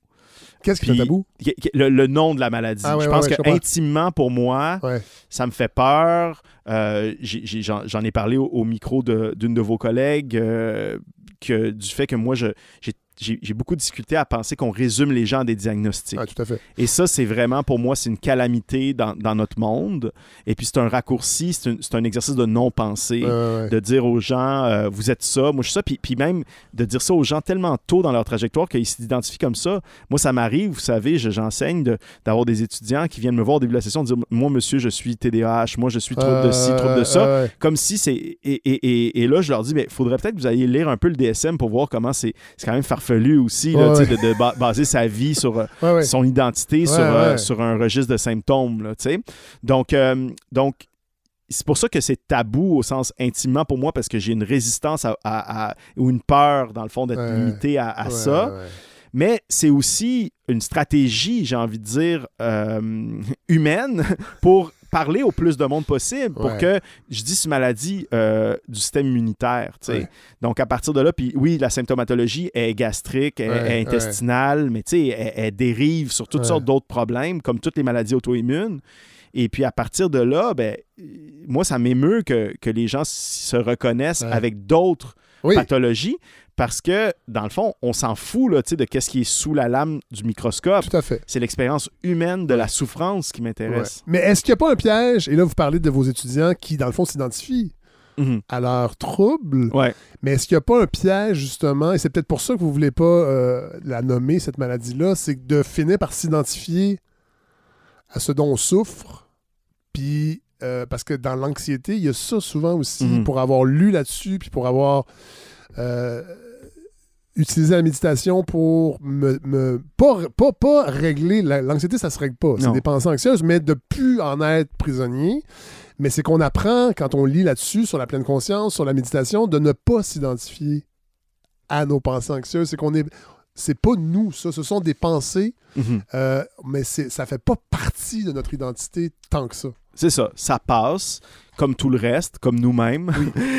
Qu'est-ce qui est Puis- tabou? Le, le nom de la maladie. Ah ouais, je pense ouais, que intimement, pour moi, ça me fait peur. Euh, J'en ai parlé au, au micro d'une de, vos collègues euh, que, du fait que moi, j'ai j'ai beaucoup discuté à penser qu'on résume les gens à des diagnostics. Ah, tout à fait. Et ça, c'est vraiment, pour moi, c'est une calamité dans, dans notre monde. Et puis, c'est un raccourci, c'est un, exercice de non-pensée. Ouais. De dire aux gens, euh, vous êtes ça, moi je suis ça, puis, puis même de dire ça aux gens tellement tôt dans leur trajectoire qu'ils s'identifient comme ça. Moi, ça m'arrive, vous savez, je- j'enseigne de- d'avoir des étudiants qui viennent me voir au début de la session dire Moi, monsieur, je suis TDAH, moi, je suis trouble de ci, trouble de ça. ouais. Comme si c'est. Et, et, et, et là, je leur dis, il faudrait peut-être que vous alliez lire un peu le DSM pour voir comment c'est c'est quand même farfelu aussi, là, Ouais, tu sais, de, de ba- baser sa vie sur euh, Ouais, ouais. son identité, sur, euh, sur un registre de symptômes. Là, donc, euh, donc, c'est pour ça que c'est tabou au sens intimement pour moi, parce que j'ai une résistance à, à- à- ou une peur, dans le fond, d'être limité à, ça. Mais c'est aussi une stratégie, j'ai envie de dire, euh, humaine pour parler au plus de monde possible, pour Ouais. que, je dis, c'est maladie euh, du système immunitaire. Ouais. Donc, à partir de là, puis oui, la symptomatologie est gastrique, est, intestinale, mais elle, elle dérive sur toutes sortes d'autres problèmes, comme toutes les maladies auto-immunes. Et puis, à partir de là, ben, moi, ça m'émeut que, que les gens se reconnaissent Ouais. avec d'autres Oui. pathologies parce que, dans le fond, on s'en fout là, de qu'est-ce qui est sous la lame du microscope. Tout à fait. C'est l'expérience humaine de la souffrance qui Ouais. m'intéresse. Mais est-ce qu'il n'y a pas un piège? Et là, vous parlez de vos étudiants qui, dans le fond, s'identifient Mhm. à leurs troubles. Ouais. Mais est-ce qu'il n'y a pas un piège, justement, et c'est peut-être pour ça que vous ne voulez pas euh, la nommer, cette maladie-là, c'est de finir par s'identifier à ce dont on souffre. Puis, euh, parce que dans l'anxiété, il y a ça souvent aussi, Mhm. pour avoir lu là-dessus, puis pour avoir euh, utilisé la méditation pour me. me- pas, pas, pas régler. la- L'anxiété, ça se règle pas. C'est des pensées anxieuses, mais de plus en être prisonnier. Mais c'est qu'on apprend, quand on lit là-dessus, sur la pleine conscience, sur la méditation, de ne pas s'identifier à nos pensées anxieuses. C'est qu'on est. C'est pas nous, ça. Ce sont des pensées, Mhm. euh, mais ça fait pas partie de notre identité tant que ça. C'est ça. Ça passe, comme tout le reste, comme nous-mêmes.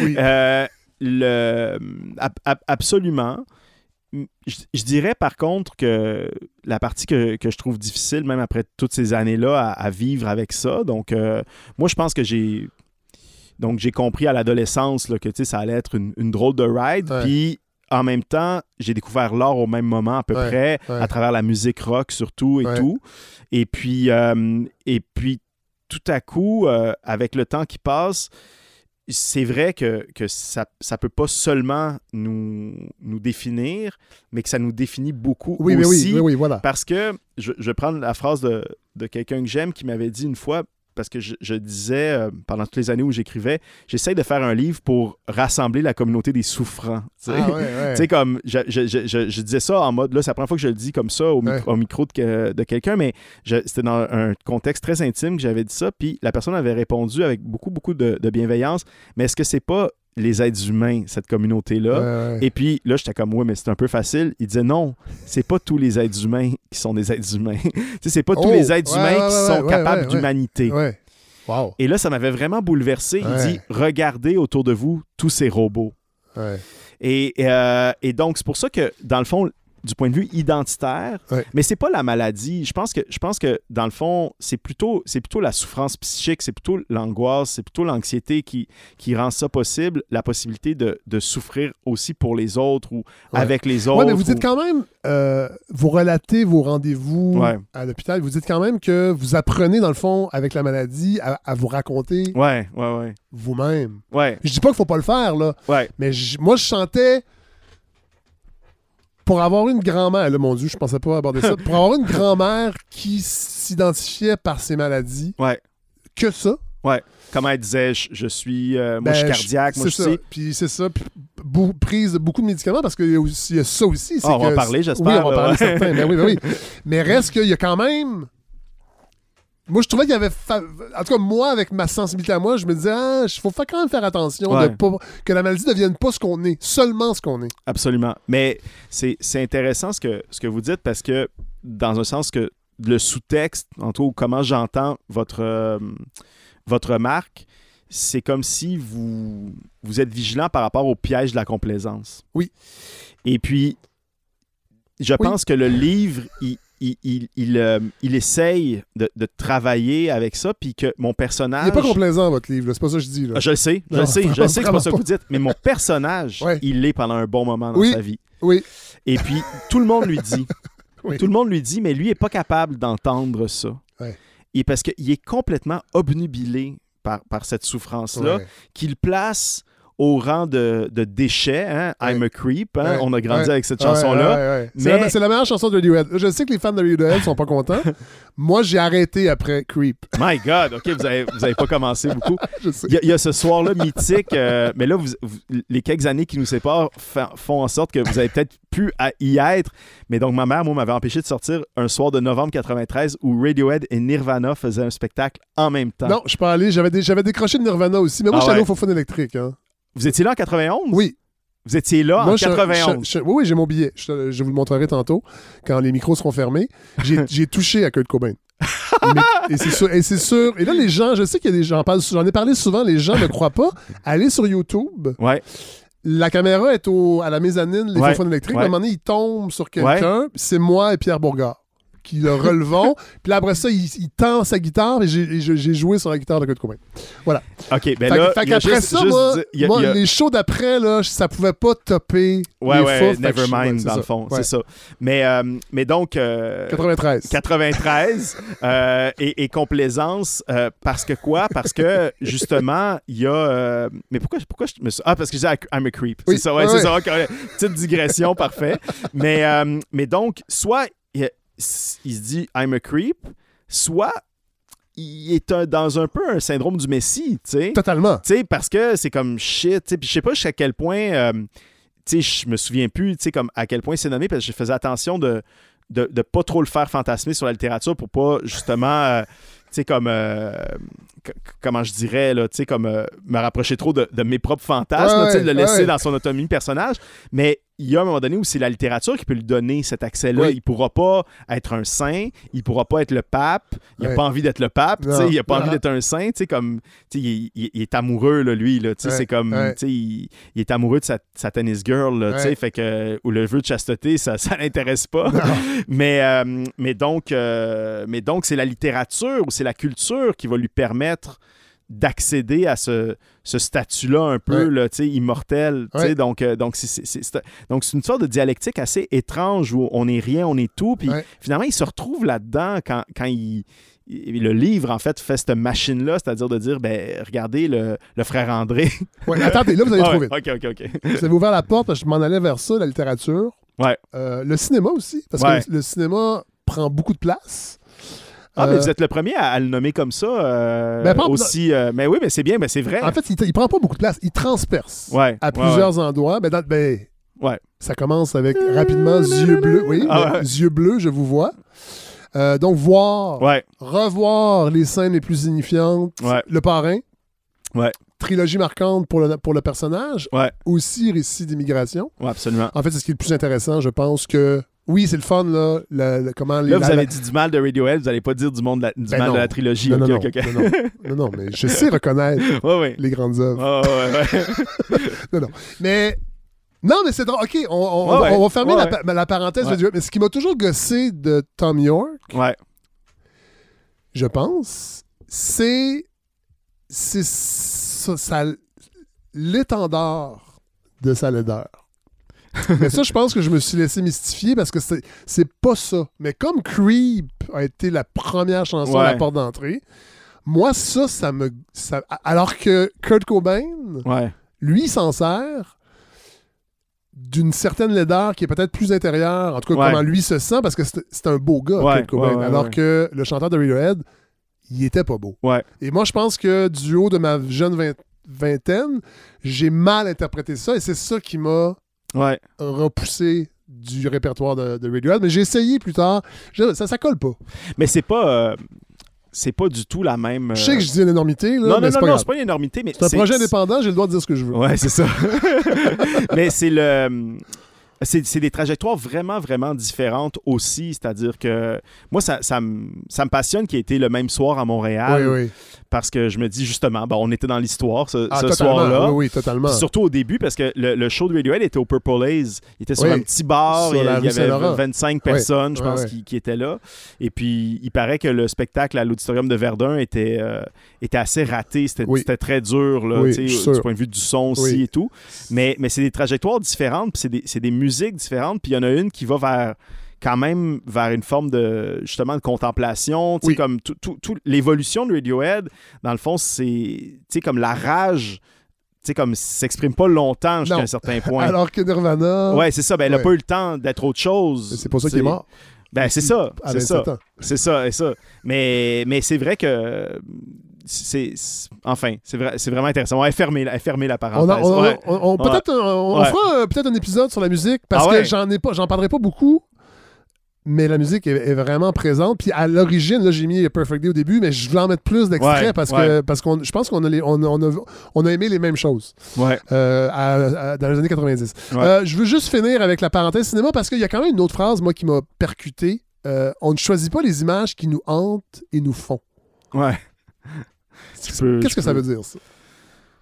Oui. Euh, le, ab- ab- absolument. Je, je dirais par contre que la partie que, que je trouve difficile, même après toutes ces années-là, à, à vivre avec ça, donc euh, moi je pense que j'ai donc j'ai compris à l'adolescence là, que ça allait être une, une drôle de ride, Ouais. puis en même temps, j'ai découvert l'art au même moment à peu Ouais, près, ouais. à travers la musique rock surtout et tout. Et puis, euh, et puis tout à coup, euh, avec le temps qui passe, c'est vrai que, que ça ne peut pas seulement nous, nous définir, mais que ça nous définit beaucoup Oui, aussi. oui, oui, oui, voilà. Parce que je, je vais prendre la phrase de, de quelqu'un que j'aime qui m'avait dit une fois, parce que je, je disais euh, pendant toutes les années où j'écrivais, j'essaye de faire un livre pour rassembler la communauté des souffrants. tu sais. Ah, ouais, ouais. Comme, je, disais ça en mode, là, c'est la première fois que je le dis comme ça au, micro- Ouais. au micro de, que- de quelqu'un, mais c'était dans un contexte très intime que j'avais dit ça, puis la personne avait répondu avec beaucoup, beaucoup de, de bienveillance, mais est-ce que c'est pas les êtres humains, cette communauté-là. Ouais, ouais. Et puis là, j'étais comme, ouais, mais c'est un peu facile. Il disait, non, c'est pas tous les êtres humains qui sont des êtres humains. c'est pas tous Oh, les êtres ouais, humains qui sont capables d'humanité. Wow. Et là, ça m'avait vraiment bouleversé. Il dit, regardez autour de vous tous ces robots. Et, euh, et donc, c'est pour ça que, dans le fond, du point de vue identitaire, Ouais. mais c'est pas la maladie. Je pense que, je pense que dans le fond, c'est plutôt, c'est plutôt la souffrance psychique, c'est plutôt l'angoisse, c'est plutôt l'anxiété qui, qui rend ça possible, la possibilité de, de souffrir aussi pour les autres ou Ouais. avec les autres. Ouais, mais vous dites quand même, euh, vous relatez vos rendez-vous Ouais. à l'hôpital, vous dites quand même que vous apprenez, dans le fond, avec la maladie, à, à vous raconter Ouais, vous-même. Ouais, Je dis pas qu'il faut pas le faire, là, ouais. mais moi, je chantais pour avoir une grand-mère, là, mon Dieu, je pensais pas aborder ça, pour avoir une grand-mère qui s'identifiait par ses maladies, Ouais. que ça. Comme elle disait, je, je suis, euh, moi, Ben, je suis cardiaque, moi, je c'est ça. sais. Puis c'est ça. Puis prise de beaucoup de médicaments parce qu'il y, a y ça aussi. Ah, on va en parler, j'espère, Oui, on va en parler ouais. certain. Ben oui, ben oui. Mais reste qu'il y a quand même. Moi, je trouvais qu'il y avait. fa- En tout cas, moi, avec ma sensibilité à moi, je me disais, ah, il faut fa- quand même faire attention Ouais. de pas... que la maladie ne devienne pas ce qu'on est, seulement ce qu'on est. Absolument. Mais c'est c'est intéressant ce que, ce que vous dites parce que, dans un sens que le sous-texte, en tout cas, comment j'entends votre, euh, votre remarque, c'est comme si vous, vous êtes vigilant par rapport au piège de la complaisance. Oui. Et puis, je Oui. pense que le livre, il, il, il, il, euh, il essaye de, de travailler avec ça, puis que mon Il personnage... n'est pas complaisant, votre livre, c'est pas ça que je dis. Là. Ah, je le sais, je Non, le sais, je le sais que c'est pas ça que vous dites, mais mon personnage, Ouais. il l'est pendant un bon moment dans Oui. sa vie. Oui. Et puis, tout le monde lui dit, Oui. tout le monde lui dit, mais lui n'est pas capable d'entendre ça. Ouais. Et parce qu'il est complètement obnubilé par, par cette souffrance-là, Ouais. qu'il place au rang de, de déchet, hein, Ouais. I'm a creep, hein, Ouais. on a grandi Ouais. avec cette chanson-là. C'est Mais- la- C'est la, meilleure chanson de Radiohead. Je sais que les fans de Radiohead sont pas contents. Moi, j'ai arrêté après Creep. My God, OK, vous avez, vous avez pas commencé beaucoup. Il y, a- il y a ce soir-là mythique, euh, mais là, vous- vous- les quelques années qui nous séparent font en sorte que vous avez peut-être pu à y être. Mais donc, ma mère, moi, m'avait empêché de sortir un soir de novembre 93 où Radiohead et Nirvana faisaient un spectacle en même temps. Non, je suis pas allé. J'avais, dé- j'avais décroché de Nirvana aussi. Mais moi, Ah je suis allé au Fofone électrique. Hein. Vous étiez là en 91? Oui. Vous étiez là Moi, en je- 91? je- je- oui, oui, j'ai mon billet. Je, vous le montrerai tantôt quand les micros seront fermés. J'ai, touché à Kurt Cobain. Mais- et c'est sûr. Et c'est sûr. Et là, les gens, je sais qu'il y a des gens, j'en ai parlé souvent, les gens ne croient pas. Allez sur YouTube. Ouais. La caméra est au, à la mezzanine, les Ouais, Fofone électriques. ouais. À un moment donné, il tombe sur quelqu'un. C'est moi et Pierre Bourgard qui le relevons. puis là, après ça, il, il tend sa guitare et j'ai, joué sur la guitare de Kurt Cobain. OK, ben fait, là, qu'après ça, juste moi, y a- moi, il y a- les shows d'après, là, ça pouvait pas topper Ouais, les ouais, Nevermind, ouais, dans ça. le fond, Ouais. c'est ça. Mais, euh, mais donc... euh, 93. 93 euh, et, et complaisance parce que quoi? Parce que justement il y a mais pourquoi pourquoi je me suis ah parce que j'ai I'm a creep Oui, c'est ça ouais, c'est ça ok, ouais. petite digression parfait mais mais donc soit il, se dit I'm a creep soit il est un- dans un peu un syndrome du messie tu sais Totalement. tu sais, parce que c'est comme shit, tu sais, puis je sais pas jusqu'à quel point, euh, tu sais, je me souviens plus, tu sais, comme à quel point c'est nommé, parce que je faisais attention de, de, de pas trop le faire fantasmer sur la littérature pour pas, justement, euh, tu sais, comme, euh, comment je dirais, là, tu sais, comme me rapprocher trop de, de mes propres fantasmes, Ouais, là, de le laisser ouais. dans son autonomie personnage, mais il y a un moment donné où c'est la littérature qui peut lui donner cet accès-là. Oui. Il pourra pas être un saint, il pourra pas être le pape, il a Ouais. pas envie d'être le pape, il a pas Non. envie d'être un saint, tu sais, comme, il, il- il est amoureux, là, lui, là, c'est comme, il, il est amoureux de sa, sa tennis girl, là, tu sais, Ouais. fait que, ou le vœu de chasteté, ça, ça l'intéresse pas. mais, euh, mais donc, euh, mais donc, c'est la littérature ou c'est la culture qui va lui permettre d'accéder à ce, ce statut-là un peu Ouais. là, immortel. Ouais. Donc, euh, donc, c'est, c'est- c'est- c'est- donc, c'est une sorte de dialectique assez étrange où on est rien, on est tout. Puis Ouais. finalement, il se retrouve là-dedans quand, quand il, il- le livre, en fait, fait cette machine-là, c'est-à-dire de dire, ben, regardez le, le frère André. Ouais, attendez, là, vous allez vite. OK, OK, OK. Vous avez ouvert la porte, parce que je m'en allais vers ça, la littérature. Ouais. Euh, le cinéma aussi, parce que le, le cinéma prend beaucoup de place. Ah, mais Euh, vous êtes le premier à, à le nommer comme ça. euh, Ben, aussi. euh, mais oui, mais c'est bien, mais c'est vrai. En fait, il, il prend pas beaucoup de place. Il transperce Ouais, à ouais, plusieurs endroits. Ben, dans- ben, Ouais. Ça commence avec rapidement yeux bleus. Oui, Ah yeux bleus, je vous vois. Euh, donc, voir, Ouais, revoir les scènes les plus signifiantes. Ouais. Le parrain. Ouais. trilogie marquante pour le, pour le personnage, Ouais, aussi récit d'immigration. ouais, absolument. En fait, c'est ce qui est le plus intéressant, je pense que. Oui, c'est le fun, là. le- le- comment les, Là, vous la- avez dit du mal de Radiohead, vous n'allez pas dire du, monde de la, du Ben mal non. de la trilogie. Non, non, non, non, non. Non, non, mais je sais reconnaître Ouais, ouais. les grandes œuvres. Ouais, ouais, ouais. Non, non. Mais. Non, mais c'est drôle. OK, on, on- Ouais, on va- ouais. on va fermer Ouais, la, parenthèse. Ouais. Mais ce qui m'a toujours gossé de Tom York, je pense, c'est. C'est ça, ça- l'étendard de sa laideur. Mais ça, je pense que je me suis laissé mystifier parce que c'est pas ça. Mais comme Creep a été la première chanson à la porte d'entrée, moi, ça, ça me. ça- alors que Kurt Cobain, Ouais. lui, s'en sert d'une certaine laideur qui est peut-être plus intérieure, en tout cas Ouais. comment lui se sent, parce que c'est un beau gars, Kurt Cobain, alors que le chanteur de Radiohead, il était pas beau. Et moi, je pense que du haut de ma jeune vingt- vingtaine, j'ai mal interprété ça, et c'est ça qui m'a Ouais. repoussé du répertoire de, de Radiohead, mais j'ai essayé plus tard, Je- ça, ça colle pas. Mais c'est pas. euh, c'est pas du tout la même. Je sais euh, que je dis une énormité, là, Non, mais non, non, pas non, c'est pas une énormité, mais. C'est un projet indépendant, j'ai le droit de dire ce que je veux. Ouais, c'est ça. mais c'est le. C'est c'est des trajectoires vraiment, vraiment différentes aussi. C'est-à-dire que moi, ça, ça, me, ça me passionne qui a été le même soir à Montréal oui, oui. parce que je me dis justement, bon, on était dans l'histoire ce, Ah, ce soir-là. Oui, oui, totalement. Puis surtout au début, parce que le, le show de Radiohead était au Purple Haze. Il était sur Oui, un petit bar. Il y, il avait 25 personnes, je pense. Qui, qui étaient là. Et puis, il paraît que le spectacle à l'Auditorium de Verdun était, euh, était assez raté. C'était très dur, là, du point de vue du son aussi et tout. Mais, mais c'est des trajectoires différentes, puis c'est des, c'est des musiques différentes. Puis il y en a une qui va vers quand même vers une forme de justement de contemplation, tu sais, Oui. comme tout, tout- tout- l'évolution de Radiohead, dans le fond, c'est tu sais, comme la rage, tu sais, comme s'exprime pas longtemps jusqu'à un certain point. Alors que Nirvana, Ouais, c'est ça. Ben, elle n'a Ouais. pas eu le temps d'être autre chose. c'est pour ça qu'il est mort. Ben, c'est ça. C'est ça. 27 ans. C'est ça, ça. Mais, mais c'est vrai que. C'est, enfin, c'est, vrai, vraiment intéressant. On va fermer, la- fermer la On, parenthèse. on- Ouais. on- on- peut-être Ouais. fera euh, peut-être un épisode sur la musique parce Ah que j'en ai pas, j'en parlerai pas beaucoup. Mais la musique est, est vraiment présente. Puis à l'origine, là, j'ai mis Perfect Day au début, mais je voulais en mettre plus d'extraits parce que parce qu'on, je pense qu'on a, les- on, a- on a, on a aimé les mêmes choses euh, à- à- dans les années 90. Ouais. Euh, je veux juste finir avec la parenthèse cinéma parce qu'il y a quand même une autre phrase, moi, qui m'a percuté. Euh, on ne choisit pas les images qui nous hantent et nous font. Ouais. Qu'est-ce que ça veut dire, ça?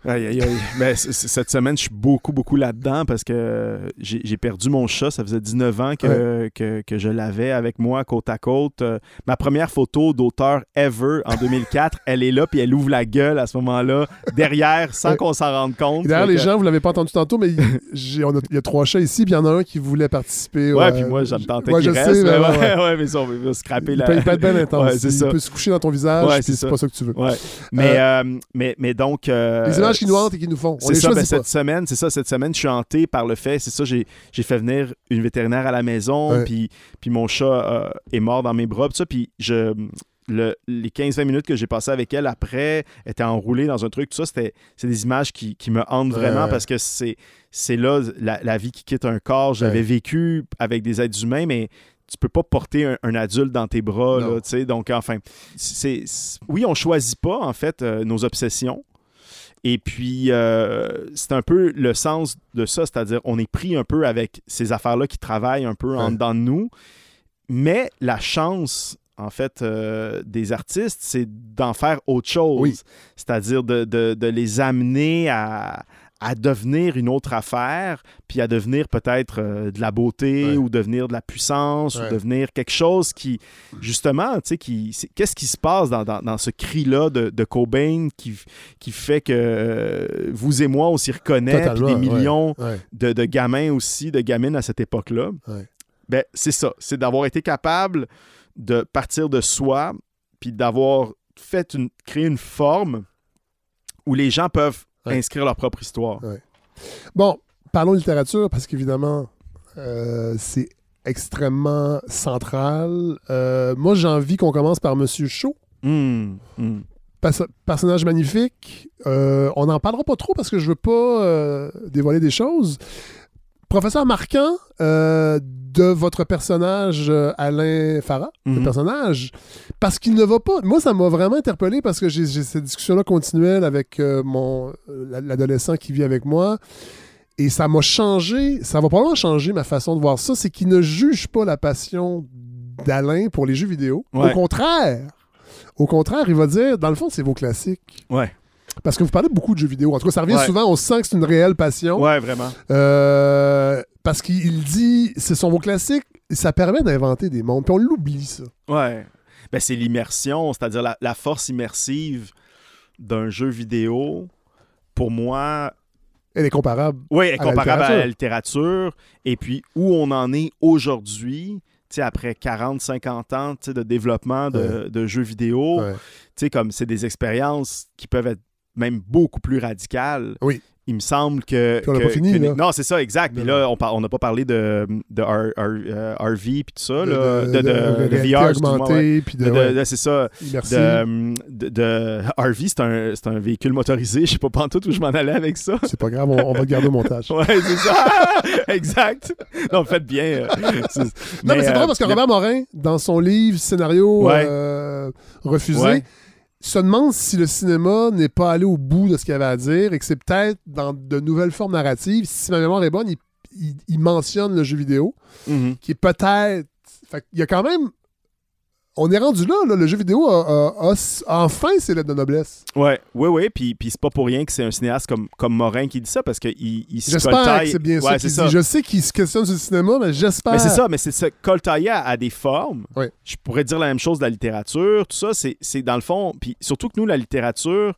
Aïe, aïe, aïe. Ben, cette semaine, je suis beaucoup, beaucoup là-dedans parce que j'ai perdu mon chat. Ça faisait 19 ans que, que, que je l'avais avec moi côte à côte. Euh, ma première photo d'auteur ever en 2004, elle est là, puis elle ouvre la gueule à ce moment-là, derrière, sans Ouais. qu'on s'en rende compte. D'ailleurs, les que- gens, vous l'avez pas entendu tantôt, mais il- j'ai- on a- il y a trois chats ici, puis il y en a un qui voulait participer. Ouais, euh, puis moi, ça me tentait ouais, qu'il je reste. sais, mais ouais, ouais, ouais, mais ça, on va scraper Il la... il peut être bien intense. Il ça. peut se coucher dans ton visage, c'est pas ça que tu veux. Ouais. Mais, euh, mais, mais donc... euh, Les images qui nous hantent et qui nous font. On les ça, ben, cette semaine, c'est ça, cette semaine, je suis hanté par le fait, c'est ça, j'ai fait venir une vétérinaire à la maison, puis mon chat euh, est mort dans mes bras, puis ça, puis je... le- les 15-20 minutes que j'ai passées avec elle après, elle était enroulée dans un truc, tout ça, c'était c'est des images qui, qui me hantent vraiment Ouais. parce que c'est c'est là la, la vie qui quitte un corps. Ouais. vécu avec des êtres humains, mais tu peux pas porter un, un adulte dans tes bras, là, tu sais. Donc, enfin, c'est- Oui, on choisit pas, en fait, euh, nos obsessions. Et puis, euh, c'est un peu le sens de ça, c'est-à-dire on est pris un peu avec ces affaires-là qui travaillent un peu en Ouais. dedans de nous. Mais la chance, en fait, euh, des artistes, c'est d'en faire autre chose. Oui. C'est-à-dire de, de- de les amener à, à devenir une autre affaire, puis à devenir peut-être euh, de la beauté Ouais. ou devenir de la puissance Ouais. ou devenir quelque chose qui, justement, tu sais, qu'est-ce qui se passe dans, dans- dans ce cri-là de, de Cobain qui, qui fait que euh, vous et moi, on s'y reconnaît, puis des millions Ouais. de, de gamins aussi, de gamines à cette époque-là. Ben, c'est ça. C'est d'avoir été capable de partir de soi, puis d'avoir fait une, créé une forme où les gens peuvent Ouais. inscrire leur propre histoire. Bon, parlons littérature parce qu'évidemment, euh, c'est extrêmement central. Euh, moi, j'ai envie qu'on commence par Monsieur Chaud. Hum. Perso- personnage magnifique. Euh, on n'en parlera pas trop parce que je veux pas dévoiler des choses. Professeur marquant euh, de votre personnage euh, Alain Farah, le Mhm. personnage, parce qu'il ne va pas. Moi, ça m'a vraiment interpellé parce que j'ai cette discussion-là continuelle avec euh, mon l'adolescent qui vit avec moi. Et ça m'a changé, ça va probablement changer ma façon de voir ça, c'est qu'il ne juge pas la passion d'Alain pour les jeux vidéo. Ouais. Au contraire, au contraire, il va dire, dans le fond, c'est vos classiques. Ouais. Parce que vous parlez beaucoup de jeux vidéo. En tout cas, ça revient Ouais. souvent, on sent que c'est une réelle passion. Ouais, vraiment. Euh, parce qu'il dit, ce sont vos classiques, ça permet d'inventer des mondes. Puis on l'oublie, ça. Ouais. Ben, c'est l'immersion, c'est-à-dire la, la force immersive d'un jeu vidéo. Pour moi, Elle est comparable. oui, est À la comparable à la littérature. Et puis, où on en est aujourd'hui, après 40, 50 ans de développement de, de jeux vidéo, Ouais. comme c'est des expériences qui peuvent être même beaucoup plus radicales. Oui. Il me semble que. Puis on n'a pas fini, que- là. Non, c'est ça, exact. Puis là, on n'a pas parlé de, de R- R- euh, RV puis tout ça, De, là. de- De, de- VR, augmentée, puis de, ouais, c'est ça. immersive. De, RV, c'est un, véhicule motorisé. Je sais pas pantoute où je m'en allais avec ça. C'est pas grave, on, on va le garder au montage. Ouais, c'est ça. exact. Non, faites bien. euh, Non, mais, c'est euh, drôle parce que Robert Morin, dans son livre scénario Ouais. euh, refusé, Ouais. Se demande si le cinéma n'est pas allé au bout de ce qu'il avait à dire et que c'est peut-être dans de nouvelles formes narratives. Si ma mémoire est bonne, il, il- il mentionne le jeu vidéo, Mhm. qui est peut-être. Qu'il y a quand même. On est rendu là, là. le jeu vidéo a, a- a- a enfin ses lettres de noblesse. Ouais, ouais, ouais. Puis, puis c'est pas pour rien que c'est un cinéaste comme, comme Morin qui dit ça parce qu'il il se J'espère que c'est bien ça Ouais, dit. Je sais qu'il se questionne sur le cinéma, mais j'espère. Mais c'est ça, mais c'est se coltailler à, à des formes. Ouais. Je pourrais dire la même chose de la littérature. Tout ça, c'est c'est dans le fond. Puis surtout que nous, la littérature,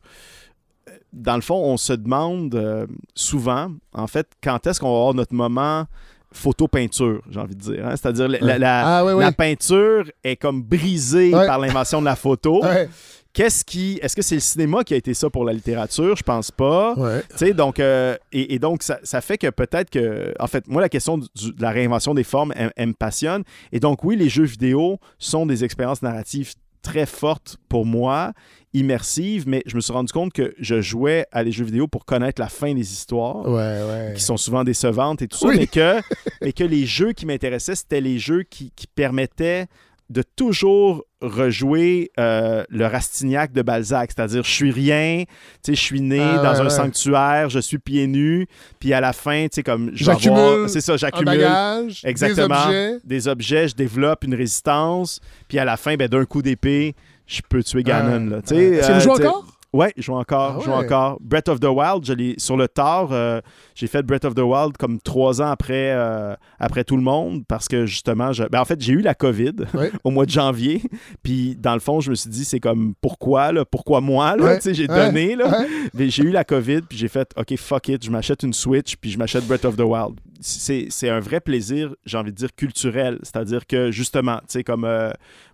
euh, dans le fond, on se demande euh, souvent, en fait, quand est-ce qu'on va avoir notre moment photo-peinture, j'ai envie de dire. hein. C'est-à-dire, la, la- la- Ah, peinture est comme brisée Ouais. par l'invention de la photo. Ouais. Qu'est-ce qui. Est-ce que c'est le cinéma qui a été ça pour la littérature? Je pense pas. Ouais. Tu sais, donc, euh, et, et donc, ça, ça fait que peut-être que, en fait, moi, la question du- de la réinvention des formes, elle, elle me passionne. Et donc, oui, les jeux vidéo sont des expériences narratives très fortes pour moi, immersives, mais je me suis rendu compte que je jouais à des jeux vidéo pour connaître la fin des histoires. Ouais, ouais. qui sont souvent décevantes et tout ça, mais, que, mais que les jeux qui m'intéressaient, c'était les jeux qui, qui permettaient de toujours rejouer euh, le Rastignac de Balzac, c'est-à-dire je suis rien, je suis né Ah, dans ouais, un ouais. sanctuaire, je suis pieds nus, puis à la fin, tu sais, comme J'accumule c'est ça, j'accumule bagage, Exactement. des objets. des objets, je développe une résistance, puis à la fin, ben, d'un coup d'épée, je peux tuer Ganon. là, tu sais, euh, encore? Ouais, je joue encore. Ah je joue encore. Breath of the Wild, je l'ai sur le tard. euh, j'ai fait Breath of the Wild comme trois ans après, euh, après tout le monde parce que justement, je, ben, en fait, j'ai eu la COVID Ouais. au mois de janvier. Puis dans le fond, je me suis dit, c'est comme pourquoi, là, pourquoi moi, là, Ouais. Tu sais, j'ai donné, là. J'ai eu la COVID, puis j'ai fait, OK, fuck it, je m'achète une Switch, puis je m'achète Breath of the Wild. C'est c'est un vrai plaisir, j'ai envie de dire, culturel. C'est-à-dire que, justement, tu sais, comme, euh,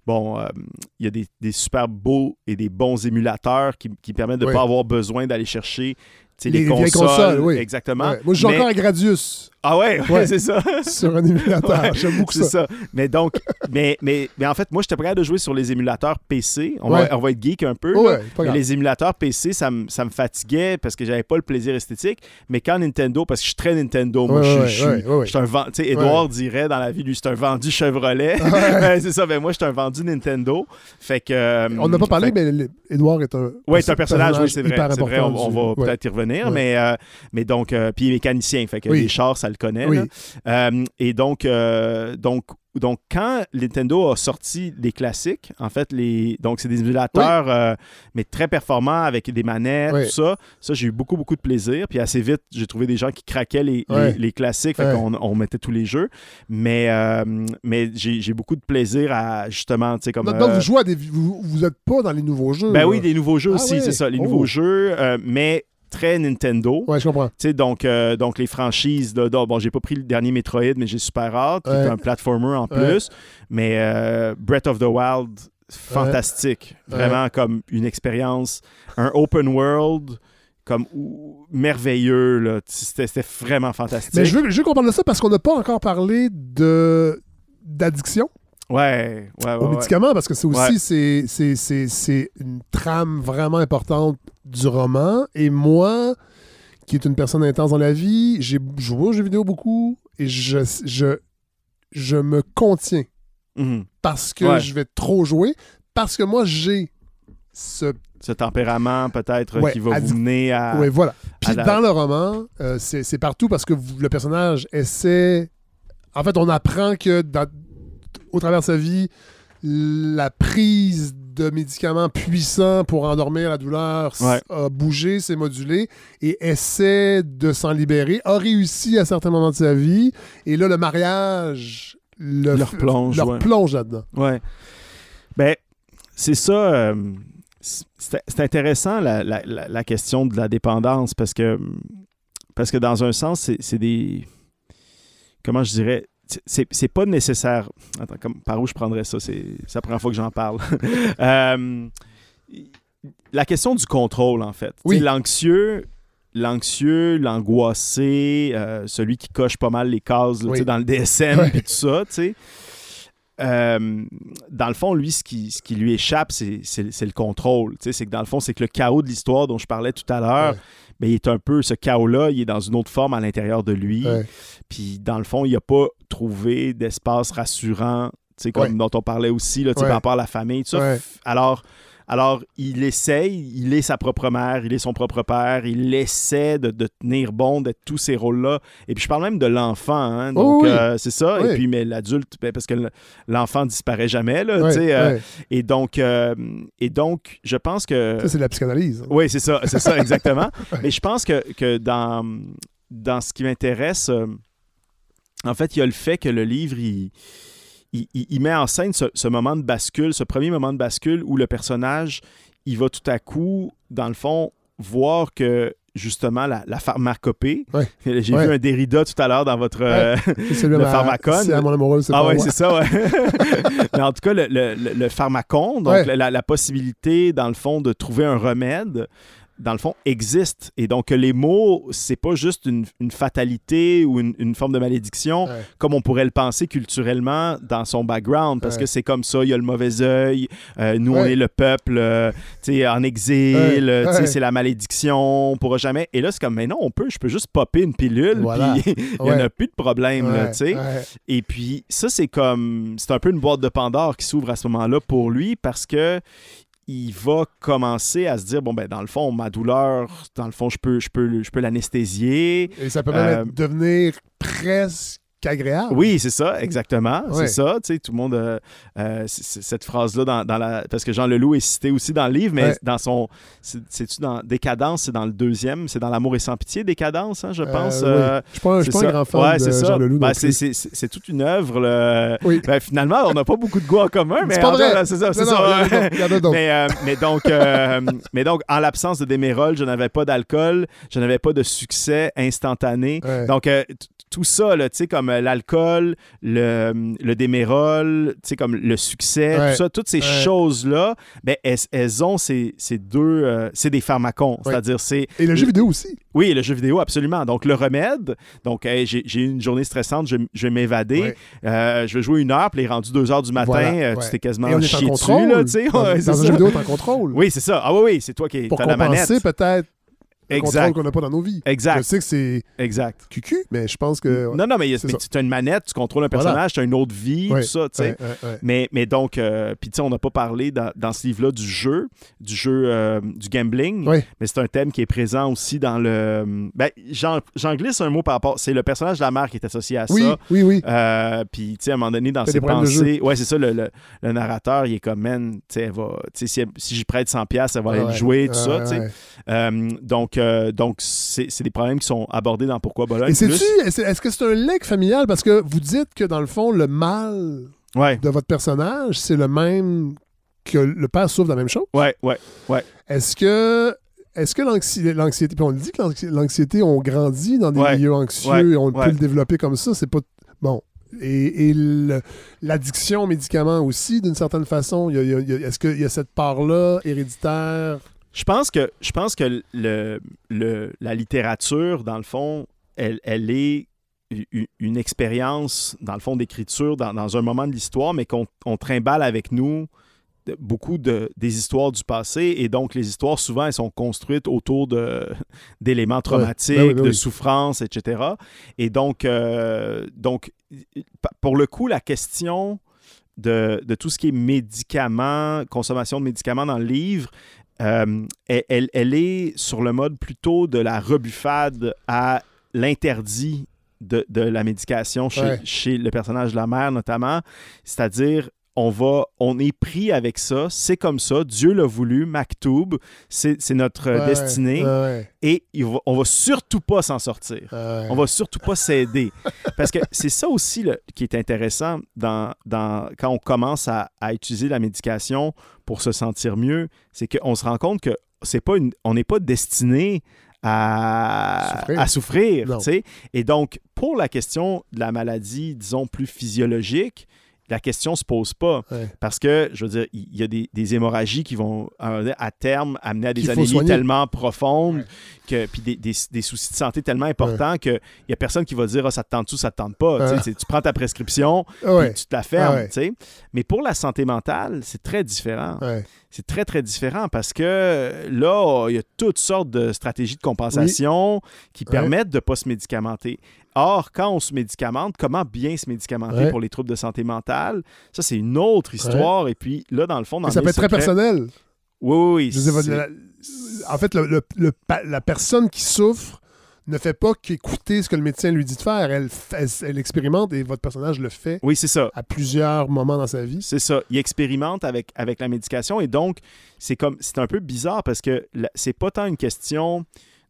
bon, euh, il y a des, des super beaux et des bons émulateurs qui, qui permettent de ne Oui. pas avoir besoin d'aller chercher les, Les consoles. consoles, oui. Exactement. Ouais. Moi, Mais- encore à Gradius Ah ouais, ouais, Ouais. c'est ça. sur un émulateur. Ouais, J'aime beaucoup C'est ça. ça. Mais donc, mais, mais, mais en fait, moi, j'étais prêt de jouer sur les émulateurs PC. On, Ouais. va, on va être geek un peu. Là. Mais les émulateurs PC, ça me ça fatiguait parce que j'avais pas le plaisir esthétique. Mais quand Nintendo, parce que je suis très Nintendo, moi, je, suis je suis un vendu. Tu sais, Edouard dirait dans la vie, lui, c'est un vendu Chevrolet. C'est ça. Ben, moi, je suis un vendu Nintendo. Fait que. euh, On n'a pas parlé, fait que- mais Edouard est un. oui, c'est un personnage, oui, c'est vrai. C'est vrai, on, va peut-être y revenir, mais, euh, mais donc, euh, puis mécanicien, fait que les chars, ça le connaît. Oui. Euh, et donc, euh, donc, donc, quand Nintendo a sorti les classiques, en fait, les, donc c'est des émulateurs, euh, mais très performants avec des manettes, Oui. tout ça. Ça, j'ai eu beaucoup, beaucoup de plaisir. Puis assez vite, j'ai trouvé des gens qui craquaient les, les- classiques, fait on mettait tous les jeux. Mais, euh, mais j'ai beaucoup de plaisir à justement, tu sais, comme. Donc, euh, vous jouez à des. Vous, vous êtes pas dans les nouveaux jeux. ben oui, des nouveaux jeux Ah aussi, c'est ça. Les Oh. nouveaux jeux, euh, mais très Nintendo. Ouais, je comprends. Tu sais, donc, euh, donc les franchises, donc, bon, j'ai pas pris le dernier Metroid, mais j'ai super hâte, qui Ouais. est un platformer en plus. Mais euh, Breath of the Wild, fantastique. Vraiment comme une expérience, un open world comme ou- merveilleux. là. C'était c'était vraiment fantastique. Mais je veux, je veux qu'on parle de ça parce qu'on n'a pas encore parlé de d'addiction Ouais, ouais, ouais. aux médicaments, parce que c'est aussi c'est- c'est- c'est c'est une trame vraiment importante du roman. Et moi, qui est une personne intense dans la vie, j'ai joué aux jeux vidéo beaucoup et je, je, je me contiens Mhm. parce que je vais trop jouer, parce que moi, j'ai ce... Ce tempérament, peut-être, Ouais, qui va à vous mener à. Ouais, voilà. Puis la- dans le roman, euh, c'est c'est partout parce que vous- le personnage essaie... En fait, on apprend que dans- au travers de sa vie, la prise de médicaments puissants pour endormir la douleur Ouais. a bougé, s'est modulé et essaie de s'en libérer, a réussi à certains moments de sa vie. Et là, le mariage le Leur plonge, leur ouais. plonge là-dedans. Ouais. Ben, c'est ça. euh, c'est intéressant la, la- question de la dépendance parce que, parce que dans un sens, c'est des. Comment je dirais c'est pas nécessaire. Attends, comme, par où je prendrais ça? C'est la première fois que j'en parle. Euh, la question du contrôle, en fait. Oui. L'anxieux. L'anxieux, l'angoissé, euh, celui qui coche pas mal les cases là, Oui. dans le DSM et tout ça, tu sais. Euh, dans le fond, lui, ce qui, ce qui lui échappe, c'est le contrôle. C'est que dans le fond, c'est que le chaos de l'histoire dont je parlais tout à l'heure, Ouais. Ben, il est un peu, ce chaos-là, il est dans une autre forme à l'intérieur de lui. Ouais. Puis dans le fond, il n'a pas trouvé d'espace rassurant, tu sais, comme Ouais. dont on parlait aussi, là, par rapport à la famille. tout ça. Alors, alors, il essaye, il est sa propre mère, il est son propre père, il essaie de, de tenir bon d'être tous ces rôles-là. Et puis je parle même de l'enfant, hein, donc Oh oui. euh, c'est ça. Oui. Et puis, mais l'adulte, ben, parce que l'enfant disparaît jamais, là, Ouais, tu sais. euh, et, donc, euh, et donc, je pense que... Ça, c'est de la psychanalyse. Oui, c'est ça, c'est ça, exactement. Mais je pense que, que dans, dans ce qui m'intéresse, en fait, il y a le fait que le livre, il, il, il- il met en scène ce, ce moment de bascule, ce premier moment de bascule où le personnage, il va tout à coup, dans le fond, voir que justement la, la pharmacopée. Ouais. J'ai Ouais. vu un Derrida tout à l'heure dans votre euh, C'est celui le ma- pharmacone. C'est à mon amoureux, c'est ah ouais, moi. c'est ça, ouais. Mais en tout cas, le, le, le- pharmacon, donc Ouais. la, la possibilité, dans le fond, de trouver un remède, dans le fond, existe. Et donc, les mots, c'est pas juste une, une fatalité ou une, une forme de malédiction, Ouais. comme on pourrait le penser culturellement dans son background, parce Ouais. que c'est comme ça, il y a le mauvais œil, euh, nous, on est le peuple, euh, tu sais, en exil, c'est la malédiction, on pourra jamais. Et là, c'est comme, mais non, on peut, je peux juste popper une pilule, Voilà. puis il n'y en a plus de problème, là. Et puis, ça, c'est comme. C'est un peu une boîte de Pandore qui s'ouvre à ce moment-là pour lui parce que. Il va commencer à se dire bon ben dans le fond ma douleur dans le fond je peux je peux je peux l'anesthésier. Et ça peut même Euh, devenir presque agréable. oui, c'est ça, exactement. C'est ça, tu sais, tout le monde. euh, euh, cette phrase-là, dans, dans la. Parce que Jean Leloup est cité aussi dans le livre, mais dans son. c'est- C'est-tu dans Décadence, c'est dans le deuxième, c'est dans L'amour et sans pitié, Décadence, hein, je pense. Euh, oui. Je suis pas, un- je suis c'est pas un grand fan ouais, de. Jean Leloup. Ben, c'est, toute une œuvre. Ben, finalement, on n'a pas beaucoup de goût en commun, mais C'est pas vrai. c'est ça. C'est ça. Mais, donc, mais donc, en l'absence de démérol, je n'avais pas d'alcool, je n'avais pas de succès instantané. Donc, tout ça, là, tu sais, comme euh, l'alcool, le, le démérol, tu sais, comme le succès, Ouais. tout ça, toutes ces Ouais. choses-là, ben, elles, elles ont ces, ces deux, euh, c'est des pharmacons. Ouais. C'est-à-dire, c'est Et le jeu vidéo aussi. oui, le jeu vidéo, absolument. Donc, le remède, donc, hey, j'ai eu une journée stressante, je, je vais m'évader. Euh, je vais jouer une heure, puis il est rendu deux heures du matin, Voilà, euh, tu t'es quasiment chié dessus, là. Dans, dans c'est un jeu vidéo, t'es en contrôle. Oui, c'est ça. Ah oui, oui, c'est toi qui Pour as la manette. compenser peut-être Exact. qu'on n'a pas dans nos vies. Je Exact, sais que c'est exact. cucu, mais je pense que... Non, non, mais, tu as une manette, tu contrôles un Voilà. personnage, tu as une autre vie, Ouais, tout ça, tu sais. Ouais. Mais, mais donc, euh, puis tu sais, on n'a pas parlé dans, dans ce livre-là du jeu, du jeu euh, du gambling, mais c'est un thème qui est présent aussi dans le. Ben, j'en glisse un mot par rapport. C'est le personnage de la mère qui est associé à Oui, ça. oui, oui. Euh, puis, tu sais, à un moment donné, dans ses pensées, ouais, c'est ça, le, le- le narrateur, il est comme, man, tu sais, si, si j'y prête 100$, piastres, elle va aller jouer, tout ça, tu sais. Euh, donc, euh, donc c'est des problèmes qui sont abordés dans Pourquoi Bologne. Et est-ce que c'est un legs familial? Parce que vous dites que dans le fond, le mal Ouais, de votre personnage, c'est le même que le père souffre de la même chose? ouais, ouais. Est-ce que est-ce que l'anxi- l'anxiété, puis on le dit que l'anxi- l'anxiété, on grandit dans des Ouais, milieux anxieux ouais, et on ouais. peut le développer comme ça, c'est pas bon. Et, et l'addiction aux médicaments aussi, d'une certaine façon, est-ce qu'il y a cette part-là héréditaire? Je pense que, je pense que le, le- la littérature, dans le fond, elle, elle est une expérience, dans le fond, d'écriture dans, dans un moment de l'histoire, mais qu'on on trimballe avec nous de- beaucoup de, des histoires du passé et donc les histoires souvent elles sont construites autour de d'éléments traumatiques, Ben oui, ben de oui. souffrances, etc. Et donc, euh, donc pour le coup, la question de, de tout ce qui est médicaments, consommation de médicaments dans le livre, euh, elle, est sur le mode plutôt de la rebuffade à l'interdit de, de la médication chez, Ouais. chez le personnage de la mère notamment. C'est-à-dire, on va, on est pris avec ça, c'est comme ça, Dieu l'a voulu, Maktoub, c'est notre euh, Ouais, destinée, ouais, et il va- on va surtout pas s'en sortir. ouais. On va surtout pas s'aider. Parce que c'est ça aussi là, qui est intéressant dans, dans, quand on commence à, à utiliser la médication pour se sentir mieux, c'est qu'on se rend compte que c'est pas une, on n'est pas destiné à Souffrir. à souffrir. Et donc, pour la question de la maladie, disons, plus physiologique, la question se pose pas. Ouais. Parce que, je veux dire, il y a des, des hémorragies qui vont, à terme, amener à des anémies tellement profondes, que, puis des, des- des soucis de santé tellement importants qu'il n'y a personne qui va dire ah, ça te tente ou ça te tente pas. Tu Ouais. Tu prends ta prescription, Ah ouais. puis tu te la fermes. Ouais. tu sais. Mais pour la santé mentale, c'est très différent. Ouais. C'est très, très différent parce que là, il y a toutes sortes de stratégies de compensation qui Ouais. permettent de ne pas se médicamenter. Or, quand on se médicamente, comment bien se médicamenter Ouais. pour les troubles de santé mentale, ça, c'est une autre histoire. Et puis là, dans le fond, dans ça peut être très personnel. Oui, oui, oui. Dire, la- en fait, le- le- le pa- la personne qui souffre ne fait pas qu'écouter ce que le médecin lui dit de faire. Elle, elle, elle expérimente et votre personnage le fait Oui, c'est ça. à plusieurs moments dans sa vie. C'est ça. Il expérimente avec, avec la médication et donc, c'est comme c'est un peu bizarre parce que c'est pas tant une question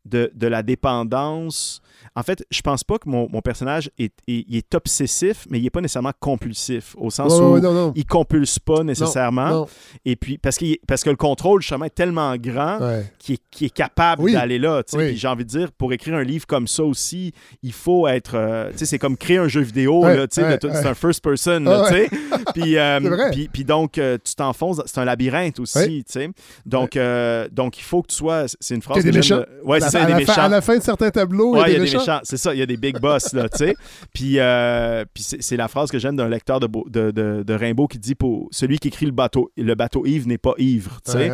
de, de la dépendance. En fait, je pense pas que mon, mon personnage est, est- il est obsessif, mais il est pas nécessairement compulsif, au sens Ouais, où ouais, non, non. il compulse pas nécessairement. Non. Et puis, parce, qu'il parce que le contrôle, justement, est tellement grand Ouais. qui est, est capable Oui. d'aller là. Oui. Puis j'ai envie de dire, pour écrire un livre comme ça aussi, il faut être. euh, tu sais, c'est comme créer un jeu vidéo. Là. C'est un first person. Ah là, tu sais. puis, euh, puis, puis donc, euh, tu t'enfonces. C'est un labyrinthe aussi. Sais. Donc, euh, donc, il faut que tu sois. C'est une phrase. Qu'il que des méchants. de- Ouais, c'est ça, il des fin- méchants. À la fin de certains tableaux, il y a des méchants. C'est ça, il y a des big boss, là, tu sais. Puis, euh, puis c'est la phrase que j'aime d'un lecteur de, de, de, de Rimbaud qui dit pour celui qui écrit le bateau, le bateau ivre n'est pas ivre, tu sais.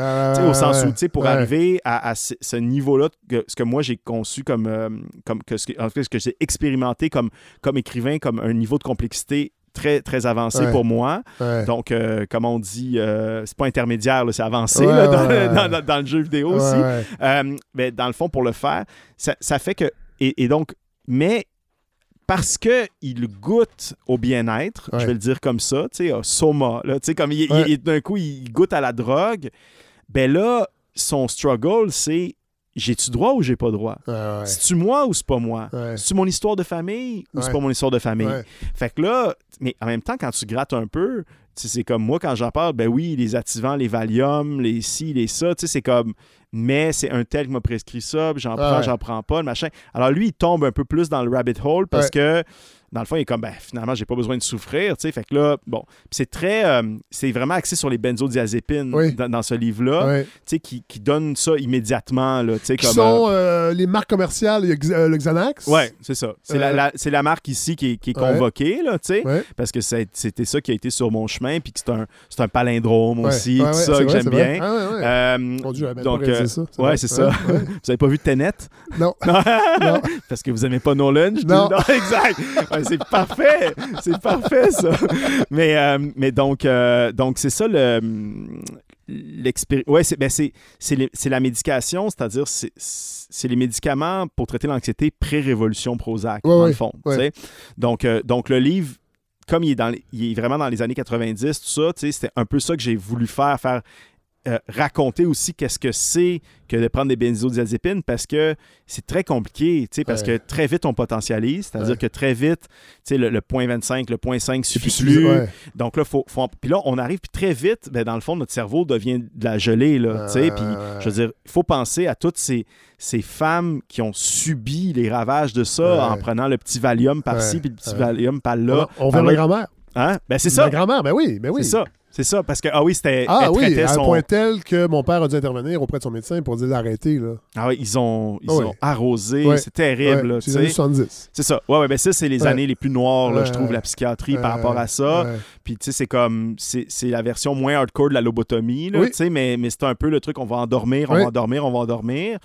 Au sens où, tu sais, pour Ouais. arriver à, à ce, ce niveau-là, ce que moi j'ai conçu comme, euh, comme que ce que, en fait, ce que j'ai expérimenté comme, comme écrivain, comme un niveau de complexité très, très avancé Ouais. pour moi. Ouais. Donc, euh, comme on dit, euh, c'est pas intermédiaire, c'est avancé Ouais, là, dans, ouais, ouais. dans- dans- dans le jeu vidéo aussi. Euh, mais dans le fond, pour le faire, ça, ça fait que. Et, et donc, mais parce que il goûte au bien-être, Ouais. je vais le dire comme ça, tu sais, Soma, là, tu sais, comme il, Ouais. il- d'un coup, il goûte à la drogue, ben là, son struggle, c'est j'ai-tu droit ou j'ai pas droit? Ouais. C'est-tu moi ou c'est pas moi? C'est-tu mon histoire de famille ou c'est pas mon histoire de famille? Fait que là, mais en même temps, quand tu grattes un peu, c'est comme moi, quand j'en parle, ben oui, les activants, les Valium, les ci, les ça, tu sais, c'est comme, mais c'est un tel qui m'a prescrit ça, j'en Ah prends, ouais. j'en prends pas, le machin. Alors lui, il tombe un peu plus dans le rabbit hole parce Ouais. que, dans le fond, il est comme, ben finalement, j'ai pas besoin de souffrir, tu sais. Fait que là, bon, c'est très, euh, c'est vraiment axé sur les benzodiazépines Oui. dans, dans ce livre-là, tu sais, qui, qui donne ça immédiatement, là, tu sais, comme. sont euh, euh, les marques commerciales, euh, le Xanax. Ouais, c'est ça. C'est la, Euh, la- c'est la marque ici qui est, qui est convoquée, là, tu sais parce que c'était ça qui a été sur mon chemin, puis que c'est un, c'est un palindrome aussi, tout ça que j'aime bien. Ah. Euh, donc, euh, ça. Ouais, c'est ça. Vous avez pas vu Tenet? Non. Non. Parce que vous aimez pas Nolan? je dis? Non. exact. Ouais, c'est parfait. C'est parfait, ça. Mais, euh, mais donc, euh, donc c'est ça le. L'expérience. Ouais, c'est ben la médication, c'est-à-dire c'est les médicaments pour traiter l'anxiété pré-révolution Prozac, Ouais, dans ouais, le fond. ouais. Donc, euh, donc, le livre, comme il est, dans les- il est vraiment dans les années 90, tout ça, c'était un peu ça que j'ai voulu faire, faire euh, raconter aussi qu'est-ce que c'est que de prendre des benzodiazépines parce que c'est très compliqué, tu sais, parce Ouais. que très vite on potentialise, c'est-à-dire Ouais. que très vite, tu sais, le, le point 25, le point 5 C'est suffit plus- plus. ouais. Donc là, faut, faut puis là, on arrive, puis très vite, ben, dans le fond, notre cerveau devient de la gelée, là, tu sais, Ouais, puis je veux dire, il faut penser à toutes ces, ces femmes qui ont subi les ravages de ça en prenant le petit Valium par-ci, puis le petit. Valium par-là. On par verra là. ma grand-mère. Hein? Ben c'est ça. Ma grand-mère, ben oui, ben oui. C'est ça. C'est ça, parce que, ah oui, c'était. Ah oui, à un son- point tel que mon père a dû intervenir auprès de son médecin pour dire d'arrêter. là. Ah oui, ils ont, ils Ah ont arrosé. Ouais. C'est terrible, Ouais, c'est les années sais. 70. C'est ça. Ouais, ouais, ben ça, c'est les années les plus noires, là, je trouve, la psychiatrie par rapport à ça. Puis, tu sais, c'est comme. C'est c'est la version moins hardcore de la lobotomie, là, Oui. tu sais, mais, mais c'est un peu le truc on va endormir, on va endormir, on va endormir.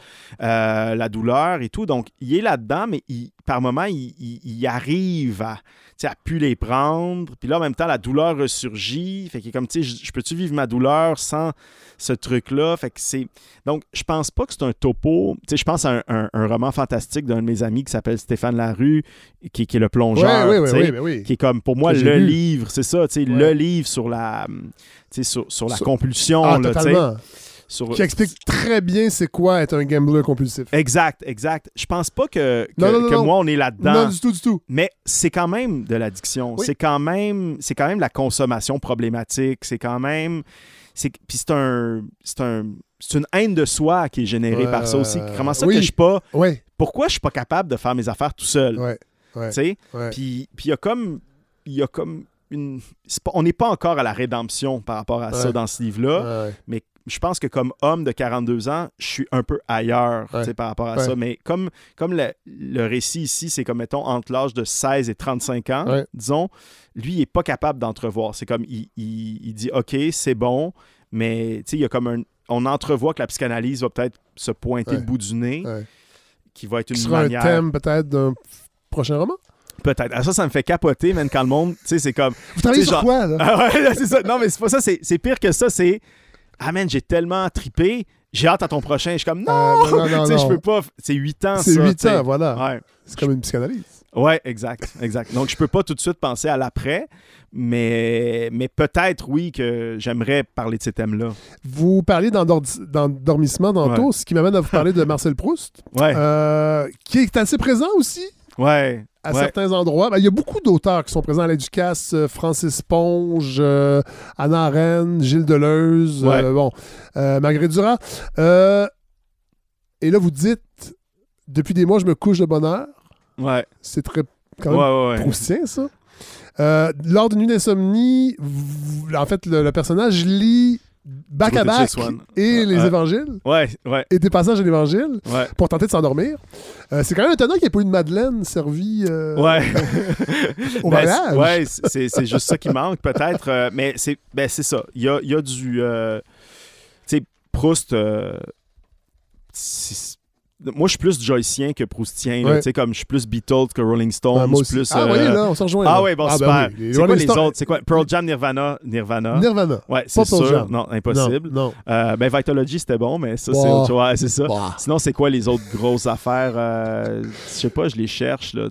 Euh, la douleur et tout. Donc, il est là-dedans, mais il- par moment, il, il- il arrive à, à pu les prendre. Puis là, en même temps, la douleur ressurgit. Fait qu'il est comme, tu sais, je peux-tu vivre ma douleur sans ce truc-là? Fait que c'est. Donc, je pense pas que c'est un topo. Tu sais, je pense à un, un- un roman fantastique d'un de mes amis qui s'appelle Stéphane Larue, qui, qui est le plongeur. Ouais, ben qui est comme pour moi Que le lu. livre, c'est ça, tu sais, le livre sur la, tu sais, sur, sur la Sur- compulsion, Ah, là. Sur- Qui explique très bien c'est quoi être un gambler compulsif. Exact, exact. Je pense pas que, que, Non, non, non, que non. moi on est là-dedans. Non, du tout, du tout. Mais c'est quand même de l'addiction. Oui. C'est quand même, c'est quand même la consommation problématique. C'est quand même, puis c'est un, c'est un, c'est une haine de soi qui est générée par ça aussi. ouais, Comment ça oui. que je suis pas, Ouais, pourquoi je suis pas capable de faire mes affaires tout seul, ouais, ouais. tu sais? ouais. Puis il y a comme, il y a comme une, pas- on n'est pas encore à la rédemption par rapport à ça dans ce livre-là. Ouais, Mais je pense que comme homme de 42 ans, je suis un peu ailleurs Ouais. par rapport à Ouais. ça. Mais comme, comme le, le récit ici, c'est comme, mettons, entre l'âge de 16 et 35 ans, Ouais. disons, lui, il n'est pas capable d'entrevoir. C'est comme, il, il- il dit, OK, c'est bon, mais il y a comme un... On entrevoit que la psychanalyse va peut-être se pointer le bout du nez, qui va être une sera manière... un thème peut-être d'un prochain roman? Peut-être. Ah, ça, ça me fait capoter, même quand le monde, tu sais, c'est comme... Vous travaillez sur genre- quoi, là? Ah ouais, là, c'est ça. Non, mais c'est pas ça. C'est, c'est pire que ça. C'est. Ah, man, j'ai tellement tripé. J'ai hâte à ton prochain. Je suis comme, non! Euh, non, je peux pas. C'est 8 ans, C'est ça. 8 tu sais. ans, voilà. Ouais. C'est comme une psychanalyse. Ouais, exact. Exact. Donc, je peux pas tout de suite penser à l'après, mais, mais peut-être, oui, que j'aimerais parler de ces thèmes-là. Vous parliez d'endordi- d'endormissement tantôt, ce qui m'amène à vous parler de Marcel Proust, Ouais. euh, qui est assez présent aussi ouais. À ouais. certains endroits. Ben, il y a beaucoup d'auteurs qui sont présents à la Ducasse, euh, Francis Ponge, euh, Anna Arendt, Gilles Deleuze, Ouais. euh, bon, euh, Marguerite Duras. Euh, et là, vous dites, depuis des mois, je me couche de bonne heure. Ouais. C'est très quand même ouais, proustien, ça. Lors d'une nuit d'insomnie, en fait, le, le personnage lit back à back et les évangiles Ouais, ouais, et des passages de l'évangile ouais. pour tenter de s'endormir. Euh, c'est quand même étonnant qu'il n'y ait pas eu de Madeleine servie euh, Ouais. au Ben, mariage. ouais, c'est c'est juste ça qui manque, peut-être. euh, mais c'est ben, c'est ça. Il y a, y a du. tu sais, Proust. Moi, je suis plus Joycien que Proustien. Ouais. Tu sais, comme je suis plus Beatles que Rolling Stones. Ouais, moi aussi. plus, ah euh, oui, là, on se rejoint. Ah oui, bon, ben super. oui, C'est quoi les Stones- autres? C'est quoi? Pearl Jam, Nirvana? Nirvana? Nirvana. Ouais, c'est sûr. Jam. Non, impossible. Non, non. Euh, ben, Vitalogy, c'était bon, mais ça, Bah. c'est. Ouais, c'est ça. Bah. Sinon, c'est quoi les autres grosses affaires? euh, je sais pas, je les cherche, là.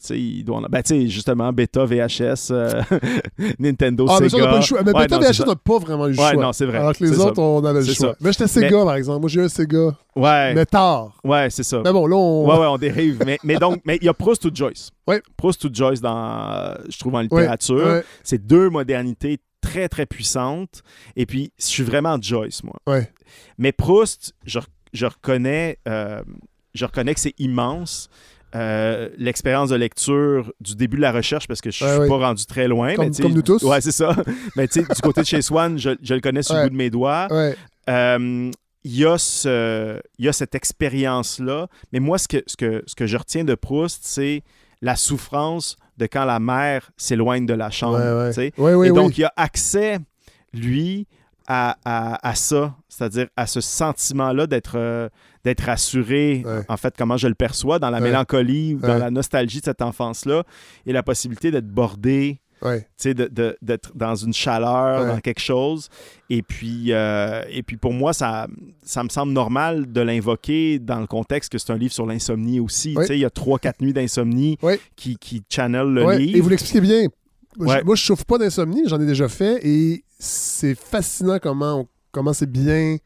En- Ben, tu sais, justement, Beta, VHS, euh, Nintendo, Ah, mais ça, on Sega. n'a pas le choix. Mais Ouais, Beta non, VHS ça. n'a pas vraiment eu le Ouais, choix. non, c'est vrai. Alors que les autres, on avait le choix. Mais j'étais Sega, par exemple. Moi, j'ai eu un Sega. Ouais. Mais tard. Ouais, c'est ça. Mais bon, là, on. Ouais, ouais, on dérive. mais, mais donc, mais il y a Proust ou Joyce? Ouais. Proust ou Joyce dans, euh, je trouve, en littérature. ouais, C'est deux modernités très, très puissantes. Et puis, je suis vraiment Joyce, moi. ouais. Mais Proust, je, je reconnais, euh, je reconnais que c'est immense. Euh, l'expérience de lecture du début de la recherche parce que je suis Ouais, ouais. pas rendu très loin. Comme- mais comme nous tous. Ouais, c'est ça. mais tu sais, du côté de chez Swan, je, je le connais sur Ouais. le bout de mes doigts. Euh, il y, a ce- il y a cette expérience-là. Mais moi, ce que, ce, que, ce que je retiens de Proust, c'est la souffrance de quand la mère s'éloigne de la chambre. Ouais, ouais. Et donc, il a accès, lui, à, à- à ça, c'est-à-dire à ce sentiment-là d'être euh, d'être rassuré, Ouais. en fait, comment je le perçois, dans la mélancolie ou dans la nostalgie de cette enfance-là, et la possibilité d'être bordé Ouais. tu sais, d'être dans une chaleur, Ouais. dans quelque chose. Et puis, euh, et puis pour moi, ça, ça me semble normal de l'invoquer dans le contexte que c'est un livre sur l'insomnie aussi. Ouais. Tu sais, il y a trois, quatre nuits d'insomnie qui, qui channel le livre. Et vous l'expliquez bien. Moi, je- je souffre pas d'insomnie, j'en ai déjà fait, et c'est fascinant comment, on- comment c'est bien,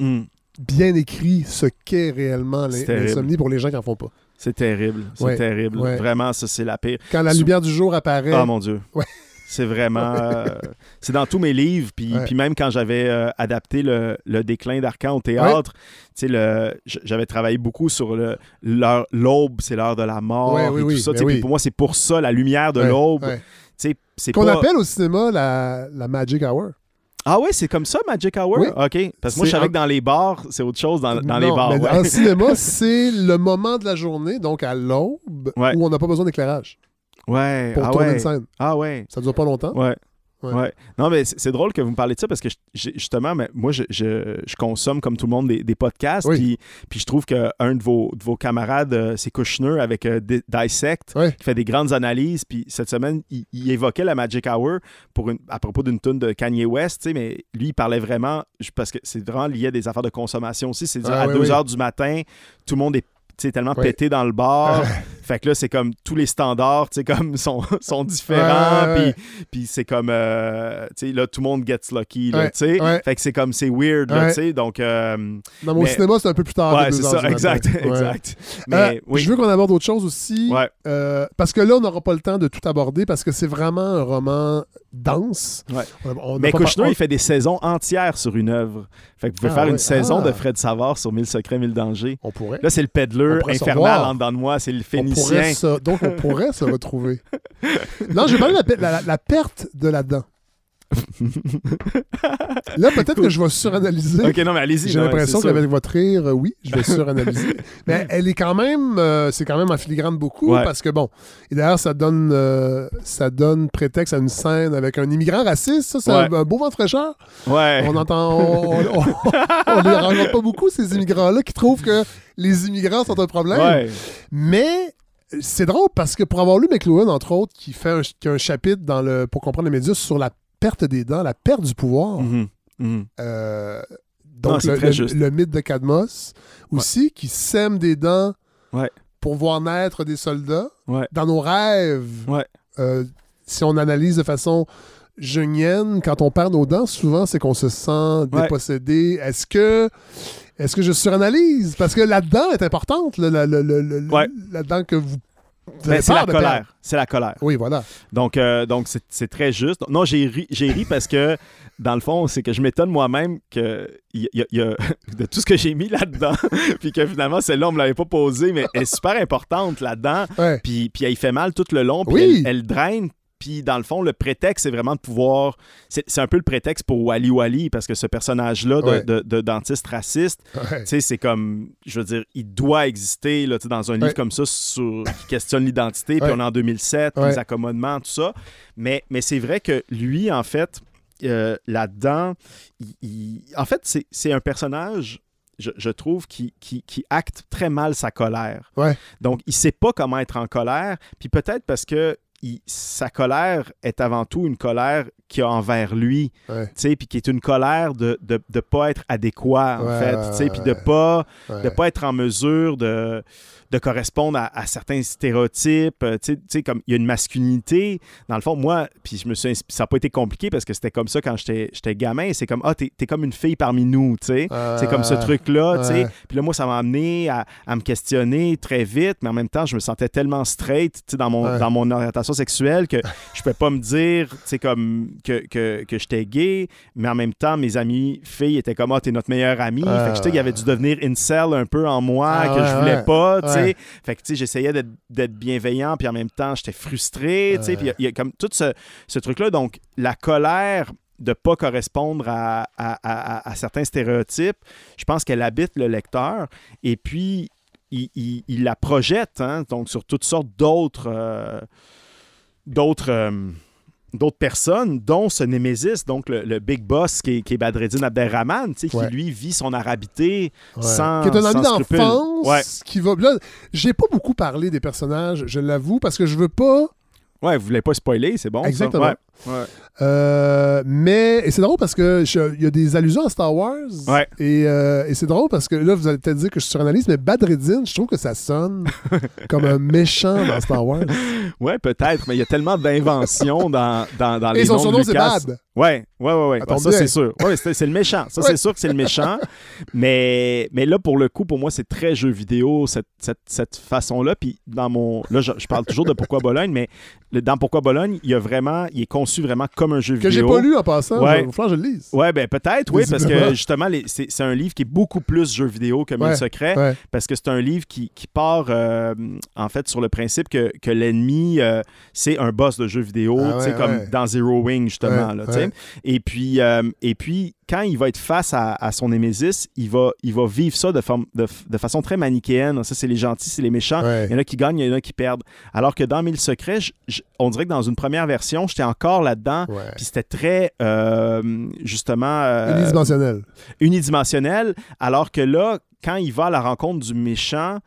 Hmm, bien écrit ce qu'est réellement l'insomnie pour les gens qui en font pas. C'est terrible. C'est Ouais. terrible. Ouais. Vraiment, ça, c'est la pire. Quand la lumière du jour apparaît, Ah mon Dieu. Ouais. C'est vraiment. euh, c'est dans tous mes livres. Puis, Ouais. puis même quand j'avais euh, adapté le, le déclin d'Arcan au théâtre, le- j'avais travaillé beaucoup sur le- l'heure- l'aube, c'est l'heure de la mort. Ouais, et oui, tout oui, ça. oui. Pour moi, c'est pour ça, la lumière de l'aube. C'est qu'on pas... appelle au cinéma la, la Magic Hour. Ah ouais, c'est comme ça, Magic Hour? Oui. OK. Parce que moi, je savais que dans les bars, c'est autre chose dans, dans les bars. mais ouais. En cinéma, c'est le moment de la journée, donc à l'aube, Ouais. où on n'a pas besoin d'éclairage Ouais. pour ah tourner ouais. une scène. Ah ouais. Ça dure pas longtemps. Ouais. Ouais. Ouais. Non, mais c'est drôle que vous me parlez de ça parce que je- justement, mais moi, je, je- je consomme comme tout le monde des, des podcasts. Oui. Puis, puis je trouve qu'un de vos, de vos camarades, euh, c'est Kushner avec euh, Di- Dissect, Ouais. qui fait des grandes analyses. Puis cette semaine, il, il évoquait la Magic Hour pour une, à propos d'une tune de Kanye West, mais lui, il parlait vraiment, parce que c'est vraiment lié à des affaires de consommation aussi. C'est Ah, à oui, 2 oui. heures du matin, tout le monde est sais, tellement pété dans le bar. fait que là, c'est comme tous les standards, tu sais, comme sont, sont différents. Puis c'est comme, euh, tu sais, là, tout le monde gets lucky, tu sais. Fait que c'est comme, c'est weird, tu sais. Donc, euh, Dans mon Mais- cinéma, c'est un peu plus tard. ouais, c'est ça, exact, exact. Mais Euh, oui, Je veux qu'on aborde autre chose aussi. Euh, parce que là, on n'aura pas le temps de tout aborder parce que c'est vraiment un roman dense. On mais par- il fait des saisons entières sur une œuvre. Fait que vous pouvez Ah, faire une saison Ah. de Fred Savard sur 1000 secrets, 1000 dangers. On pourrait. Là, c'est le peddler On infernal en dedans de moi, c'est le On phénicien. pourrait se- Donc, on pourrait se retrouver. Non, je vais parler de la, pe- la- la perte de la dent. Là, peut-être que je vais suranalyser. Ok, non, mais allez-y. J'ai l'impression qu'avec votre rire, euh, oui, je vais suranalyser. Mais elle est quand même, euh, c'est quand même en filigrane beaucoup Ouais. parce que bon, et d'ailleurs ça donne, euh, ça donne prétexte à une scène avec un immigrant raciste. Ça, c'est un, Ouais. un beau vent fraîcheur. Ouais. On entend, on, on, on les rencontre pas beaucoup ces immigrants-là qui trouvent que les immigrants sont un problème. Ouais. Mais c'est drôle parce que pour avoir lu McLuhan, entre autres, qui fait un, qui a un chapitre dans le, pour comprendre les médias sur la perte des dents, la perte du pouvoir. Mhm. Mhm. Euh, donc, le, mythe de Cadmos aussi, qui sème des dents Ouais. pour voir naître des soldats. Ouais. Dans nos rêves, euh, si on analyse de façon jungienne, quand on perd nos dents, souvent, c'est qu'on se sent dépossédé. Est-ce que, est-ce que je suranalyse? Parce que la dent est importante, là, la, la- la- la dent que vous... Ben, c'est la perdre. colère. C'est la colère. Oui, voilà. Donc, euh, donc c'est, c'est très juste. Non, j'ai ri, j'ai ri parce que, dans le fond, c'est que je m'étonne moi-même que y y a- de tout ce que j'ai mis là-dedans, puis que finalement, celle-là, on me l'avait pas posée, mais elle est super importante là-dedans. Ouais. Puis, puis elle fait mal tout le long, puis Oui. elle, elle draine. Puis dans le fond, le prétexte, c'est vraiment de pouvoir. C'est, c'est un peu le prétexte pour Wally Wally, parce que ce personnage-là de, Ouais. de- de dentiste raciste, Ouais. c'est comme, je veux dire, il doit exister là, dans un livre Ouais. comme ça sur, qui questionne l'identité, puis on est en 2007, Ouais. les accommodements, tout ça. Mais, mais c'est vrai que lui, en fait, euh, là-dedans, en fait, c'est, c'est un personnage, je, je trouve, qui, qui, qui acte très mal sa colère. Ouais. Donc, il sait pas comment être en colère, puis peut-être parce que il- sa colère est avant tout une colère qu'il a envers lui, puis qui est une colère de ne de, de pas être adéquat, en Ouais, fait, ouais, puis de ouais. pas Ouais. de pas être en mesure de, de correspondre à, à certains stéréotypes. euh, Tu sais- comme il y a une masculinité. Dans le fond, moi, puis je me suis ça n'a pas été compliqué parce que c'était comme ça quand j'étais gamin. C'est comme, ah, t'es es comme une fille parmi nous, tu sais. C'est comme ce Euh, truc-là, tu sais. Puis là, moi, ça m'a amené à, à me questionner très vite, mais en même temps, je me sentais tellement straight, tu sais, dans mon, Ouais. dans mon orientation sexuelle que je pouvais pas me dire, tu sais, comme que, que, que j'étais gay, mais en même temps, mes amis filles étaient comme, ah, t'es notre meilleure amie. Ah, fait que, tu sais, il y avait dû devenir incel un peu en moi Ah, que je ouais, voulais ouais. pas, tu sais. Fait que, tu sais, j'essayais d'être- bienveillant, puis en même temps, j'étais frustré, il y a- comme tout ce, truc-là. Donc, la colère de pas correspondre à, certains stéréotypes, je pense qu'elle habite le lecteur. Et puis, il, la projette, hein, sur toutes sortes d'autres... euh, euh, d'autres personnes, dont ce Némésis, donc le, le big boss qui est, qui est Badreddin Abderrahman, tu sais, Ouais. qui lui vit son arabité Ouais. sans Qui est un ami d'enfance Ouais. qui va. Là, j'ai pas beaucoup parlé des personnages, je l'avoue, parce que je veux pas. Ouais, vous voulez pas spoiler, c'est bon. Exactement. Ouais. Euh, mais et c'est drôle parce que il y a des allusions à Star Wars. Ouais. Et, euh, et c'est drôle parce que là, vous allez peut-être dire que je suranalyse, mais Badreddin, je trouve que ça sonne comme un méchant dans Star Wars. Ouais, peut-être, mais il y a tellement d'inventions dans, dans, dans les Et son surnom, c'est. Bad. Ouais, ouais, ouais, ouais. Ça Bon, c'est sûr. Ouais, c'est le méchant. Ça, Ouais. c'est sûr que c'est le méchant. mais, mais là, pour le coup, pour moi, c'est très jeu vidéo, cette, cette, cette façon-là. Puis dans mon. Là, je, je parle toujours de Pourquoi Bologne, mais dans Pourquoi Bologne, il y a vraiment. Il est, conçu vraiment comme un jeu Que j'ai vidéo. pas lu en passant. Ouais. Il va falloir que je le lise. Ouais, ben peut-être, oui, parce que justement, c'est un livre qui est beaucoup plus jeu vidéo que Mille secrets, ouais. parce que c'est un livre qui, qui part euh, en fait sur le principe que, que l'ennemi, euh, c'est un boss de jeu vidéo, Ah tu sais, ouais, comme dans Zero Wing, justement. Là. Et puis, euh, et puis, quand il va être face à, à son némésis, il va, il va vivre ça de, forme, de, de façon très manichéenne. Ça, c'est les gentils, c'est les méchants. Ouais. Il y en a qui gagnent, il y en a qui perdent. Alors que dans Mille secrets, je- je- on dirait que dans une première version, j'étais encore là-dedans. Ouais. Puis c'était très, euh, justement, euh, Unidimensionnel. unidimensionnel. Alors que là, quand il va à la rencontre du méchant,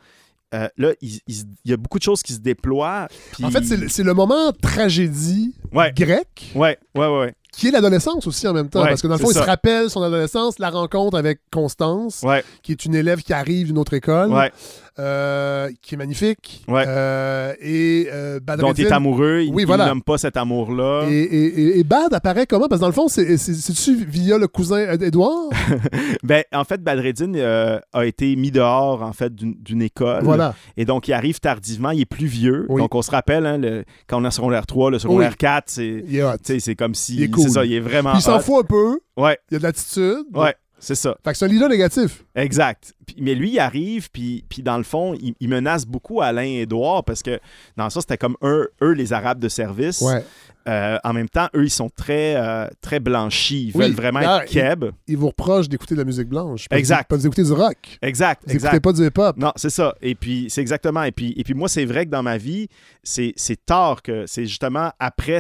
euh, là, il, il- il y a beaucoup de choses qui se déploient. puis- En fait, c'est le- moment tragédie Ouais. grec Ouais, ouais, ouais, ouais. Qui est l'adolescence aussi en même temps. Ouais, parce que dans le fond, il se rappelle son adolescence, la rencontre avec Constance, Ouais, qui est une élève qui arrive d'une autre école, ouais. euh, qui est magnifique. Euh, et euh, Dont il est amoureux, il Oui, il voilà. nomme pas cet amour-là. Et, et- et- et Bad apparaît comment? Parce que dans le fond, c'est- c'est- c'est-tu via le cousin Ed- Edouard? Ben, en fait, Badreddin euh, a été mis dehors, en fait, d'une école. voilà. Et donc, il arrive tardivement, il est plus vieux. Oui. Donc, on se rappelle, hein, le- quand on a secondaire 3, le secondaire Oui. 4, c'est... Il est hot. tu sais, C'est comme si. Cool. C'est ça, il est vraiment. Puis il s'en fout un peu. Ouais, Il y a de l'attitude. ouais, c'est ça. Fait que c'est un leader négatif. Exact. Puis- mais lui, il arrive, puis, puis dans le fond, il, il menace beaucoup Alain et Édouard parce que dans ça, c'était comme eux, eux, les Arabes de service. Ouais. Euh, en même temps, eux, ils sont très, euh, très blanchis. Ils Oui. veulent vraiment Ah, être keb. Il vous reproche d'écouter de la musique blanche. Pas Exact. Pas d'écouter du rock. Exact, Vous exact. pas du hip-hop. Non, c'est ça. Et puis, c'est exactement. Et puis, et puis moi, c'est vrai que dans ma vie, c'est tard que c'est justement après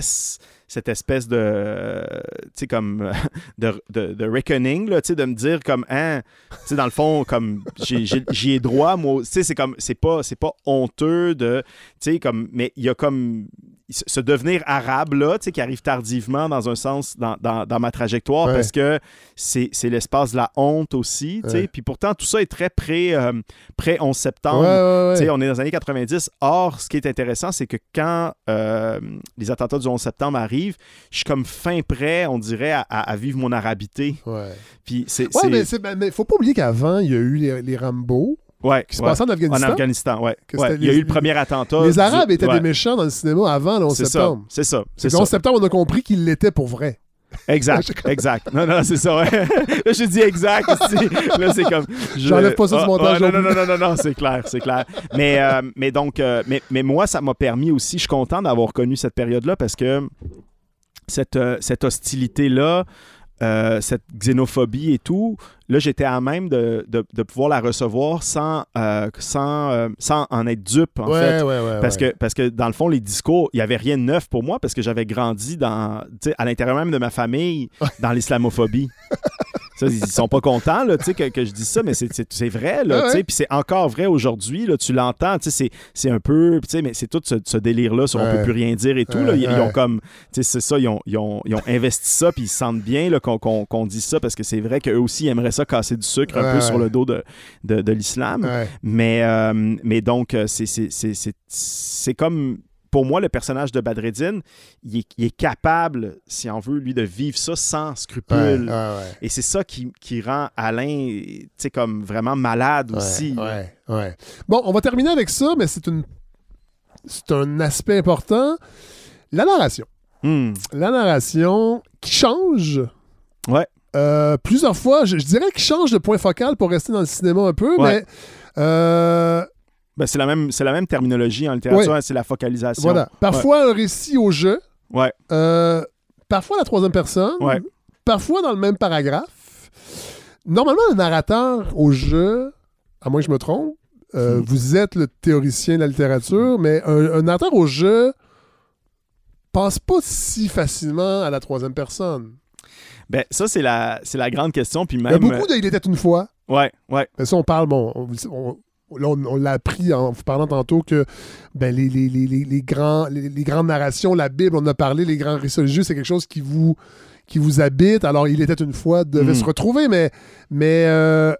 cette espèce de, euh, comme, de, de, de reckoning, là, de me dire comme, hein, dans le fond, comme, j'y ai droit, moi, c'est comme, c'est pas, pas honteux de, comme, mais il y a comme, ce ce devenir arabe, là, tu sais, qui arrive tardivement dans un sens dans, dans, dans ma trajectoire Ouais. parce que c'est c'est l'espace de la honte aussi, tu sais. Ouais. Puis pourtant, tout ça est très euh, pré 11 Ouais, septembre. Tu sais, on est dans les années 90. Or, ce qui est intéressant, c'est que quand euh, les attentats du 11 septembre arrivent, je suis comme fin prêt, on dirait, à, vivre mon arabité. Ouais. Puis c'est. Ouais, c'est- mais, mais faut pas oublier qu'avant, il y a eu les, les Rambo ouais, qui se ouais. passaient en En Afghanistan. Afghanistan, ouais. Il y a les- eu le premier attentat. les du- Arabes étaient ouais. des méchants dans le cinéma avant le 11 C'est ça, septembre. c'est ça. C'est C'est le 11 ça. septembre, on a compris qu'ils l'étaient pour vrai. Exact, exact. Non, non, c'est ça. ouais. Là, je dis exact ici. Là, c'est comme. je- J'enlève pas ça du Ah, montage ah, non non, non, non, non, non, c'est clair, c'est clair. Mais, euh, mais donc, euh, mais, mais moi, ça m'a permis aussi. Je suis content d'avoir connu cette période-là parce que cette, euh, cette hostilité-là, euh, cette xénophobie et tout, là, j'étais à même de, de, de pouvoir la recevoir sans, euh, sans, euh, sans en être dupe, en ouais, fait. ouais, ouais, Parce, que, parce que dans le fond, les discours, il n'y avait rien de neuf pour moi parce que j'avais grandi dans, à l'intérieur même de ma famille dans l'islamophobie. Ils sont pas contents là, que, que je dise ça, mais c'est- vrai. Là, Ah ouais. tu sais, Puis c'est encore vrai aujourd'hui. Tu l'entends. C'est un peu. Mais c'est tout ce, ce délire-là sur on Ouais. peut plus rien dire et tout. là. Ils, ils ont comme. C'est ça. Ils ont, ils, ont, ils ont investi ça. Puis ils se sentent bien qu'on dise ça parce que c'est vrai qu'eux aussi aimeraient ça casser du sucre un peu sur le dos de, de, de l'islam. Mais, euh, mais donc, euh, c'est comme. Pour moi, le personnage de Badreddin, il est, il est capable, si on veut, lui, de vivre ça sans Ouais, scrupule. ouais, ouais. Et c'est ça qui, qui rend Alain, tu sais, comme vraiment malade aussi. Ouais, ouais. Bon, on va terminer avec ça, mais c'est une c'est un aspect important. La narration. Hmm. La narration qui change. Ouais. Euh, plusieurs fois, je, je dirais qu'il change de point focal pour rester dans le cinéma un peu, Ouais. mais euh, Ben, c'est la, même- c'est la même terminologie en littérature, Ouais. c'est la focalisation. voilà. Parfois un récit au jeu, Ouais. euh, parfois la troisième personne, Ouais. parfois dans le même paragraphe. Normalement, le narrateur au jeu, à moins que je me trompe, euh, Hmm. vous êtes le théoricien de la littérature, mais un, un narrateur au jeu pense pas si facilement à la troisième personne. Ben, ça, c'est la, la grande question. Puis Il y a même. beaucoup de Il était une fois. Ouais, ouais. Mais ça, on parle, bon, on, on- là, on- on l'a appris en vous parlant tantôt que ben, les, les, les, les, les grands, les, grandes narrations, la Bible, on a parlé, les grands récits religieux, c'est quelque chose qui vous, qui vous habite. Alors, il était une fois, devait se retrouver, mais, mais euh,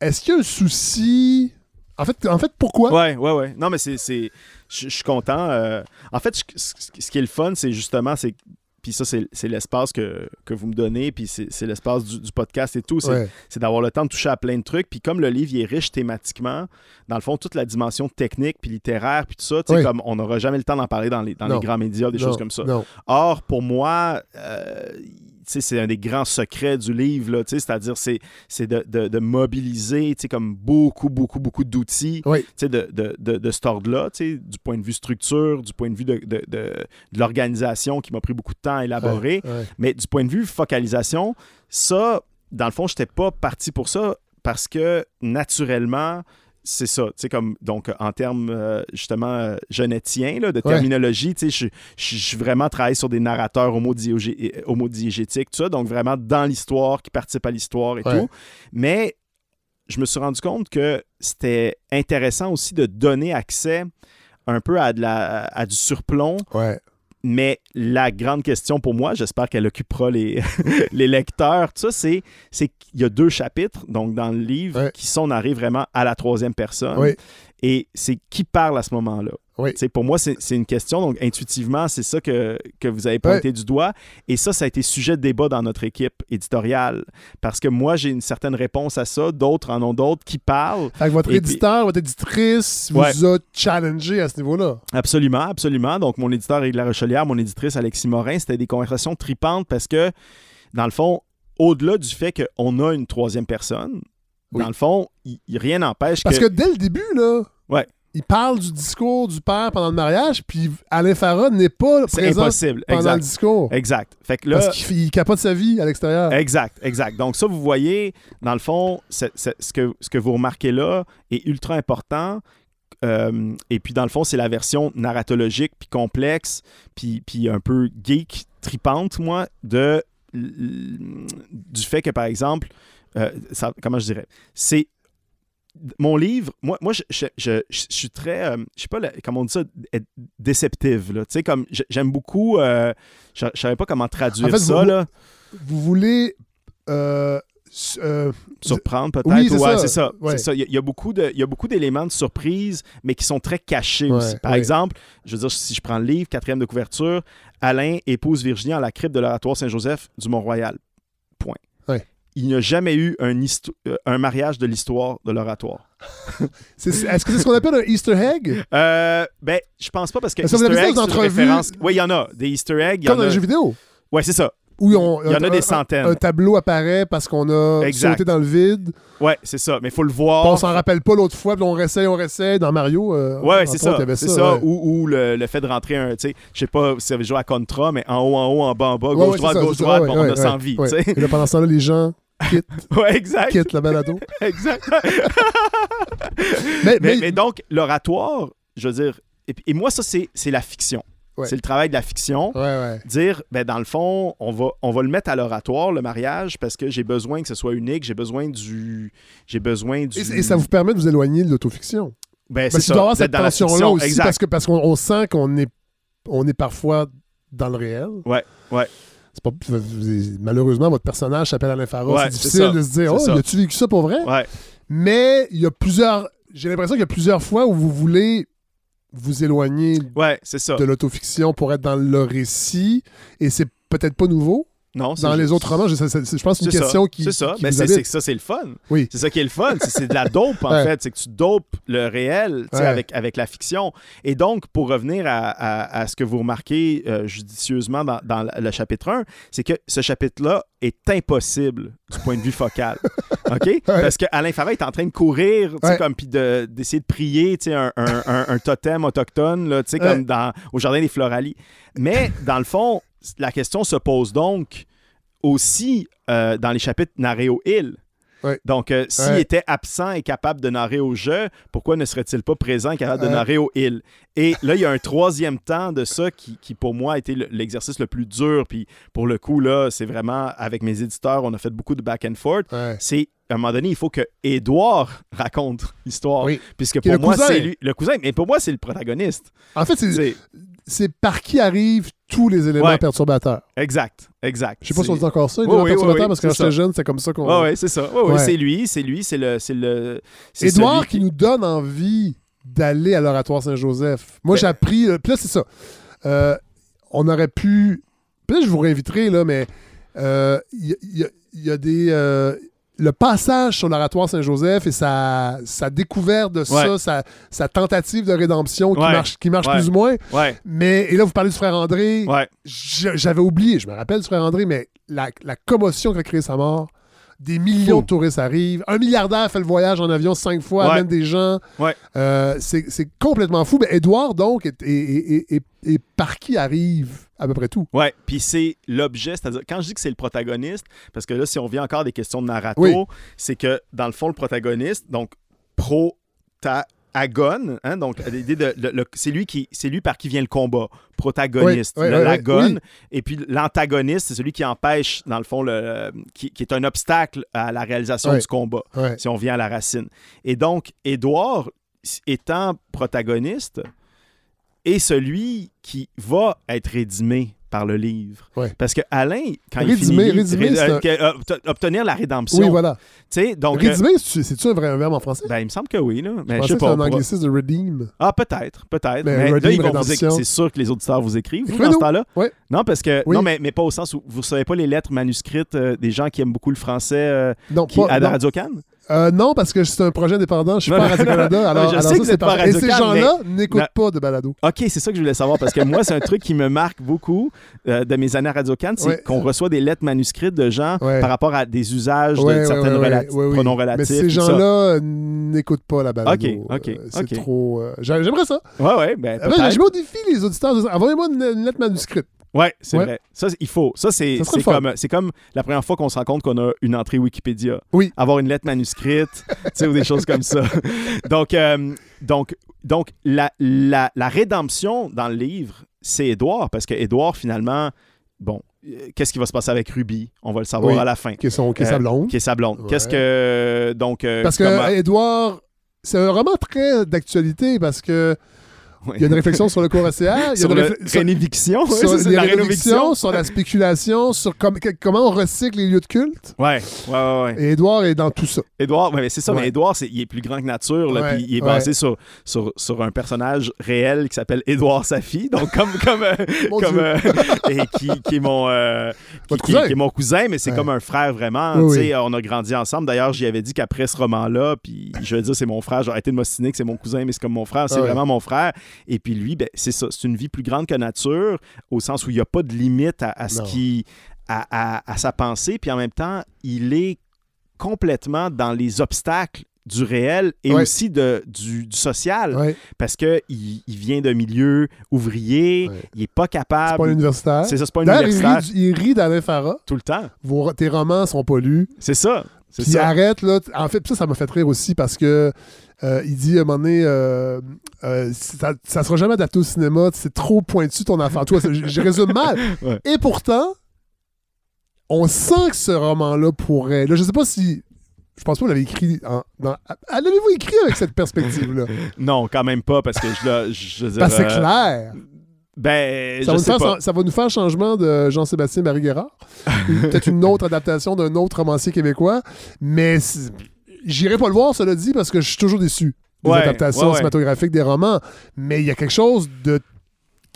est-ce qu'il y a un souci? En fait, en fait pourquoi? Ouais, ouais, ouais. Non, mais c'est. c'est- Je suis content. euh, En fait, ce qui est le fun, c'est justement. c'est puis ça, c'est l'espace que, que vous me donnez, puis c'est l'espace du, du podcast et tout. C'est Ouais. d'avoir le temps de toucher à plein de trucs. Puis comme le livre il est riche thématiquement, dans le fond, toute la dimension technique, puis littéraire, puis tout ça, tu sais, Oui. comme on n'aura jamais le temps d'en parler dans les, dans Non. les grands médias, des Non, choses comme ça. Non. Or, pour moi, euh, c'est un des grands secrets du livre, c'est-à-dire c'est, c'est de, de- de mobiliser comme beaucoup, beaucoup, beaucoup d'outils Oui. de, de, de, de cet ordre-là, du point de vue structure, du point de vue de, de, de- de l'organisation qui m'a pris beaucoup de temps à élaborer, mais du point de vue focalisation, ça, dans le fond, je n'étais pas parti pour ça parce que naturellement, c'est ça, tu sais, comme, donc, en termes, euh, justement, euh, genetiens, là, de Ouais. terminologie, tu sais, je- suis vraiment travaillé sur des narrateurs euh, homodiégétiques, tout ça, donc vraiment dans l'histoire, qui participent à l'histoire et Ouais. tout. Mais je me suis rendu compte que c'était intéressant aussi de donner accès un peu à, de la, à du surplomb Ouais. Mais la grande question pour moi, j'espère qu'elle occupera les, les lecteurs, tout ça, c'est, c'est qu'il y a deux chapitres, donc dans le livre, Ouais. qui sont narrés vraiment à la troisième personne. Et c'est qui parle à ce moment-là. Oui. Pour moi, c'est, une question, donc intuitivement, c'est ça que, que vous avez pointé du doigt. Et ça, ça a été sujet de débat dans notre équipe éditoriale. Parce que moi, j'ai une certaine réponse à ça, d'autres en ont d'autres qui parlent. Fait que votre Et puis- éditeur, votre éditrice vous Ouais. a challengé à ce niveau-là. Absolument, absolument. Donc, mon éditeur Éric La Rochelière, mon éditrice Alexis Morin, c'était des conversations tripantes parce que, dans le fond, au-delà du fait qu'on a une troisième personne, Oui. dans le fond, rien n'empêche Parce que... que dès le début, là, Ouais. Il parle du discours du père pendant le mariage, puis Alain Farah n'est pas présent impossible. pendant le discours. Exact. Fait que là... Parce qu'il il capote sa vie à l'extérieur. Exact, exact. Donc ça, vous voyez, dans le fond, ce, que, ce que vous remarquez là est ultra important. Euh, et puis, dans le fond, c'est la version narratologique, puis complexe, puis, puis un peu geek, tripante, moi, de, du fait que, par exemple, euh, ça- comment je dirais, c'est mon livre, moi, moi je, je- je- je suis très, euh, je sais pas, comment on dit ça, déceptive. Tu sais, comme j'aime beaucoup, euh, je je savais pas comment traduire En fait, ça, vous- là. Vous voulez... euh, surprendre peut-être. Oui, c'est ouais, ça. c'est ça. Ouais. C'est ça. Il y, a- il y a beaucoup de- il y a beaucoup d'éléments de surprise, mais qui sont très cachés Ouais, aussi. Par exemple, je veux dire, si je prends le livre, quatrième de couverture, Alain épouse Virginie en la crypte de l'oratoire Saint-Joseph du Mont-Royal. Point. Il n'y a jamais eu un, euh, un mariage de l'histoire de l'oratoire. Est-ce que c'est ce qu'on appelle un Easter egg? Euh, ben, je pense pas parce que Est-ce que vous avez Easter egg, ça c'est une référence. Oui, il y en a. Des Easter eggs. Comme dans a... les jeux vidéo. Ouais, c'est ça. Où on, Il y en a un- des centaines. Un, tableau apparaît parce qu'on a Exact. sauté dans le vide. Ouais, c'est ça. Mais il faut le Puis voir. on s'en rappelle pas l'autre fois, puis on réessaye, on réessaye. Dans Mario, euh, Ouais, c'est ça. C'est ça. Ou, le, le fait de rentrer un, je sais pas si vous avez joué à Contra, mais en haut, en haut, en bas, en bas, Ouais, gauche, droite, ça, gauche, ça. droite, Ouais, on a 100 ouais, vies. Et là, pendant ce temps-là, les gens quittent, Ouais, exact. la balado. Exact. Mais, mais, mais- mais donc, l'oratoire, je veux dire, et, moi, ça, c'est la fiction. Ouais. C'est le travail de la fiction. Ouais, ouais. Dire, ben, dans le fond, on va, on va le mettre à l'oratoire, le mariage, parce que j'ai besoin que ce soit unique, j'ai besoin du. J'ai besoin du. Et, et ça vous permet de vous éloigner de l'autofiction. Ben, c'est ça. avoir cette tension-là aussi, Exact. parce que parce qu'on on sent qu'on est, on est parfois dans le réel. Ouais, ouais. Pas, malheureusement, votre personnage s'appelle Alain Farah. Ouais, c'est difficile de se dire, oh, as-tu vécu ça pour vrai? Ouais. Mais il y a plusieurs. J'ai l'impression qu'il y a plusieurs fois où vous voulez vous éloigner Ouais, c'est ça. de l'autofiction pour être dans le récit, et c'est peut-être pas nouveau. Non, Dans les autres romans, je, je pense que c'est une question ça, qui. C'est ça. qui Ben, c'est ça, c'est le fun. Oui. C'est ça qui est le fun. C'est de la dope, en Ouais. fait. C'est que tu dopes le réel Ouais. avec, avec la fiction. Et donc, pour revenir à, à- à ce que vous remarquez euh, judicieusement dans, dans le chapitre 1, c'est que ce chapitre-là est impossible du point de vue focal. OK? Parce que Alain Farah est en train de courir, tu sais, Ouais. comme puis de- d'essayer de, prier, tu sais, un, un- un- un totem autochtone, là, tu sais, Ouais. comme dans, au Jardin des Floralies. Mais, dans le fond, la question se pose donc aussi euh, dans les chapitres narrés au Hill. Ouais. Donc, euh, s'il Ouais. était absent et capable de narrer au jeu, pourquoi ne serait-il pas présent et capable de narrer au Hill? Et là, il y a un troisième temps de ça qui, qui, pour moi, a été le- l'exercice le plus dur. Puis, pour le coup, là, c'est vraiment, avec mes éditeurs, on a fait beaucoup de back and forth. Ouais. C'est, à un moment donné, il faut que Édouard raconte l'histoire. Oui. Puisque pour moi, c'est lui. Le cousin, mais pour moi, c'est le protagoniste. En fait, c'est, C'est- par qui arrivent tous les éléments Ouais. perturbateurs. Exact, exact. Je sais pas si on C'est- dit encore ça, les Oui, éléments oui, oui, perturbateurs, oui, parce que quand c'est j'étais jeune, c'est comme ça qu'on. Ouais, c'est ça. Ouais. c'est lui, c'est lui, c'est le, c'est le. Édouard celui qui nous donne envie d'aller à l'oratoire Saint-Joseph. Moi, Ben- j'ai appris. euh, Puis là, c'est ça. Euh, on aurait pu peut-être je vous réinviterai, là, mais euh, il y, a- y y des. euh, le passage sur l'oratoire Saint-Joseph et sa, sa découverte de ça, Ouais. sa, sa tentative de rédemption qui Ouais. marche, qui marche Ouais. plus ou moins. Mais, et là, vous parlez du frère André. J'avais oublié, je me rappelle du frère André, mais la, la commotion qui a créé sa mort, des millions Fou. de touristes arrivent, un milliardaire fait le voyage en avion cinq fois, amène des gens. Euh, c'est complètement fou. Mais Edouard, donc, est par qui arrive à peu près tout. Ouais, puis c'est l'objet, c'est-à-dire quand je dis que c'est le protagoniste, parce que là, si on vient encore des questions de narrato, Oui. c'est que dans le fond, le protagoniste, donc pro-agone, hein, donc l'idée de, le- le- c'est lui qui, c'est lui par qui vient le combat, protagoniste, Oui, oui, le- oui, l'agone, et puis l'antagoniste, c'est celui qui empêche, dans le fond, le, qui, qui est un obstacle à la réalisation du combat si on vient à la racine. Et donc, Édouard, étant protagoniste, est celui qui va être rédimé par le livre. Ouais. Parce que Alain, quand il Rédimé, finit... rédimé, ré- c'est euh, euh, obte- obtenir la rédemption. Oui, voilà. Donc... euh, Rédimer, c'est- c'est-tu un vrai verbe en français? ben, il me semble que oui, là. Mais je je sais pas. c'était un anglicisme de redeem. Ah, peut-être, peut-être. Mais Mais, là, ils vont C'est sûr que les auditeurs vous écrivent, vous, dans ce temps-là. Ouais. Non, parce que... Oui. Non, mais, mais pas au sens où vous ne savez pas les lettres manuscrites euh, des gens qui aiment beaucoup le français euh, Non, qui, pas- à non. Radio-Can. Euh, non, parce que c'est un projet indépendant. Je suis Non, pas Radio-Canada. Alors, je alors sais ça, que c'est pas. Et ces Radio-Can, gens-là n'écoutent pas de balado. OK, c'est ça que je voulais savoir parce que moi, c'est un truc qui me marque beaucoup euh, de mes années à Radio Can, c'est Ouais. qu'on reçoit des lettres manuscrites de gens Ouais. par rapport à des usages Ouais, de ouais. pronoms Mais relatifs. ces tout ça. gens-là euh, n'écoutent pas la balado. Ok, ok, Euh, c'est trop. j'a- J'aimerais ça. Ouais, ouais, ben Après, je mets au défi les auditeurs. Envoyez-moi une, une lettre manuscrite. Ouais, c'est Ouais. vrai. Ça, il faut. Ça, c'est comme, comme la première fois qu'on se rend compte qu'on a une entrée Wikipédia. Oui. Avoir une lettre manuscrite, tu sais, ou des choses comme ça. Donc, euh, donc, donc la, la, la rédemption dans le livre, c'est Édouard, parce que Édouard, finalement, bon, euh, qu'est-ce qui va se passer avec Ruby? On va le savoir Oui. à la fin. Qui est, son, qui est sa Euh, blonde. Qui est sa blonde. Ouais. Qu'est-ce que. Donc. euh, Parce que comment- Edouard, c'est un roman très d'actualité parce que. Il y a une réflexion sur le cours océan, il y a sur une ouais, la rénoviction. sur la spéculation, sur com- comment on recycle les lieux de culte. Ouais, ouais, ouais. ouais. Et Edouard est dans tout ça. Édouard, ouais, mais c'est ça, mais Édouard, c'est, il est plus grand que nature, là, puis il est basé sur, sur, sur un personnage réel qui s'appelle Édouard Safi, donc comme, comme, euh, Mon comme euh, et qui, qui est mon euh, qui, est mon cousin, mais c'est comme un frère vraiment. Oui, oui. On a grandi ensemble. D'ailleurs, j'y avais dit qu'après ce roman-là, puis je veux dire, c'est mon frère. J'ai arrêté de m'ostiner que c'est mon cousin, mais c'est comme mon frère, c'est Ah vraiment mon frère. Et puis lui, ben, c'est ça, c'est une vie plus grande que nature, au sens où il n'y a pas de limite à, à ce qui. À, à- à sa pensée, puis en même temps, il est complètement dans les obstacles du réel et Ouais. aussi de, du, du social Ouais. parce que il, il vient d'un milieu ouvrier, Ouais. il est pas C'est capable. pas un universitaire. C'est ça, c'est pas il universitaire rit, il rit d'Alain Farah. tout le temps. Vos- tes romans sont pas lus. C'est ça. C'est Puis il ça. arrête, là. En fait, ça, ça m'a fait rire aussi parce que euh, il dit à un moment donné, euh, euh, ça, ça sera jamais adapté au cinéma, c'est trop pointu ton affaire. Toi, je je résume mal. Ouais. Et pourtant, on sent que ce roman-là pourrait. Là, je sais pas si. Je pense pas que vous l'avez écrit. En, dans- L'avez-vous écrit avec cette perspective-là? Non, quand même pas parce que je, je Parce que c'est clair. Ben, Ça je va, nous sais faire, pas. ça- ça va nous faire changement de Jean-Sébastien Marie Guérard. Ou Peut-être une autre adaptation d'un autre romancier québécois. Mais j'irai pas le voir, cela dit, parce que je suis toujours déçu des Ouais, adaptations ouais, ouais. cinématographiques des romans. Mais il y a quelque chose de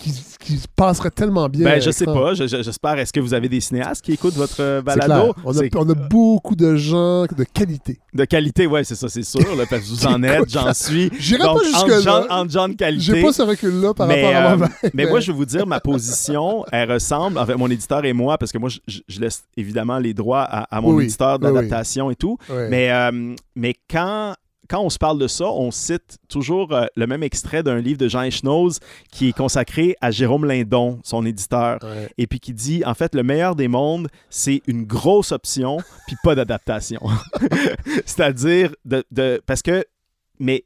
qui, qui passerait tellement bien. Ben, je sais pas. Je- je- J'espère. Est-ce que vous avez des cinéastes qui écoutent votre euh, balado? clair. On a, on a beaucoup de gens de qualité. de qualité, ouais, c'est ça, c'est sûr. Là, parce que vous en êtes, j'en suis. J'irai pas jusque-là. de qualité. J'ai pas ce recul-là par mais, rapport à euh, moi mais moi, je vais vous dire, ma position, elle ressemble, en fait, mon éditeur et moi, parce que moi, je, laisse évidemment les droits à, à mon Oui, éditeur oui. d'adaptation et tout. Mais, euh, mais quand, quand on se parle de ça, on cite toujours euh, le même extrait d'un livre de Jean Echnoz qui est consacré à Jérôme Lindon, son éditeur, Ouais. et puis qui dit, en fait, le meilleur des mondes, c'est une grosse option, puis pas d'adaptation. C'est-à-dire, de, de- parce que, mais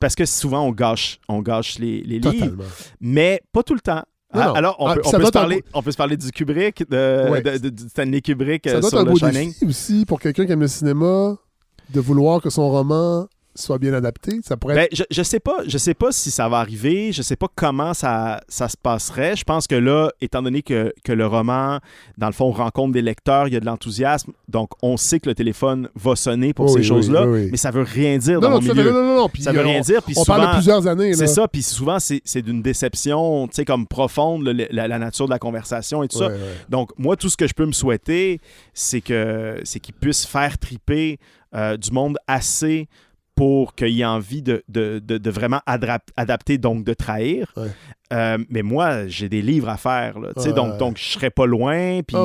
parce que souvent on gâche, on gâche les, les livres, mais pas tout le temps. Ah. Alors, on, Ah, peut, on peut se un parler, on peut se parler du Kubrick, de, Ouais. de- de- de Stanley Kubrick Ça euh, doit être sur un le beau Shining. défi aussi pour quelqu'un qui aime le cinéma de vouloir que son roman soit bien adapté. Ça pourrait Ben, être... je, je sais pas, je sais pas si ça va arriver, je sais pas comment ça, ça se passerait. Je pense que là, étant donné que, que le roman, dans le fond, rencontre des lecteurs, il y a de l'enthousiasme, donc on sait que le téléphone va sonner pour Oui, ces oui, choses-là, oui, mais ça veut rien dire Non, dans non, mon fait, milieu. non, non, Ça veut rien dire, puis On parle de plusieurs années. C'est ça, puis souvent, c'est d'une déception, tu sais, comme profonde, le- la, la nature de la conversation et tout ça. Donc, moi, tout ce que je peux me souhaiter, c'est que c'est qu'ils puissent faire triper euh, du monde assez pour qu'il ait envie de, vraiment adapter, donc de trahir. Euh, mais moi, j'ai des livres à faire. là, Ouais, donc, donc, je serais pas loin, puis,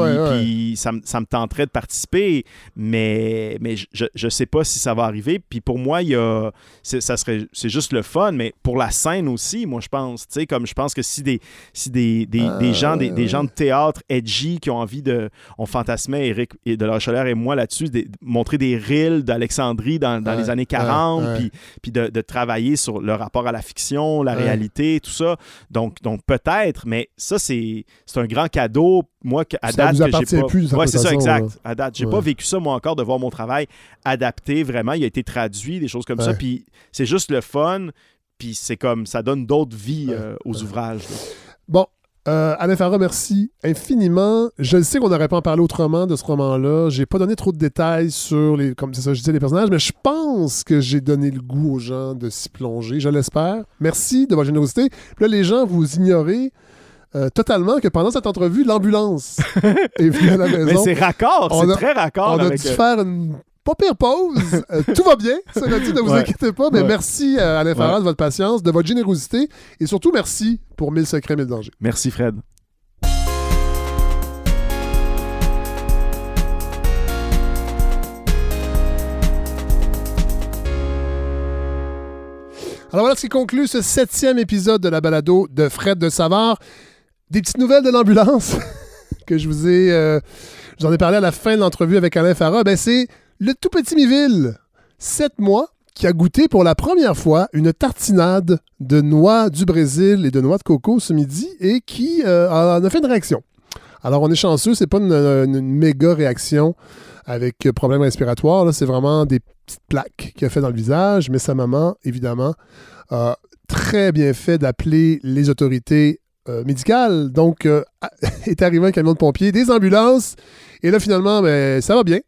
ouais, ça, me- ça me tenterait de participer, mais, mais je- je sais pas si ça va arriver. Puis pour moi, il y a, c'est, ça serait, c'est juste le fun, mais pour la scène aussi, moi, je pense. Comme je pense que si des, si des, des, Ah, des gens, des, des gens de théâtre edgy qui ont envie de. On fantasmait, Eric et de la Rochelière et moi là-dessus, des- montrer des reels d'Alexandrie dans, dans les années 40, ouais, ouais. puis de, de travailler sur le rapport à la fiction, la réalité, tout ça. Donc, donc peut-être, mais ça, c'est un grand cadeau. Moi, à Ça date, vous que j'ai pas. plus, ouais, c'est ça, exact. À date, j'ai Ouais. pas vécu ça, moi, encore, de voir mon travail adapté, vraiment. Il a été traduit, des choses comme ça. Puis c'est juste le fun. Puis c'est comme, ça donne d'autres vies euh, aux ouvrages. là. Bon, euh, Alain Farah, merci infiniment. Je le sais qu'on n'aurait pas en parler autrement de ce roman-là. J'ai pas donné trop de détails sur les, comme c'est ça, je disais, les personnages, mais je pense que j'ai donné le goût aux gens de s'y plonger. Je l'espère. Merci de votre générosité. Puis là, les gens, vous ignorez euh, totalement que pendant cette entrevue, l'ambulance est venue à la Mais maison. c'est raccord, c'est très raccord. On a avec, dû euh, faire une pas pire pause. Euh, tout va bien, cela dit, ne vous Ouais. inquiétez pas. Mais Ouais. merci euh, Alain Farah Ouais. de votre patience, de votre générosité et surtout merci pour 1000 secrets, 1000 dangers. Merci, Fred. Alors voilà ce qui conclut ce septième épisode de la balado de Fred de Savard. Des petites nouvelles de l'ambulance que je vous ai... euh, je vous en ai parlé à la fin de l'entrevue avec Alain Farah. Ben, c'est le tout petit Miville, 7 mois, qui a goûté pour la première fois une tartinade de noix du Brésil et de noix de coco ce midi et qui euh, en a fait une réaction. Alors, on est chanceux, c'est pas une, méga réaction avec euh, problème respiratoire. C'est vraiment des petites plaques qu'il a fait dans le visage, mais sa maman, évidemment, a très bien fait d'appeler les autorités euh, médicales. Donc, est arrivé un camion de pompiers, des ambulances, et là, finalement, ben, ça va bien.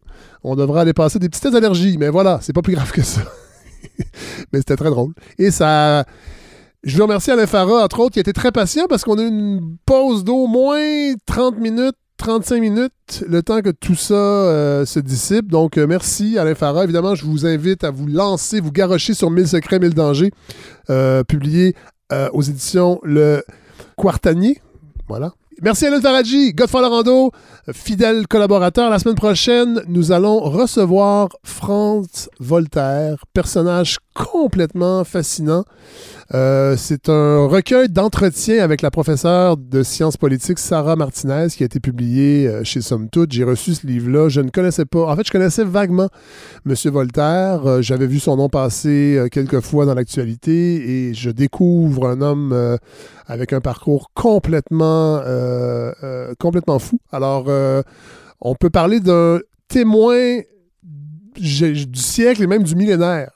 On devrait aller passer des petites allergies, mais voilà, c'est pas plus grave que ça. mais c'était très drôle. Et ça. Je veux remercier Alain Farah, entre autres, qui a été très patient parce qu'on a eu une pause d'au moins 30 minutes, 35 minutes, le temps que tout ça euh, se dissipe. Donc, euh, merci Alain Farah. Évidemment, je vous invite à vous lancer, vous garrocher sur 1000 secrets, 1000 dangers, euh, publié aux éditions Le Quartanier. Voilà. Merci Alain Faradji, Godfrey fidèle collaborateur. La semaine prochaine, nous allons recevoir Franz Voltaire, personnage complètement fascinant. Euh, c'est un recueil d'entretien avec la professeure de sciences politiques Sarah Martinez qui a été publié euh, chez Somme Toute. J'ai reçu ce livre-là. Je ne connaissais pas. En fait, je connaissais vaguement M. Voltaire. Euh, J'avais vu son nom passer quelques fois dans l'actualité et je découvre un homme avec un parcours complètement, complètement fou. Alors, on peut parler d'un témoin du siècle et même du millénaire.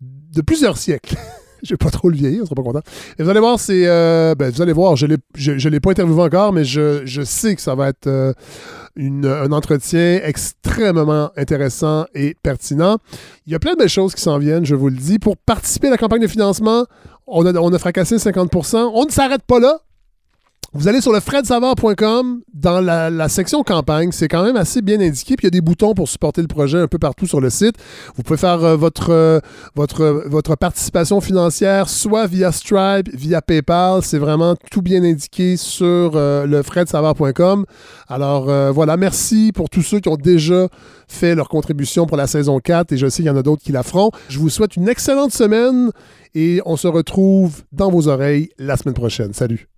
De plusieurs siècles. Je vais pas trop le vieillir, on sera pas content. Et vous allez voir, c'est. euh, ben, vous allez voir, je je l'ai pas interviewé encore, mais je, sais que ça va être euh, un entretien extrêmement intéressant et pertinent. Il y a plein de belles choses qui s'en viennent, je vous le dis. Pour participer à la campagne de financement, on a fracassé 50% On ne s'arrête pas là. Vous allez sur le fredsavard.com dans la, section campagne. C'est quand même assez bien indiqué. Puis il y a des boutons pour supporter le projet un peu partout sur le site. Vous pouvez faire euh, votre, euh, votre, participation financière soit via Stripe, via PayPal. C'est vraiment tout bien indiqué sur euh, le fredsavard.com. Alors euh, voilà, merci pour tous ceux qui ont déjà fait leur contribution pour la saison 4 et je sais qu'il y en a d'autres qui la feront. Je vous souhaite une excellente semaine et on se retrouve dans vos oreilles la semaine prochaine. Salut.